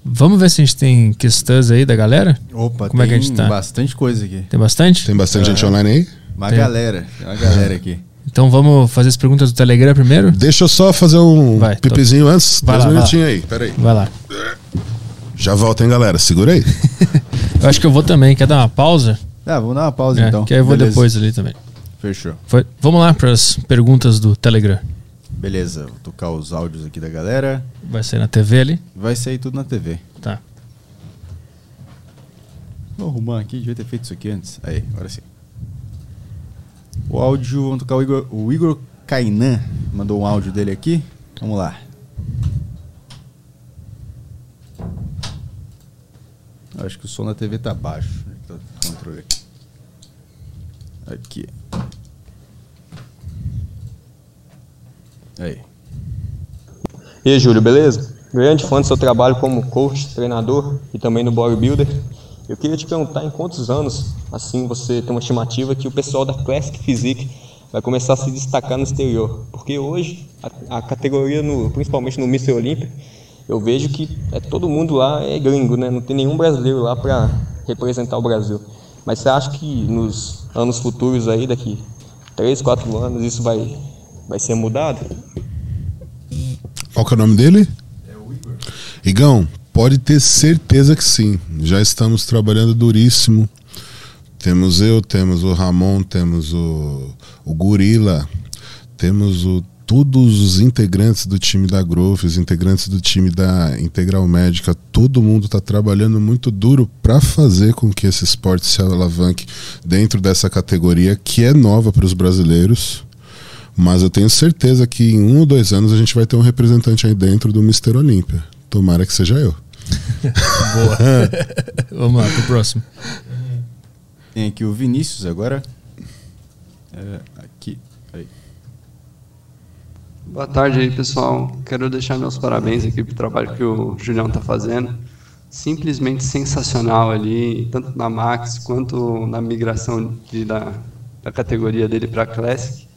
Vamos ver se a gente tem questões aí da galera? Opa, Como é tem que a gente tá? bastante coisa aqui. Tem bastante? Tem bastante Aham. gente online aí? Uma Tem. galera, uma galera aqui. Então vamos fazer as perguntas do Telegram primeiro? Deixa eu só fazer um Vai, tô- pipizinho antes. Vai Dois lá, vai minutinhos aí, peraí. Vai lá. Já volta, hein, galera? Segura aí. Eu acho que eu vou também. Quer dar uma pausa? Ah, vamos dar uma pausa É, então. que aí eu vou Beleza. depois ali também. Fechou. Foi. Vamos lá para as perguntas do Telegram. Beleza, vou tocar os áudios aqui da galera. Vai sair na TV ali? Vai sair tudo na TV. Tá. Vou arrumar aqui, devia ter feito isso aqui antes. Aí, agora sim. O áudio, vamos tocar o Igor, o Igor Kainan. Mandou um áudio dele aqui. Vamos lá. Eu acho que o som da TV tá baixo. Controle aqui. Aqui. Aí. E aí, Júlio, beleza? Grande fã do seu trabalho como coach, treinador e também no bodybuilder. Eu queria te perguntar em quantos anos, assim, você tem uma estimativa que o pessoal da Classic Physique vai começar a se destacar no exterior? Porque hoje, a, a categoria, no, principalmente no Mr. Olympia, eu vejo que é, todo mundo lá é gringo, né? Não tem nenhum brasileiro lá para representar o Brasil. Mas você acha que nos anos futuros aí, daqui 3, 4 anos, isso vai, vai ser mudado? Qual que é o nome dele? É o Igor. Igão, pode ter certeza que sim. Já estamos trabalhando duríssimo. Temos eu, temos o Ramon, temos o, o Gorila, temos o, todos os integrantes do time da Growth, os integrantes do time da Integral Médica, todo mundo está trabalhando muito duro para fazer com que esse esporte se alavanque dentro dessa categoria que é nova para os brasileiros. Mas eu tenho certeza que em um ou dois anos a gente vai ter um representante aí dentro do Mister Olímpia. Tomara que seja eu. Boa. Vamos lá pro próximo. Tem aqui o Vinícius agora. É, aqui. Aí. Boa tarde aí, pessoal. Quero deixar meus parabéns aqui pro trabalho que o Julião tá fazendo. Simplesmente sensacional ali, tanto na Max quanto na migração de, da, da categoria dele para Classic.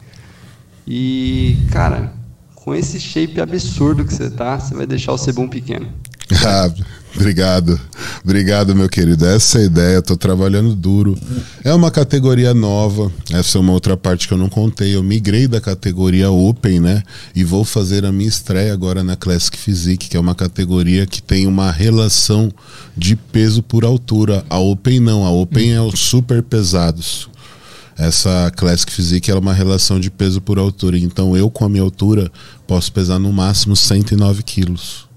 E, cara, com esse shape absurdo que você tá, você vai deixar o Sebum pequeno. Ah, obrigado. Obrigado, meu querido. Essa é a ideia. Eu tô trabalhando duro. É uma categoria nova. Essa é uma outra parte que eu não contei. Eu migrei da categoria Open, né? E vou fazer a minha estreia agora na Classic Physique, que é uma categoria que tem uma relação de peso por altura. A Open não. A Open é os super pesados. Essa Classic Physique é uma relação de peso por altura. Então eu, com a minha altura, posso pesar no máximo 109 quilos.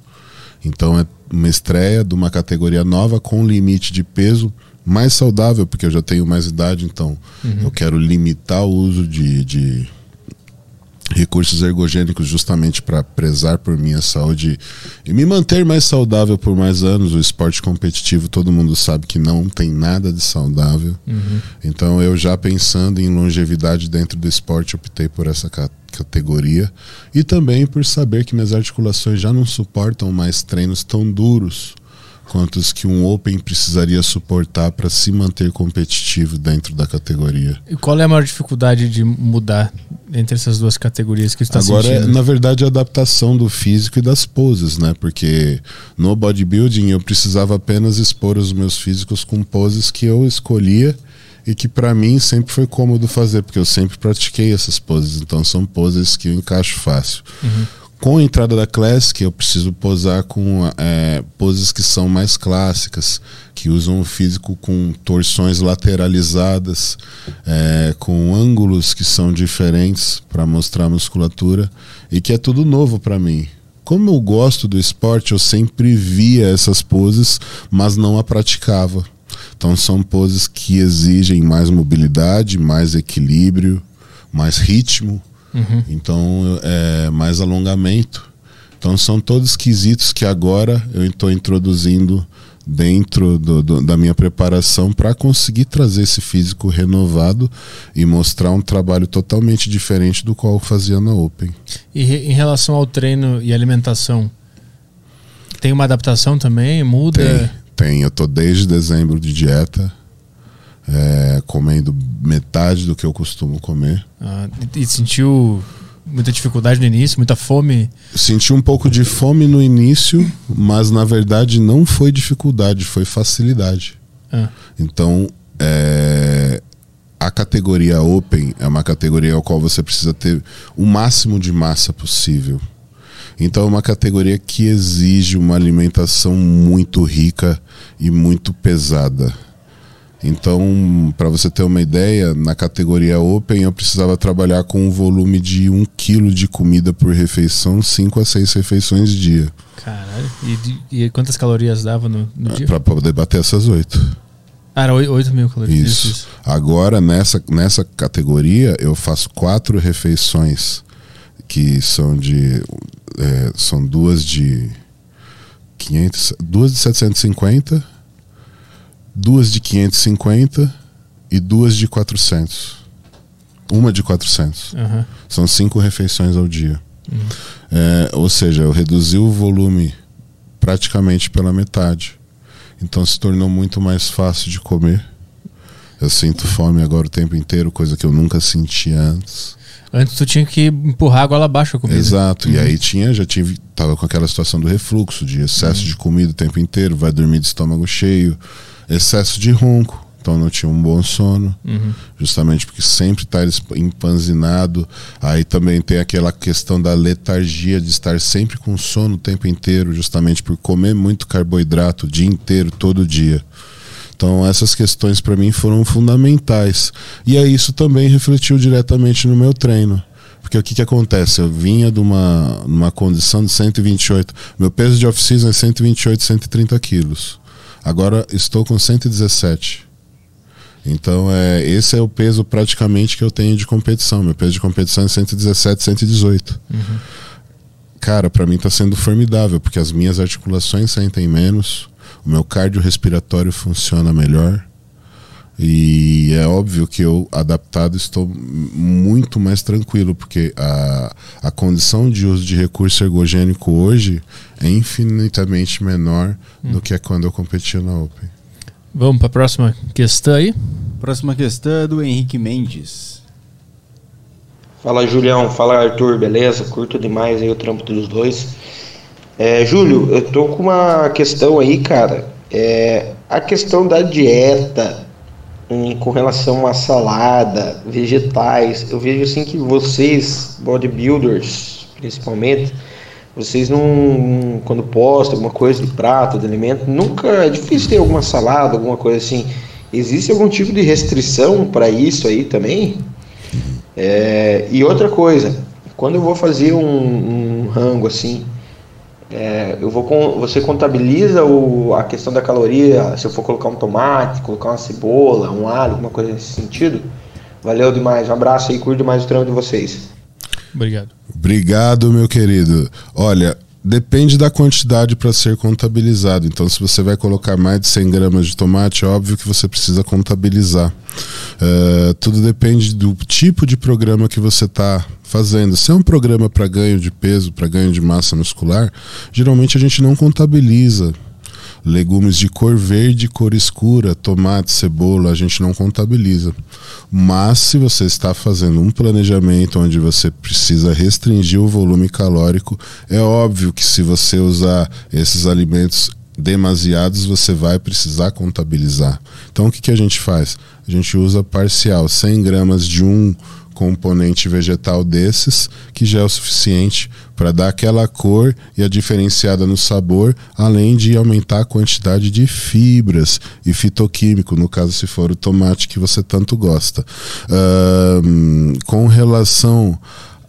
Então é uma estreia de uma categoria nova com limite de peso mais saudável, porque eu já tenho mais idade, então eu quero limitar o uso de, de recursos ergogênicos justamente para prezar por minha saúde e me manter mais saudável por mais anos. O esporte competitivo, todo mundo sabe que não tem nada de saudável. Então eu já pensando em longevidade dentro do esporte, optei por essa ca- categoria e também por saber que minhas articulações já não suportam mais treinos tão duros quanto os que um Open precisaria suportar para se manter competitivo dentro da categoria. E qual é a maior dificuldade de mudar entre essas duas categorias que está Agora, sentindo? na verdade, a adaptação do físico e das poses, né? Porque no bodybuilding eu precisava apenas expor os meus físicos com poses que eu escolhia e que para mim sempre foi cômodo fazer, porque eu sempre pratiquei essas poses. Então são poses que eu encaixo fácil. Com a entrada da Classic, eu preciso posar com é, poses que são mais clássicas, que usam o físico com torções lateralizadas, é, com ângulos que são diferentes para mostrar a musculatura e que é tudo novo para mim. Como eu gosto do esporte, eu sempre via essas poses, mas não a praticava. Então são poses que exigem mais mobilidade, mais equilíbrio, mais ritmo. Então é mais alongamento. Então são todos quesitos que agora eu estou introduzindo dentro do- do- da minha preparação para conseguir trazer esse físico renovado e mostrar um trabalho totalmente diferente do qual eu fazia na Open. E re- em relação ao treino e alimentação, tem uma adaptação também? Muda? Tem, tem. Eu tô desde dezembro de dieta, é, comendo metade do que eu costumo comer. Ah, e, sentiu muita dificuldade no início, muita fome? Senti um pouco de fome no início, mas na verdade não foi dificuldade, foi facilidade. Ah, Então, é, a categoria Open é uma categoria ao qual você precisa ter o máximo de massa possível. Então é uma categoria que exige uma alimentação muito rica e muito pesada. Então, para você ter uma ideia, na categoria Open eu precisava trabalhar com um volume de 1 kg de comida por refeição, 5 a 6 refeições dia. Caralho. E, e quantas calorias dava no, no dia? Para poder bater essas 8. Ah, era 8 mil calorias. Isso. isso. Agora, nessa, nessa categoria, eu faço quatro refeições que são de. É, são duas de 500, duas de 750 duas de 550 e duas de 400. Uma de 400. Uhum. São cinco refeições ao dia. Uhum. É, ou seja, eu reduzi o volume praticamente pela metade. Então se tornou muito mais fácil de comer. Eu sinto fome agora o tempo inteiro, coisa que eu nunca sentia antes. Antes tu tinha que empurrar a goela abaixo a comida. Exato. Uhum. E aí tinha, já tive, tava com aquela situação do refluxo, de excesso uhum. de comida o tempo inteiro, vai dormir de estômago cheio excesso de ronco. Então não tinha um bom sono, uhum. justamente porque sempre está empanzinado. Aí também tem aquela questão da letargia de estar sempre com sono o tempo inteiro, justamente por comer muito carboidrato o dia inteiro, todo dia. Então essas questões para mim foram fundamentais. E aí isso também refletiu diretamente no meu treino. Porque o que, que acontece? Eu vinha de uma, uma condição de 128. Meu peso de off-season é 128, 130 quilos. Agora estou com 117. Então, é, esse é o peso praticamente que eu tenho de competição. Meu peso de competição é 117, 118. Uhum. Cara, para mim está sendo formidável, porque as minhas articulações sentem menos, o meu cardiorrespiratório funciona melhor. E é óbvio que eu, adaptado, estou muito mais tranquilo, porque a, a condição de uso de recurso ergogênico hoje é infinitamente menor hum. do que é quando eu competia na Open. Vamos para a próxima questão aí? Próxima questão é do Henrique Mendes. Fala Julião, fala Arthur, beleza? Curto demais aí o trampo dos dois. É, Júlio, eu tô com uma questão aí, cara. É, a questão da dieta em, com relação à salada, vegetais. Eu vejo assim que vocês, bodybuilders, principalmente, vocês não, quando postam alguma coisa de prato, de alimento, nunca é difícil ter alguma salada, alguma coisa assim. Existe algum tipo de restrição para isso aí também? É, e outra coisa, quando eu vou fazer um, um rango assim, é, eu vou com, você contabiliza o, a questão da caloria, se eu for colocar um tomate, colocar uma cebola, um alho, alguma coisa nesse sentido. Valeu demais, um abraço aí, curto mais o trampo de vocês. Obrigado. Obrigado, meu querido. Olha, depende da quantidade para ser contabilizado. Então, se você vai colocar mais de 100 gramas de tomate, é óbvio que você precisa contabilizar. Uh, tudo depende do tipo de programa que você está fazendo. Se é um programa para ganho de peso, para ganho de massa muscular, geralmente a gente não contabiliza legumes de cor verde, cor escura, tomate, cebola, a gente não contabiliza. Mas se você está fazendo um planejamento onde você precisa restringir o volume calórico, é óbvio que se você usar esses alimentos demasiados, você vai precisar contabilizar. Então o que, que a gente faz? A gente usa parcial, 100 gramas de um componente vegetal desses, que já é o suficiente para dar aquela cor e a diferenciada no sabor, além de aumentar a quantidade de fibras e fitoquímico, no caso se for o tomate que você tanto gosta. Um, com relação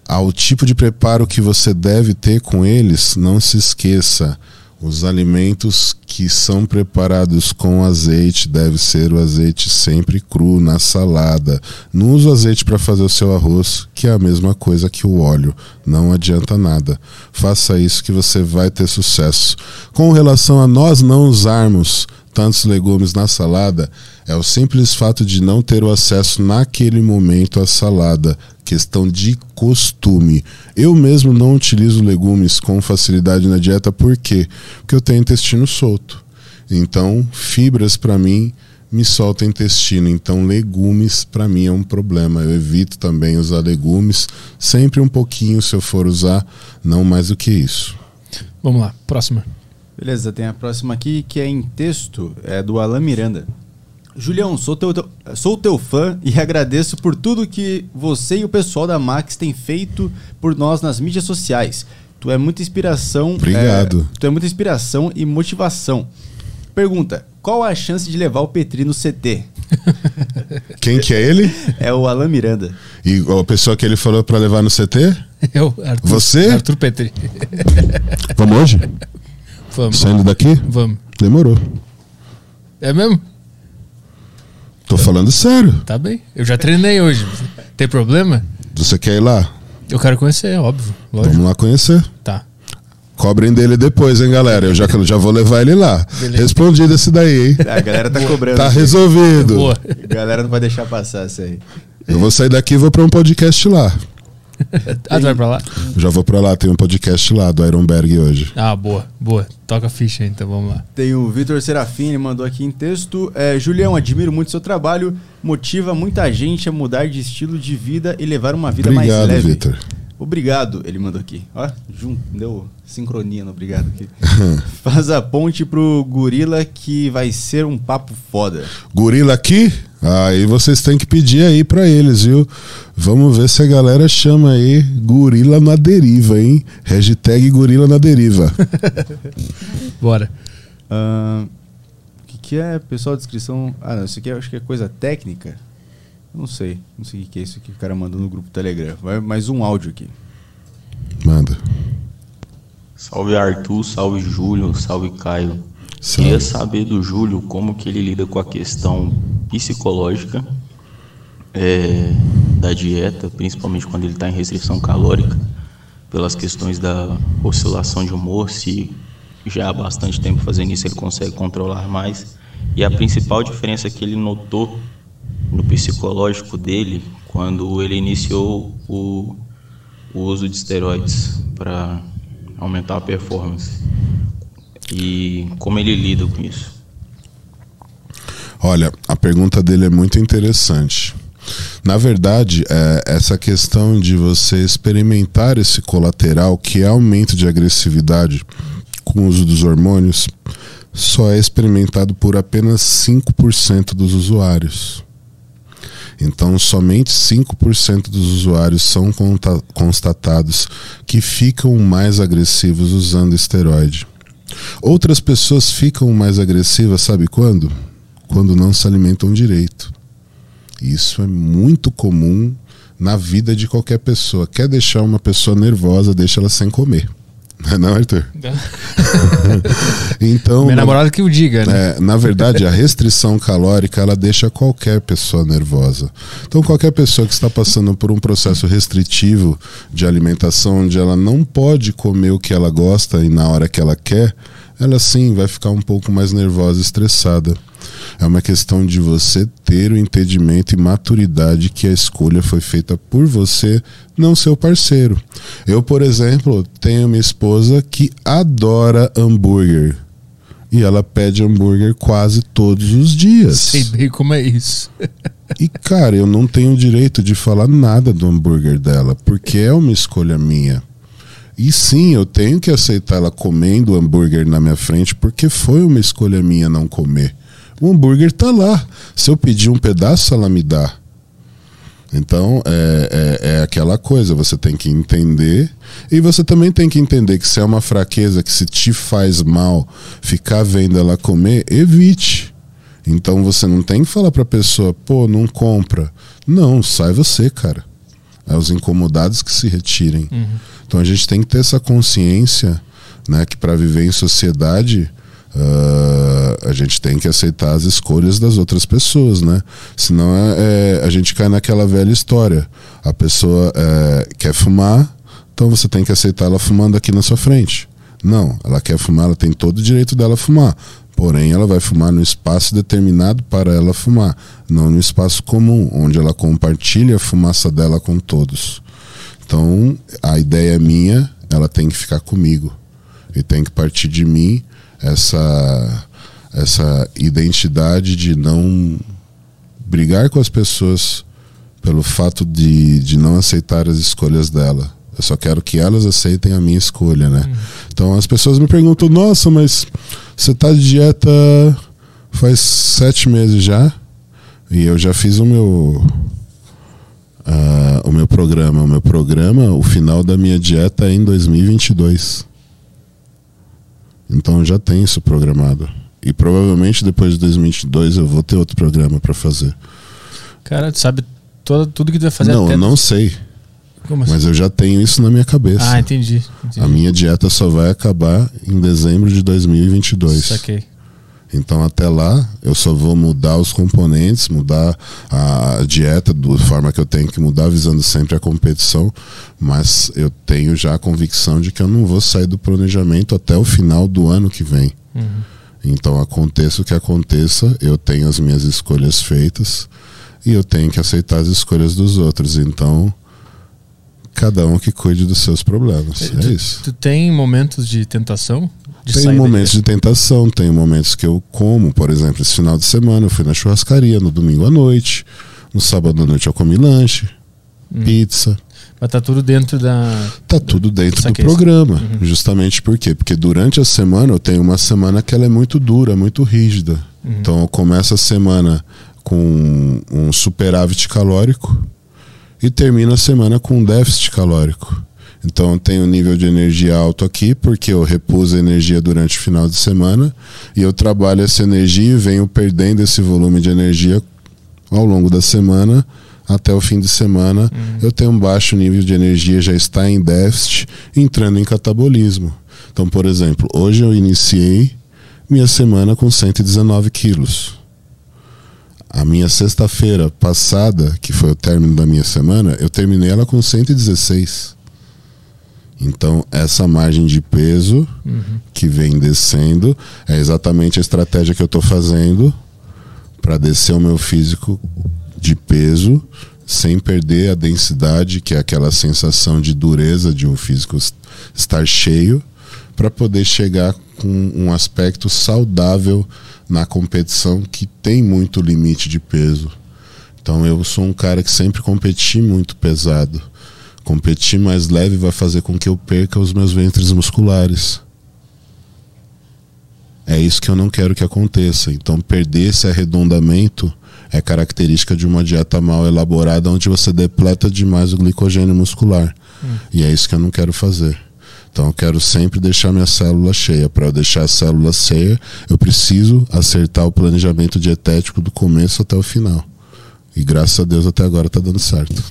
ao tipo de preparo que você deve ter com eles, não se esqueça os alimentos que são preparados com azeite deve ser o azeite sempre cru na salada. Não use o azeite para fazer o seu arroz, que é a mesma coisa que o óleo. Não adianta nada. Faça isso que você vai ter sucesso. Com relação a nós não usarmos tantos legumes na salada, é o simples fato de não ter o acesso naquele momento à salada questão de costume. Eu mesmo não utilizo legumes com facilidade na dieta, por quê? Porque eu tenho intestino solto. Então, fibras para mim me solta intestino. Então, legumes para mim é um problema. Eu evito também usar legumes, sempre um pouquinho se eu for usar, não mais do que isso. Vamos lá, próxima. Beleza, tem a próxima aqui que é em texto, é do Alan Miranda. Julião, sou teu, teu- sou teu fã e agradeço por tudo que você e o pessoal da Max têm feito por nós nas mídias sociais. Tu é muita inspiração. Obrigado. é, tu é muita inspiração e motivação. Pergunta: qual a chance de levar o Petri no CT? Quem que é ele? É o Alan Miranda. E a pessoa que ele falou pra levar no CT? Eu, Arthur, Você? Arthur Petri. Vamos hoje? Vamos. Saindo daqui? Vamos. Demorou. É mesmo? Tô falando sério. Tá bem. Eu já treinei hoje. Tem problema? Você quer ir lá? Eu quero conhecer, óbvio. Lógico. Vamos lá conhecer. Tá. Cobrem dele depois, hein, galera? Eu já, já vou levar ele lá. Beleza. Respondido esse daí, hein? A galera tá cobrando. Tá resolvido. Boa. A galera não vai deixar passar isso aí. Eu vou sair daqui e vou pra um podcast lá. Ah, tu vai pra lá? Já vou pra lá, tem um podcast lá do Ironberg hoje. Ah, boa, boa. Toca a ficha então, vamos lá. Tem o Vitor Serafim, ele mandou aqui em texto. É, Julião, admiro muito seu trabalho. Motiva muita gente a mudar de estilo de vida e levar uma vida mais Obrigado, leve. Vitor. Obrigado, ele mandou aqui. Ó, junto, deu sincronia no obrigado aqui. Faz a ponte pro gorila que vai ser um papo foda. Gorila aqui? Aí vocês têm que pedir aí pra eles, viu? Vamos ver se a galera chama aí Gorila na Deriva, hein? Hashtag Gorila na Deriva. Bora. Ahn, O que, que é, pessoal, descrição? Ah, não, isso aqui eu acho que é coisa técnica. Não sei, não sei o que é isso que o cara mandou no grupo Telegram. Vai mais um áudio aqui. Manda. Salve Arthur, salve Júlio, salve Caio. Salve. Queria saber do Júlio como que ele lida com a questão psicológica é, da dieta, principalmente quando ele está em restrição calórica, pelas questões da oscilação de humor, se já há bastante tempo fazendo isso ele consegue controlar mais. E a principal diferença que ele notou no psicológico dele quando ele iniciou o, o uso de esteroides para aumentar a performance. E como ele lida com isso? Olha, a pergunta dele é muito interessante. Na verdade, é, essa questão de você experimentar esse colateral, que é aumento de agressividade com o uso dos hormônios, só é experimentado por apenas 5% dos usuários. Então, somente 5% dos usuários são constatados que ficam mais agressivos usando esteroide. Outras pessoas ficam mais agressivas, sabe quando? Quando não se alimentam direito. Isso é muito comum na vida de qualquer pessoa. Quer deixar uma pessoa nervosa, deixa ela sem comer. Não é Arthur? Então, Minha na- namorada que o diga, né? é, na verdade, a restrição calórica ela deixa qualquer pessoa nervosa. Então, qualquer pessoa que está passando por um processo restritivo de alimentação, onde ela não pode comer o que ela gosta e na hora que ela quer, ela sim vai ficar um pouco mais nervosa e estressada. É uma questão de você ter o entendimento e maturidade que a escolha foi feita por você, não seu parceiro. Eu, por exemplo, tenho minha esposa que adora hambúrguer. E ela pede hambúrguer quase todos os dias. Sei bem como é isso. E, cara, eu não tenho direito de falar nada do hambúrguer dela, porque é uma escolha minha. E sim, eu tenho que aceitar ela comendo hambúrguer na minha frente, porque foi uma escolha minha não comer. O hambúrguer tá lá. Se eu pedir um pedaço, ela me dá. Então, é, é, é aquela coisa, você tem que entender. E você também tem que entender que se é uma fraqueza que se te faz mal ficar vendo ela comer, evite. Então você não tem que falar pra pessoa, pô, não compra. Não, sai você, cara. É os incomodados que se retirem. Então a gente tem que ter essa consciência, né, que para viver em sociedade ah, a gente tem que aceitar as escolhas das outras pessoas, né? Senão é, é, a gente cai naquela velha história. A pessoa é, quer fumar, então você tem que aceitar ela fumando aqui na sua frente. Não, ela quer fumar, ela tem todo o direito dela fumar. Porém, ela vai fumar no espaço determinado para ela fumar, não no espaço comum, onde ela compartilha a fumaça dela com todos. Então, a ideia minha, ela tem que ficar comigo. E tem que partir de mim essa, essa identidade de não brigar com as pessoas pelo fato de, de não aceitar as escolhas dela. Eu só quero que elas aceitem a minha escolha, né? Então as pessoas me perguntam, nossa, mas você tá de dieta faz sete meses já? E eu já fiz o meu. ah, o meu programa. O meu programa, o final da minha dieta é em 2022. Então eu já tenho isso programado. E provavelmente depois de 2022 eu vou ter outro programa para fazer. Cara, tu sabe toda, tudo que tu vai fazer não, até... eu não sei. Como assim? Mas eu já tenho isso na minha cabeça. Ah, entendi. entendi. A minha dieta só vai acabar em dezembro de 2022. Saquei. Então até lá eu só vou mudar os componentes, mudar a dieta da forma que eu tenho que mudar, visando sempre a competição. Mas eu tenho já a convicção de que eu não vou sair do planejamento até o final do ano que vem. Então aconteça o que aconteça, eu tenho as minhas escolhas feitas e eu tenho que aceitar as escolhas dos outros. Então cada um que cuide dos seus problemas. tu, É isso. tu tem momentos de tentação? Tem momentos de tentação, tem momentos que eu como, por exemplo, esse final de semana eu fui na churrascaria no domingo à noite, no sábado à noite eu comi lanche, Hum. pizza, Mas tá tudo dentro da. tá tudo dentro do programa. Uhum. Justamente por quê? Porque durante a semana eu tenho uma semana que ela é muito dura, muito rígida. Uhum. Então eu começo a semana com um superávit calórico e termino a semana com um déficit calórico. Então eu tenho um nível de energia alto aqui, porque eu repus a energia durante o final de semana e eu trabalho essa energia e venho perdendo esse volume de energia ao longo da semana até o fim de semana. Eu tenho um baixo nível de energia, já está em déficit, entrando em catabolismo. Então, por exemplo, hoje eu iniciei minha semana com 119 quilos. A minha sexta-feira passada, que foi o término da minha semana, eu terminei ela com 116. Então, essa margem de peso que vem descendo é exatamente a estratégia que eu estou fazendo para descer o meu físico de peso sem perder a densidade, que é aquela sensação de dureza de um físico estar cheio, para poder chegar com um aspecto saudável na competição que tem muito limite de peso. Então eu sou um cara que sempre competi muito pesado. Competir mais leve vai fazer com que eu perca os meus ventres musculares. É isso que eu não quero que aconteça. Então, perder esse arredondamento é característica de uma dieta mal elaborada, onde você depleta demais o glicogênio muscular. E é isso que eu não quero fazer. Então, eu quero sempre deixar minha célula cheia. Para eu deixar a célula cheia, eu preciso acertar o planejamento dietético do começo até o final. E graças a Deus até agora está dando certo.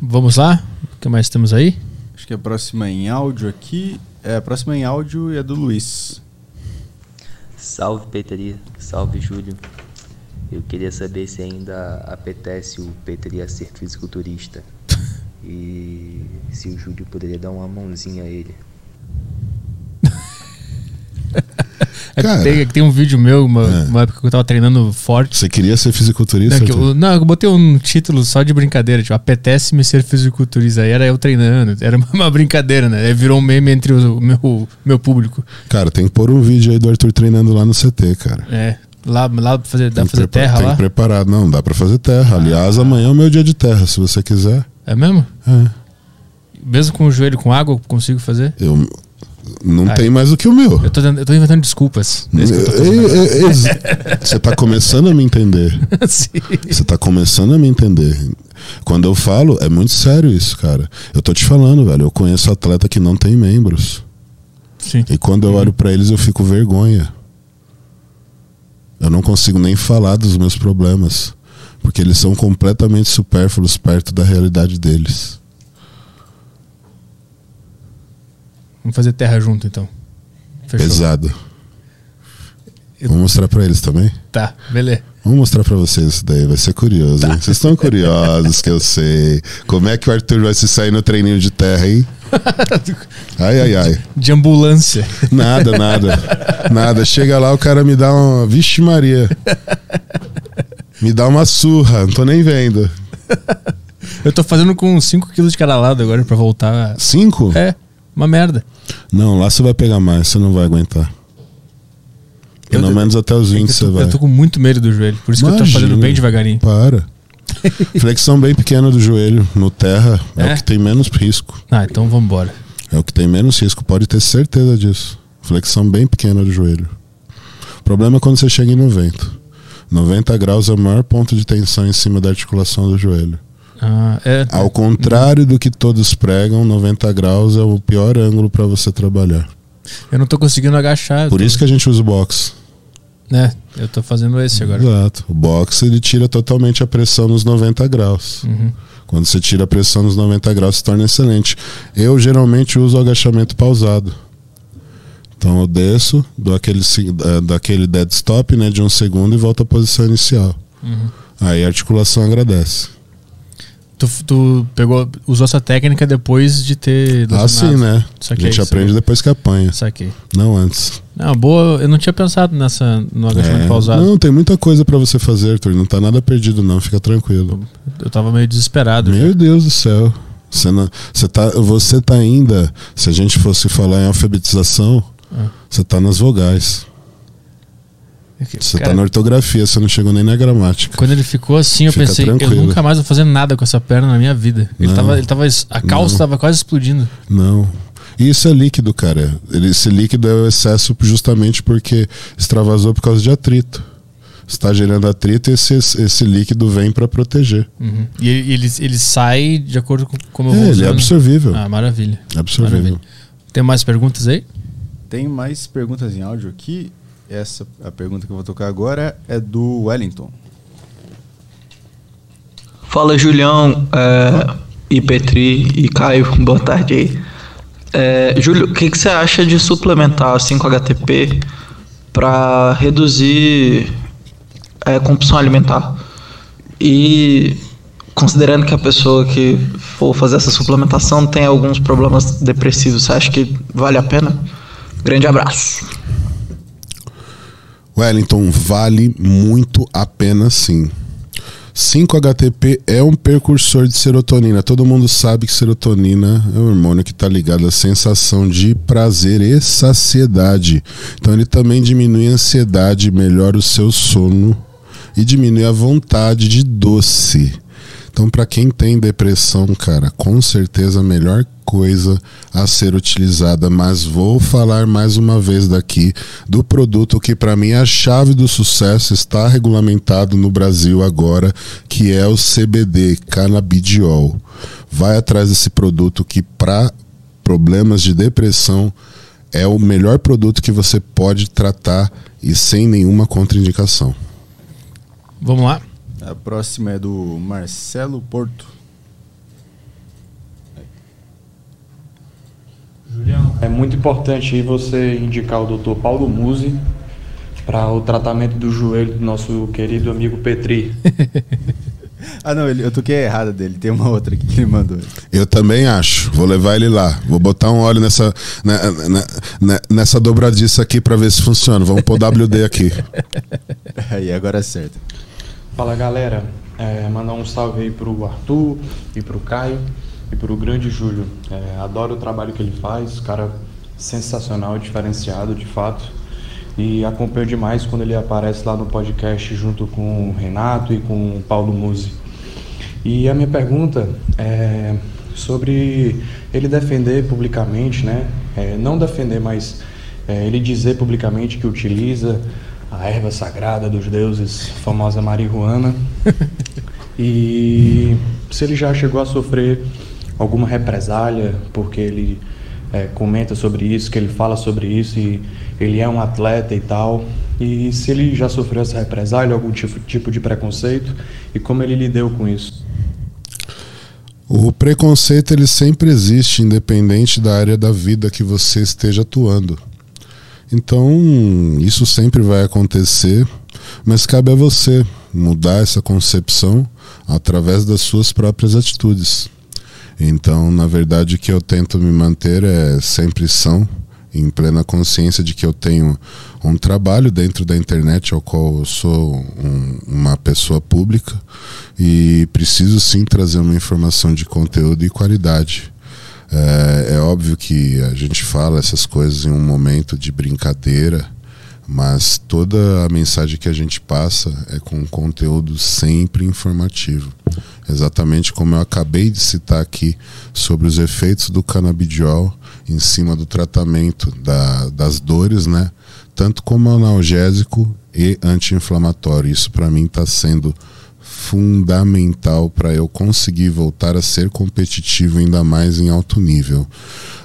Vamos lá? O que mais temos aí? Acho que a próxima em áudio aqui. É, a próxima em áudio é do Luiz. Salve Peteria, salve Júlio. Eu queria saber se ainda apetece o Peteria ser fisiculturista. E se o Júlio poderia dar uma mãozinha a ele. É que Cara. tem, é tem um vídeo meu, uma, É. uma época que eu tava treinando forte. Você queria ser fisiculturista? Não, eu, não, eu botei um título só de brincadeira, tipo, apetece-me ser fisiculturista. Aí era eu treinando, era uma brincadeira, né? Aí virou um meme entre o meu, meu público. Cara, tem que pôr um vídeo aí do Arthur treinando lá no CT, cara. É, lá, lá pra fazer, dá Tem pra fazer terra tem lá? que preparar. Não, dá pra fazer terra. Aliás, amanhã é o meu dia de terra, se você quiser. É mesmo? É. Mesmo com o joelho com água, consigo fazer? Eu não Ai. tem mais do que o meu. Eu tô, eu tô inventando desculpas. É Você tá começando a me entender. Você tá começando a me entender. Quando eu falo, é muito sério isso, cara. Eu tô te falando, velho. Eu conheço atleta que não tem membros. Sim. E quando eu olho pra eles, eu fico vergonha. Eu não consigo nem falar dos meus problemas. Porque eles são completamente supérfluos perto da realidade deles. Vamos fazer terra junto, então. Fechou. Pesado. Eu- Vou mostrar pra eles também? Tá, beleza. Vamos mostrar pra vocês isso daí, vai ser curioso. hein? Vocês estão curiosos que eu sei. Como é que o Arthur vai se sair no treininho de terra, hein? Ai, ai, ai. De ambulância. Nada, nada. Nada. Chega lá, o cara me dá uma. Vixe, Maria. Me dá uma surra, não tô nem vendo. Eu tô fazendo com 5 kg de cada lado agora pra voltar. Cinco? É, uma merda. Não, lá você vai pegar mais, você não vai aguentar. Pelo Eu- menos até os 20 eu, você tô, vai. eu tô com muito medo do joelho. Por isso que eu tô fazendo Imagina. bem devagarinho. Para. Flexão bem pequena do joelho no terra é, É? o que tem menos risco. Ah, então vambora. É o que tem menos risco, pode ter certeza disso. Flexão bem pequena do joelho. O problema é quando você chega em 90. 90 graus é o maior ponto de tensão em cima da articulação do joelho. Ah, é, Ao contrário do que todos pregam, 90 graus é o pior ângulo para você trabalhar. eu não tô conseguindo agachar. Por tô- isso que a gente usa o box. né? Eu tô fazendo esse agora. Exato. O box ele tira totalmente a pressão nos 90 graus. Uhum. Quando você tira a pressão nos 90 graus, se torna excelente. Eu geralmente uso o agachamento pausado. Então eu desço, dou aquele, daquele dead stop né, de um segundo e volto à posição inicial. Uhum. Aí a articulação agradece. Tu, tu pegou, usou essa técnica depois de ter. Assim, lesionado. né? Saquei, a gente saquei. aprende depois que apanha, Saquei. não antes. Não, boa. Eu não tinha pensado nessa no agachamento É. pausado. Não, tem muita coisa pra você fazer, Arthur. Não tá nada perdido, não. Fica tranquilo. Eu tava meio desesperado. Meu Deus do céu. Você, não, você, tá, você tá ainda, se a gente fosse falar em alfabetização, Ah. você tá nas vogais. Você Cara, tá na ortografia, você não chegou nem na gramática. Quando ele ficou assim, eu Fica pensei, tranquilo. eu nunca mais vou fazer nada com essa perna na minha vida. Ele Não. tava, ele tava, a calça Não. tava quase explodindo. Não. E isso é líquido, cara. Esse líquido é o excesso justamente porque extravasou por causa de atrito. Está gerando atrito e esse, esse líquido vem para proteger. Uhum. E ele, ele, sai de acordo com como eu É, vou ele é absorvível. Ah, maravilha. Absorvível. Maravilha. Tem mais perguntas aí? Tem mais perguntas em áudio aqui. Essa, a pergunta que eu vou tocar agora é do Wellington. Fala Julião, é, e Petri e Caio, boa tarde aí. É, Júlio, o que, que você acha de suplementar 5-HTP para reduzir é, compulsão alimentar? E considerando que a pessoa que for fazer essa suplementação tem alguns problemas depressivos, você acha que vale a pena? Grande abraço. Wellington, vale muito a pena sim. 5-HTP é um precursor de serotonina. Todo mundo sabe que serotonina é um hormônio que está ligado à sensação de prazer e saciedade. Então ele também diminui a ansiedade, melhora o seu sono e diminui a vontade de doce. Então, para quem tem depressão, cara, com certeza a melhor coisa a ser utilizada. Mas vou falar mais uma vez daqui do produto que, para mim, é a chave do sucesso está regulamentado no Brasil agora, que é o CBD, canabidiol. Vai atrás desse produto que, para problemas de depressão, é o melhor produto que você pode tratar e sem nenhuma contraindicação. Vamos lá. A próxima é do Marcelo Porto. Julião, é muito importante aí você indicar o Dr. Paulo Musi para o tratamento do joelho do nosso querido amigo Petri. Ah, não, ele, eu toquei a errada dele. Tem uma outra aqui que ele mandou. Eu também acho. Vou levar ele lá. Vou botar um óleo nessa, né, né, né, nessa dobradiça aqui para ver se funciona. Vamos pôr WD aqui. Aí, agora acerta. Fala galera, é, mandar um salve aí pro Arthur e pro Caio e pro grande Júlio. É, adoro o trabalho que ele faz, cara sensacional, diferenciado de fato. E acompanho demais quando ele aparece lá no podcast junto com o Renato e com o Paulo Musi. E a minha pergunta é sobre ele defender publicamente, né? É, não defender, mas é, ele dizer publicamente que utiliza a erva sagrada dos deuses, famosa marihuana. e se ele já chegou a sofrer alguma represália porque ele é, comenta sobre isso, que ele fala sobre isso e ele é um atleta e tal. E se ele já sofreu essa represália, algum tipo, tipo de preconceito e como ele lidou com isso. O preconceito ele sempre existe, independente da área da vida que você esteja atuando. Então, isso sempre vai acontecer, mas cabe a você mudar essa concepção através das suas próprias atitudes. Então, na verdade, o que eu tento me manter é sempre são, em plena consciência de que eu tenho um trabalho dentro da internet ao qual eu sou um, uma pessoa pública e preciso sim trazer uma informação de conteúdo e qualidade. É, é óbvio que a gente fala essas coisas em um momento de brincadeira, mas toda a mensagem que a gente passa é com conteúdo sempre informativo. Exatamente como eu acabei de citar aqui sobre os efeitos do canabidiol em cima do tratamento da, das dores, né? Tanto como analgésico e anti-inflamatório. Isso para mim está sendo fundamental para eu conseguir voltar a ser competitivo ainda mais em alto nível.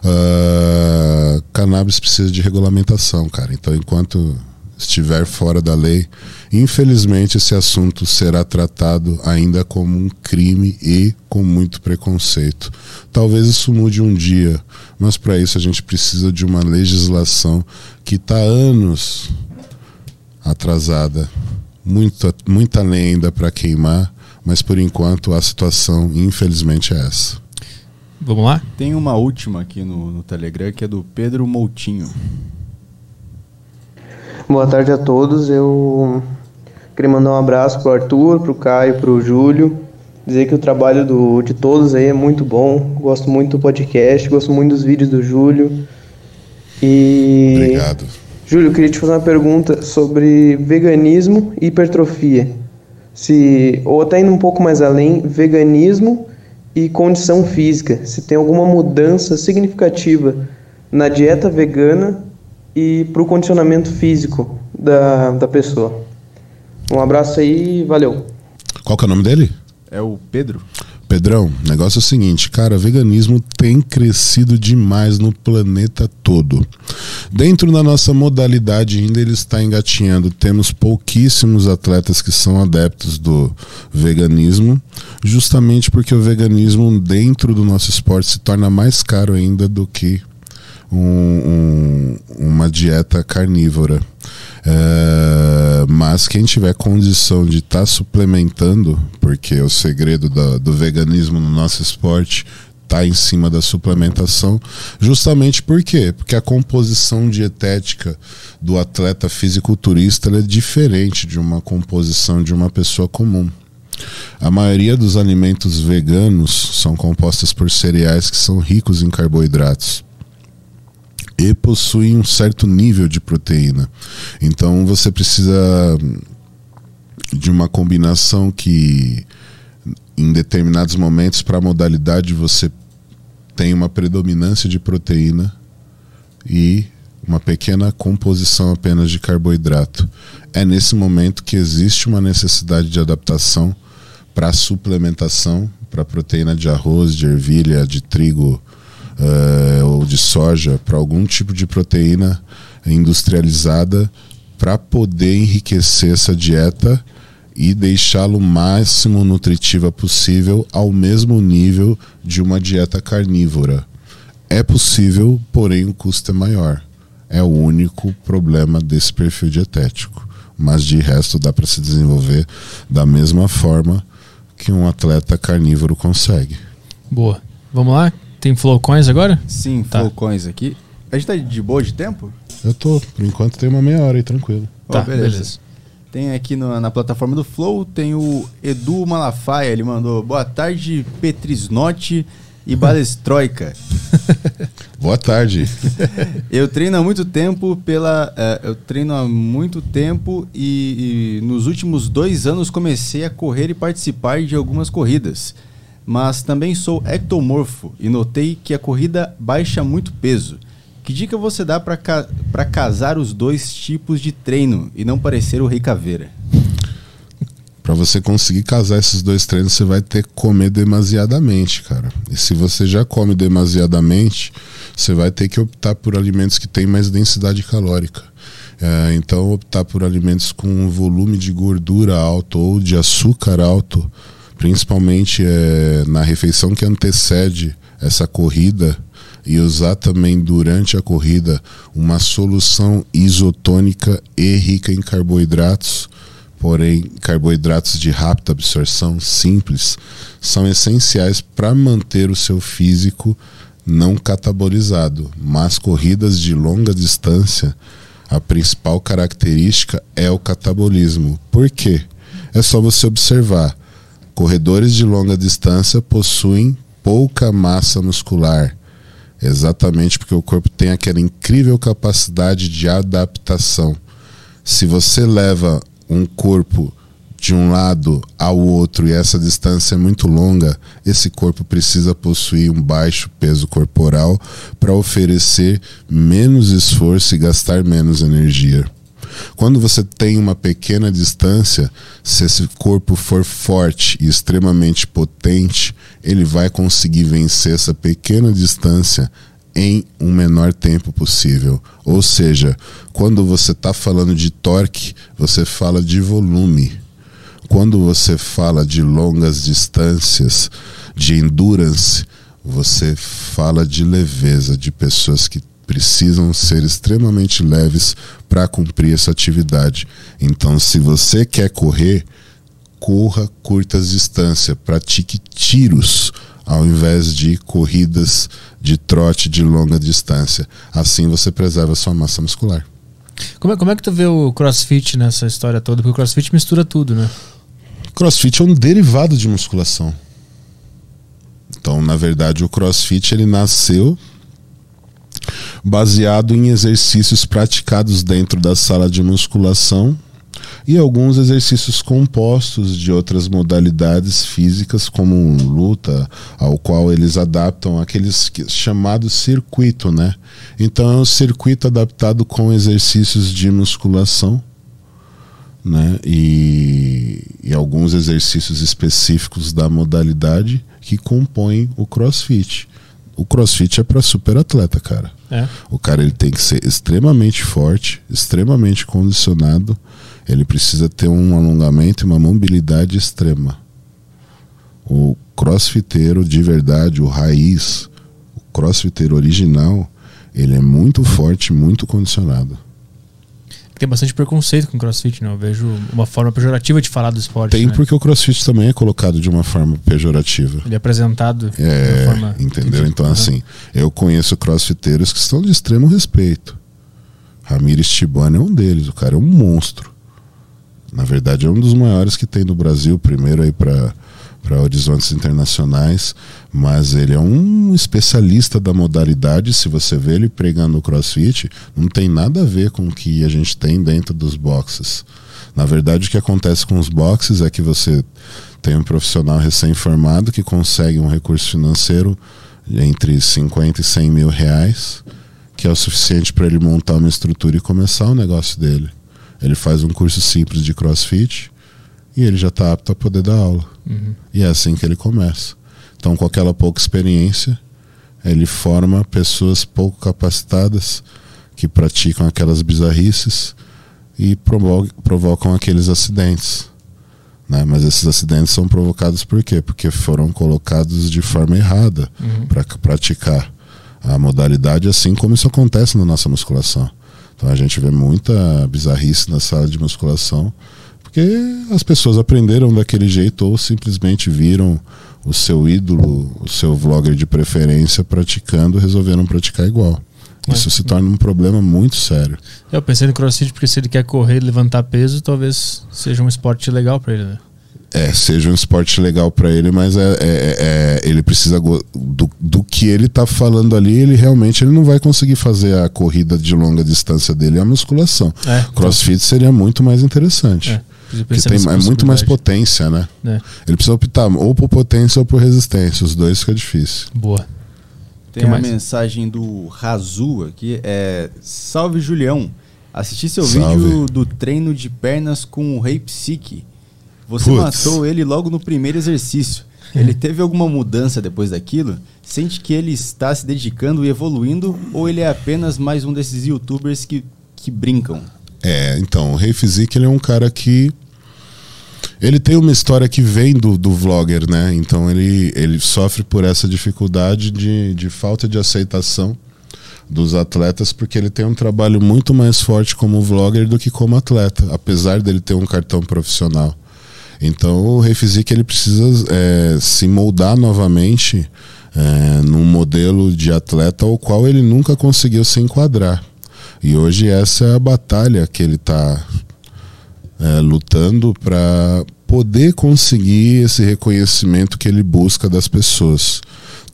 Uh, cannabis precisa de regulamentação, cara. Então, enquanto estiver fora da lei, infelizmente esse assunto será tratado ainda como um crime e com muito preconceito. Talvez isso mude um dia, mas para isso a gente precisa de uma legislação que está anos atrasada muita, muita lenha ainda para queimar, mas por enquanto a situação, infelizmente, é essa. Vamos lá? Tem uma última aqui no, no Telegram que é do Pedro Moutinho. Boa tarde a todos. Eu queria mandar um abraço pro Arthur, pro Caio, pro Júlio. Dizer que o trabalho do, de todos aí é muito bom. Gosto muito do podcast, gosto muito dos vídeos do Júlio. E. Obrigado. Júlio, eu queria te fazer uma pergunta sobre veganismo e hipertrofia. Se, ou até indo um pouco mais além, veganismo e condição física. Se tem alguma mudança significativa na dieta vegana e para o condicionamento físico da, da pessoa. Um abraço aí valeu. Qual que é o nome dele? É o Pedro. Pedrão, o negócio é o seguinte, cara, veganismo tem crescido demais no planeta todo. Dentro da nossa modalidade ainda ele está engatinhando. Temos pouquíssimos atletas que são adeptos do veganismo, justamente porque o veganismo dentro do nosso esporte se torna mais caro ainda do que um, um, uma dieta carnívora. É, mas quem tiver condição de estar tá suplementando, porque o segredo do veganismo no nosso esporte está em cima da suplementação, justamente por quê? Porque a composição dietética do atleta fisiculturista é diferente de uma composição de uma pessoa comum. A maioria dos alimentos veganos são compostos por cereais que são ricos em carboidratos e possuem um certo nível de proteína. Então você precisa de uma combinação que em determinados momentos para a modalidade você tem uma predominância de proteína e uma pequena composição apenas de carboidrato. É nesse momento que existe uma necessidade de adaptação para suplementação para proteína de arroz, de ervilha, de trigo, uh, ou de soja para algum tipo de proteína industrializada para poder enriquecer essa dieta e deixá-lo o máximo nutritiva possível ao mesmo nível de uma dieta carnívora. É possível, porém o custo é maior. É o único problema desse perfil dietético. Mas de resto dá para se desenvolver da mesma forma que um atleta carnívoro consegue. Boa. Vamos lá? Tem Flowcoins agora? Sim, tá. Flowcoins aqui. A gente tá de boa de tempo? Eu tô. Por enquanto tem uma meia hora aí, tranquilo. Tá, oh, beleza. beleza. Tem aqui no, na plataforma do Flow, tem o Edu Malafaia, ele mandou boa tarde, Petrisnote e Balestroika. boa tarde. eu treino há muito tempo pela. Uh, eu treino há muito tempo e, e nos últimos dois anos comecei a correr e participar de algumas corridas mas também sou ectomorfo e notei que a corrida baixa muito peso. Que dica você dá para ca casar os dois tipos de treino e não parecer o Rei Caveira? Para você conseguir casar esses dois treinos, você vai ter que comer demasiadamente, cara. E se você já come demasiadamente, você vai ter que optar por alimentos que têm mais densidade calórica. É, então, optar por alimentos com um volume de gordura alto ou de açúcar alto principalmente é, na refeição que antecede essa corrida e usar também durante a corrida uma solução isotônica e rica em carboidratos, porém carboidratos de rápida absorção, simples, são essenciais para manter o seu físico não catabolizado. Mas corridas de longa distância, a principal característica é o catabolismo. Por quê? É só você observar Corredores de longa distância possuem pouca massa muscular, exatamente porque o corpo tem aquela incrível capacidade de adaptação. Se você leva um corpo de um lado ao outro e essa distância é muito longa, esse corpo precisa possuir um baixo peso corporal para oferecer menos esforço e gastar menos energia. Quando você tem uma pequena distância, se esse corpo for forte e extremamente potente, ele vai conseguir vencer essa pequena distância em um menor tempo possível. Ou seja, quando você está falando de torque, você fala de volume. Quando você fala de longas distâncias, de endurance, você fala de leveza, de pessoas que precisam ser extremamente leves para cumprir essa atividade. Então, se você quer correr, corra curtas distâncias, pratique tiros ao invés de corridas de trote de longa distância. Assim você preserva sua massa muscular. Como é, como é que tu vê o crossfit nessa história toda? Porque o crossfit mistura tudo, né? Crossfit é um derivado de musculação. Então, na verdade, o crossfit ele nasceu baseado em exercícios praticados dentro da sala de musculação e alguns exercícios compostos de outras modalidades físicas, como luta, ao qual eles adaptam aqueles chamados circuito, né? Então é um circuito adaptado com exercícios de musculação, né? E, e alguns exercícios específicos da modalidade que compõem o CrossFit. O CrossFit é para super atleta, cara. É. O cara ele tem que ser extremamente forte, extremamente condicionado. Ele precisa ter um alongamento e uma mobilidade extrema. O crossfiteiro de verdade, o raiz, o crossfiteiro original, ele é muito forte, muito condicionado. Tem bastante preconceito com crossfit, né? Eu vejo uma forma pejorativa de falar do esporte. Tem né? porque o crossfit também é colocado de uma forma pejorativa. Ele é apresentado É, de uma forma. entendeu? Então, assim, eu conheço crossfiteiros que estão de extremo respeito. Ramires Tibano é um deles, o cara é um monstro. Na verdade, é um dos maiores que tem no Brasil, primeiro aí para para horizontes internacionais, mas ele é um especialista da modalidade. Se você vê ele pregando o CrossFit, não tem nada a ver com o que a gente tem dentro dos boxes. Na verdade, o que acontece com os boxes é que você tem um profissional recém-formado que consegue um recurso financeiro entre 50 e 100 mil reais, que é o suficiente para ele montar uma estrutura e começar o negócio dele. Ele faz um curso simples de CrossFit e ele já está apto a poder dar aula. Uhum. E é assim que ele começa. Então, com aquela pouca experiência, ele forma pessoas pouco capacitadas que praticam aquelas bizarrices e provo- provocam aqueles acidentes. Né? Mas esses acidentes são provocados por quê? Porque foram colocados de forma errada Uhum. para praticar a modalidade, assim como isso acontece na nossa musculação. Então a gente vê muita bizarrice na sala de musculação, porque as pessoas aprenderam daquele jeito ou simplesmente viram o seu ídolo, o seu vlogger de preferência praticando, resolveram praticar igual. Isso se torna um problema muito sério. Eu pensei no crossfit porque se ele quer correr e levantar peso, talvez seja um esporte legal pra ele, né? É, seja um esporte legal para ele, mas é, é- é- ele precisa do, do que ele tá falando ali, ele realmente ele não vai conseguir fazer a corrida de longa distância dele, é a musculação. É, Crossfit seria muito mais interessante. É, pensar tem é muito mais potência, né? É. Ele precisa optar ou por potência ou por resistência, os dois fica difícil. Boa. Tem Que a mais? mensagem do Razu aqui, é Salve Julião, assisti seu Salve. vídeo do treino de pernas com o Rei Psique. Você Putz. matou ele logo no primeiro exercício. Ele teve alguma mudança depois daquilo? Sente que ele está se dedicando e evoluindo ou ele é apenas mais um desses youtubers que, que brincam? É, então, o Rei Physique ele é um cara que. Ele tem uma história que vem do, do vlogger, né? Então ele, ele sofre por essa dificuldade de, de falta de aceitação dos atletas, porque ele tem um trabalho muito mais forte como vlogger do que como atleta, apesar dele ter um cartão profissional. Então o Physique ele precisa é, se moldar novamente é, num modelo de atleta ao qual ele nunca conseguiu se enquadrar. E hoje essa é a batalha que ele está lutando para poder conseguir esse reconhecimento que ele busca das pessoas.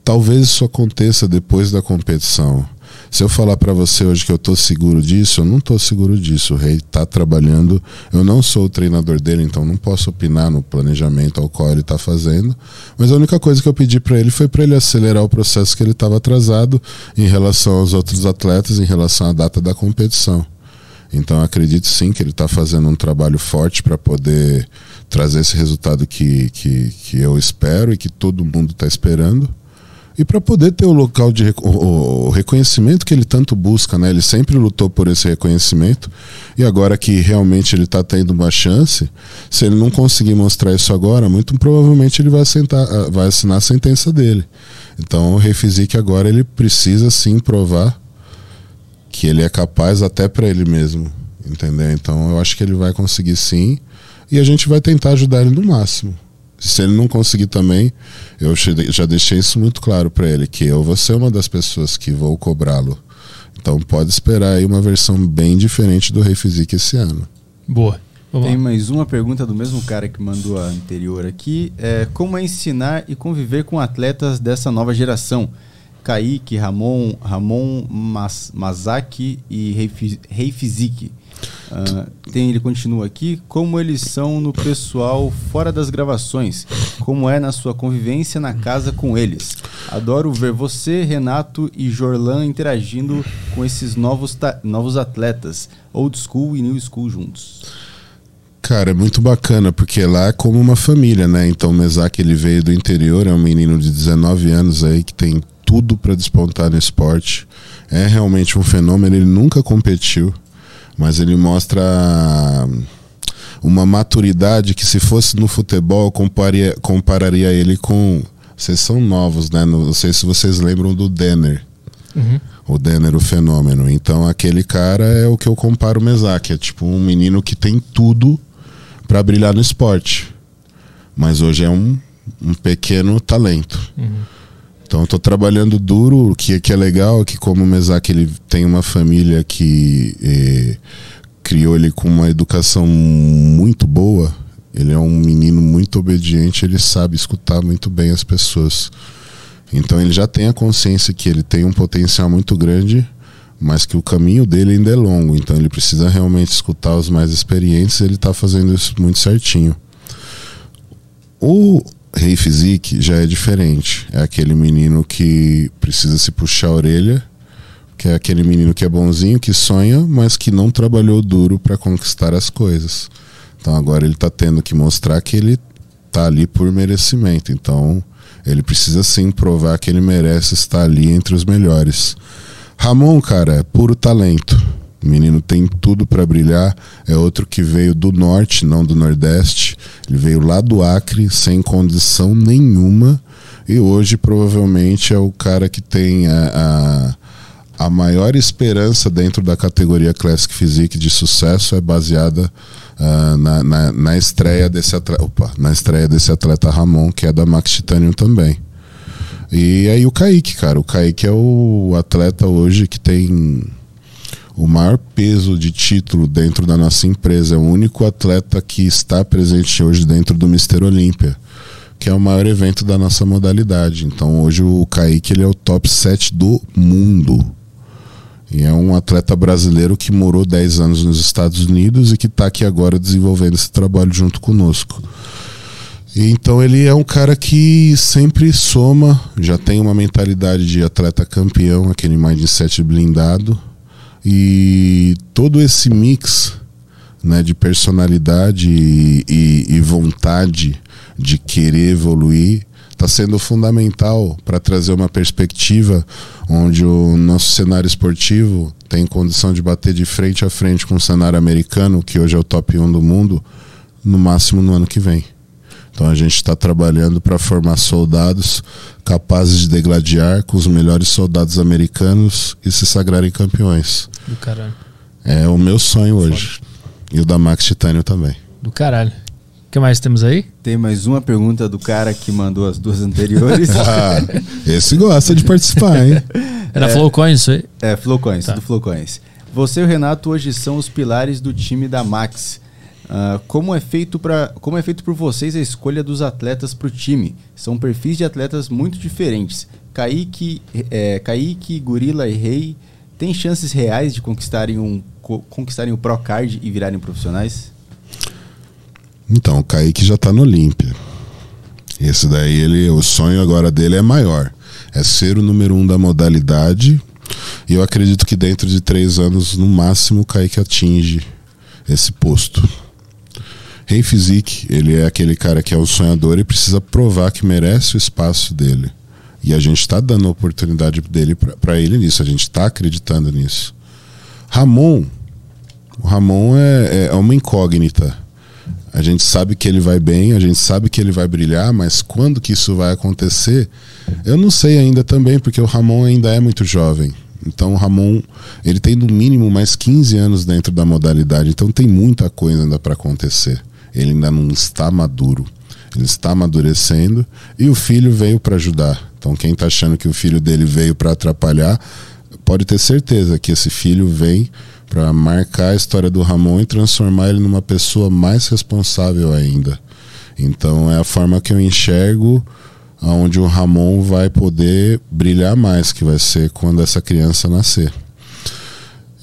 Talvez isso aconteça depois da competição. Se eu falar para você hoje que eu tô seguro disso, eu não tô seguro disso. O Rei tá trabalhando. Eu não sou o treinador dele, então não posso opinar no planejamento ao qual ele tá fazendo. Mas a única coisa que eu pedi para ele foi para ele acelerar o processo que ele estava atrasado em relação aos outros atletas, em relação à data da competição. Então acredito sim que ele está fazendo um trabalho forte para poder trazer esse resultado que, que, que eu espero e que todo mundo está esperando. E para poder ter o local de o, reconhecimento que ele tanto busca, né? Ele sempre lutou por esse reconhecimento e agora que realmente ele está tendo uma chance, se ele não conseguir mostrar isso agora, muito provavelmente ele vai, assentar, ah, vai assinar a sentença dele. Então o Physique agora ele precisa sim provar que ele é capaz até para ele mesmo, entendeu? Então eu acho que ele vai conseguir sim e a gente vai tentar ajudar ele no máximo. Se ele não conseguir também, eu já deixei isso muito claro para ele, que eu vou ser uma das pessoas que vou cobrá-lo. Então pode esperar aí uma versão bem diferente do Rei Physique esse ano. Boa. Vamos Tem lá. mais uma pergunta do mesmo cara que mandou a anterior aqui. É, como é ensinar e conviver com atletas dessa nova geração? Kaique, Ramon, Ramon Mas, Mazaki e Rei, Rei Physique. Uh, tem, ele continua aqui, como eles são no pessoal fora das gravações, como é na sua convivência na casa com eles. Adoro ver você, Renato e Jorlan interagindo com esses novos, novos atletas, old school e new school juntos. Cara, é muito bacana, porque lá é como uma família, né? Então o Mesak ele veio do interior, é um menino de 19 anos aí que tem tudo para despontar no esporte. É realmente um fenômeno, ele nunca competiu mas ele mostra uma maturidade que se fosse no futebol eu compararia, compararia ele com vocês são novos né não sei se vocês lembram do Denner uhum. o Denner o fenômeno então aquele cara é o que eu comparo o Mesak é tipo um menino que tem tudo para brilhar no esporte mas hoje é um, um pequeno talento uhum. Então estou trabalhando duro, o que, que é legal é que como o Mesak ele tem uma família que eh, criou ele com uma educação muito boa, ele é um menino muito obediente, ele sabe escutar muito bem as pessoas. Então ele já tem a consciência que ele tem um potencial muito grande, mas que o caminho dele ainda é longo. Então ele precisa realmente escutar os mais experientes ele está fazendo isso muito certinho. O Rei Physique já é diferente. É aquele menino que precisa se puxar a orelha, que é aquele menino que é bonzinho, que sonha, mas que não trabalhou duro para conquistar as coisas. Então agora ele está tendo que mostrar que ele tá ali por merecimento. Então ele precisa sim provar que ele merece estar ali entre os melhores. Ramon, cara, é puro talento. O menino tem tudo para brilhar. É outro que veio do norte, não do nordeste. Ele veio lá do Acre, sem condição nenhuma. E hoje provavelmente é o cara que tem a, a, a maior esperança dentro da categoria Classic Physique de sucesso é baseada uh, na, na, na, estreia desse atleta, opa, na estreia desse atleta Ramon, que é da Max Titanium também. E aí o Kaique, cara. O Kaique é o atleta hoje que tem o maior peso de título dentro da nossa empresa. É o único atleta que está presente hoje dentro do Mister Olímpia, que é o maior evento da nossa modalidade. Então hoje o Kaique ele é o top 7 do mundo. E é um atleta brasileiro que morou 10 anos nos Estados Unidos e que está aqui agora desenvolvendo esse trabalho junto conosco. Então ele é um cara que sempre soma, já tem uma mentalidade de atleta campeão, aquele mindset blindado, e todo esse mix né, de personalidade e, e, e vontade de querer evoluir está sendo fundamental para trazer uma perspectiva onde o nosso cenário esportivo tem condição de bater de frente a frente com o cenário americano, que hoje é o top 1 do mundo, no máximo no ano que vem. Então a gente está trabalhando para formar soldados capazes de degladiar com os melhores soldados americanos e se sagrarem campeões. Do caralho. É o meu sonho hoje. E o da Max Titânio também. Do caralho. O que mais temos aí? Tem mais uma pergunta do cara que mandou as duas anteriores. ah, esse gosta de participar, hein? Era é, Flowcoins isso aí? É, Flowcoins, tá. do Flowcoins. Você e o Renato hoje são os pilares do time da Max. Uh, como, é feito pra, como é feito por vocês a escolha dos atletas para o time? São perfis de atletas muito diferentes. Kaique, é, Kaique Gorila e Rei têm chances reais de conquistarem, um, conquistarem o Pro Card e virarem profissionais? Então, o Kaique já está no Olímpia. Esse daí, ele, o sonho agora dele é maior. É ser o número um da modalidade E eu acredito que dentro de três anos, no máximo, o Kaique atinge esse posto. Rei Physique, ele é aquele cara que é o sonhador e precisa provar que merece o espaço dele. E a gente está dando oportunidade dele para ele nisso, a gente está acreditando nisso. Ramon, o Ramon é, é uma incógnita. A gente sabe que ele vai bem, a gente sabe que ele vai brilhar, mas quando que isso vai acontecer, eu não sei ainda também, porque o Ramon ainda é muito jovem. Então o Ramon, ele tem no mínimo mais 15 anos dentro da modalidade, então tem muita coisa ainda para acontecer. Ele ainda não está maduro. Ele está amadurecendo e o filho veio para ajudar. Então quem está achando que o filho dele veio para atrapalhar, pode ter certeza que esse filho vem para marcar a história do Ramon e transformar ele numa pessoa mais responsável ainda. Então é a forma que eu enxergo onde o Ramon vai poder brilhar mais, que vai ser quando essa criança nascer.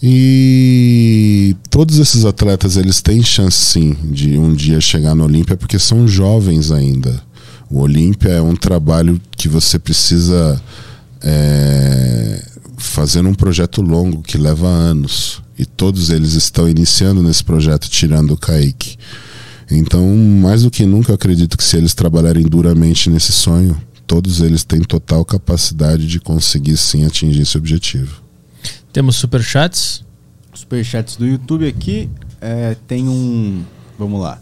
E todos esses atletas eles têm chance sim de um dia chegar no Olímpia porque são jovens ainda. O Olímpia é um trabalho que você precisa é, fazer um projeto longo que leva anos. E todos eles estão iniciando nesse projeto, tirando o Kaique. Então, mais do que nunca, eu acredito que se eles trabalharem duramente nesse sonho, todos eles têm total capacidade de conseguir sim atingir esse objetivo. Temos superchats? Superchats do YouTube aqui. É, tem um. Vamos lá.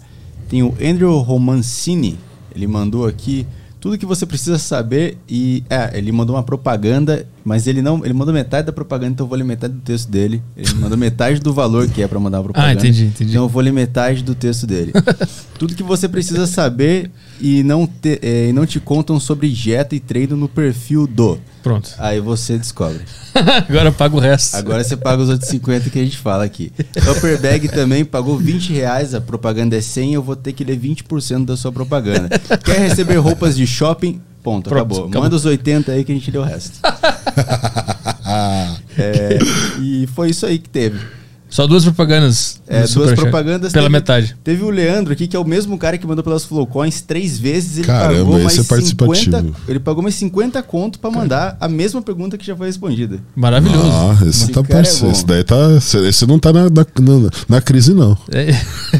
Tem o Andrew Romancini. Ele mandou aqui tudo que você precisa saber e é, ele mandou uma propaganda, mas ele não, ele mandou metade da propaganda, então eu vou ler metade do texto dele. Ele mandou metade do valor que é para mandar a propaganda. Ah, entendi, entendi. Então eu vou ler metade do texto dele. tudo que você precisa saber e não te, é, e não te contam sobre dieta e treino no perfil do. Pronto. Aí você descobre. Agora paga o resto. Agora você paga os outros 50 que a gente fala aqui. Upper Bag também pagou 20 reais, a propaganda é 100, eu vou ter que ler 20% da sua propaganda. Quer receber roupas de shopping? Ponto, Pronto, acabou. acabou. Manda os 80 aí que a gente lê o resto. É, e foi isso aí que teve. Só duas propagandas. É, duas propagandas. Pela teve, metade. Teve o Leandro aqui, que é o mesmo cara que mandou pelas Flowcoins três vezes. Ele Caramba, pagou esse mais é participativo. 50, Ele pagou mais 50 conto pra mandar a mesma pergunta que já foi respondida. Maravilhoso. Ah, esse Esse tá cara é parceiro. bom. esse daí tá. Esse não tá na, na, na- na crise, não. É.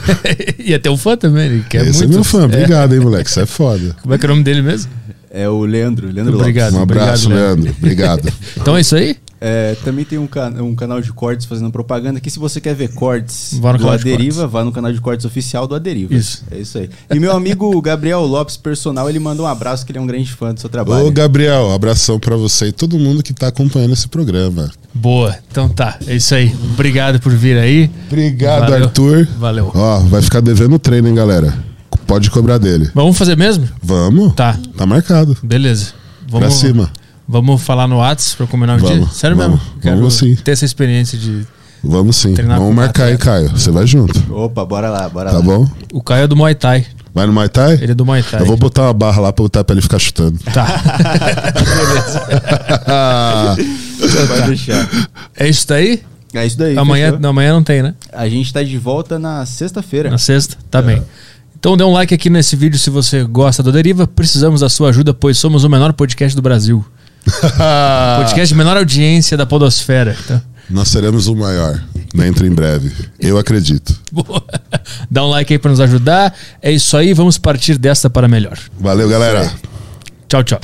e até o fã também, ele quer esse muito. é meu fã. É. Obrigado, hein, moleque. Isso é foda. Como é que é o nome dele mesmo? É o Leandro, Leandro Obrigado. Lopes. Um abraço, obrigado, Leandro. Obrigado. Então é isso aí? É, também tem um, ca- um canal de cortes fazendo propaganda aqui. Se você quer ver cortes Vá no do canal de Aderiva, cortes. vá no canal de cortes oficial do Aderiva. Isso. É isso aí. E meu amigo Gabriel Lopes, personal, ele mandou um abraço, que ele é um grande fã do seu trabalho. Ô, Gabriel, abração pra você e todo mundo que tá acompanhando esse programa. Boa. Então tá. É isso aí. Obrigado por vir aí. Obrigado, Valeu. Arthur. Valeu. Ó, vai ficar devendo o treino, hein, galera? Pode cobrar dele. Vamos fazer mesmo? Vamos? Tá. Tá marcado. Beleza. Pra Vamos, cima. Vamos falar no Whats pra combinar o dia? Vamos, Sério vamos. mesmo? Quero Vamos sim. ter essa experiência de. Vamos sim. Treinar Vamos marcar aí, Caio. Você vai junto. Opa, bora lá, bora Tá lá. bom? O Caio é do Muay Thai. Vai no Muay Thai? Ele é do Muay Thai. Eu vou botar uma barra lá pra botar pra ele ficar chutando. Tá. Pode deixar. É isso daí? É isso daí. Amanhã fechou? amanhã não tem, né? A gente tá de volta na sexta-feira. Na sexta? Tá bem. Então dê um like aqui nesse vídeo se você gosta do Deriva. Precisamos da sua ajuda, pois somos o menor podcast do Brasil. podcast de menor audiência da podosfera. Então, Nós seremos o maior dentro em breve. Eu acredito. boa. Dá um like aí pra nos ajudar. É isso aí, vamos partir desta para melhor. Valeu, galera. Tchau, tchau.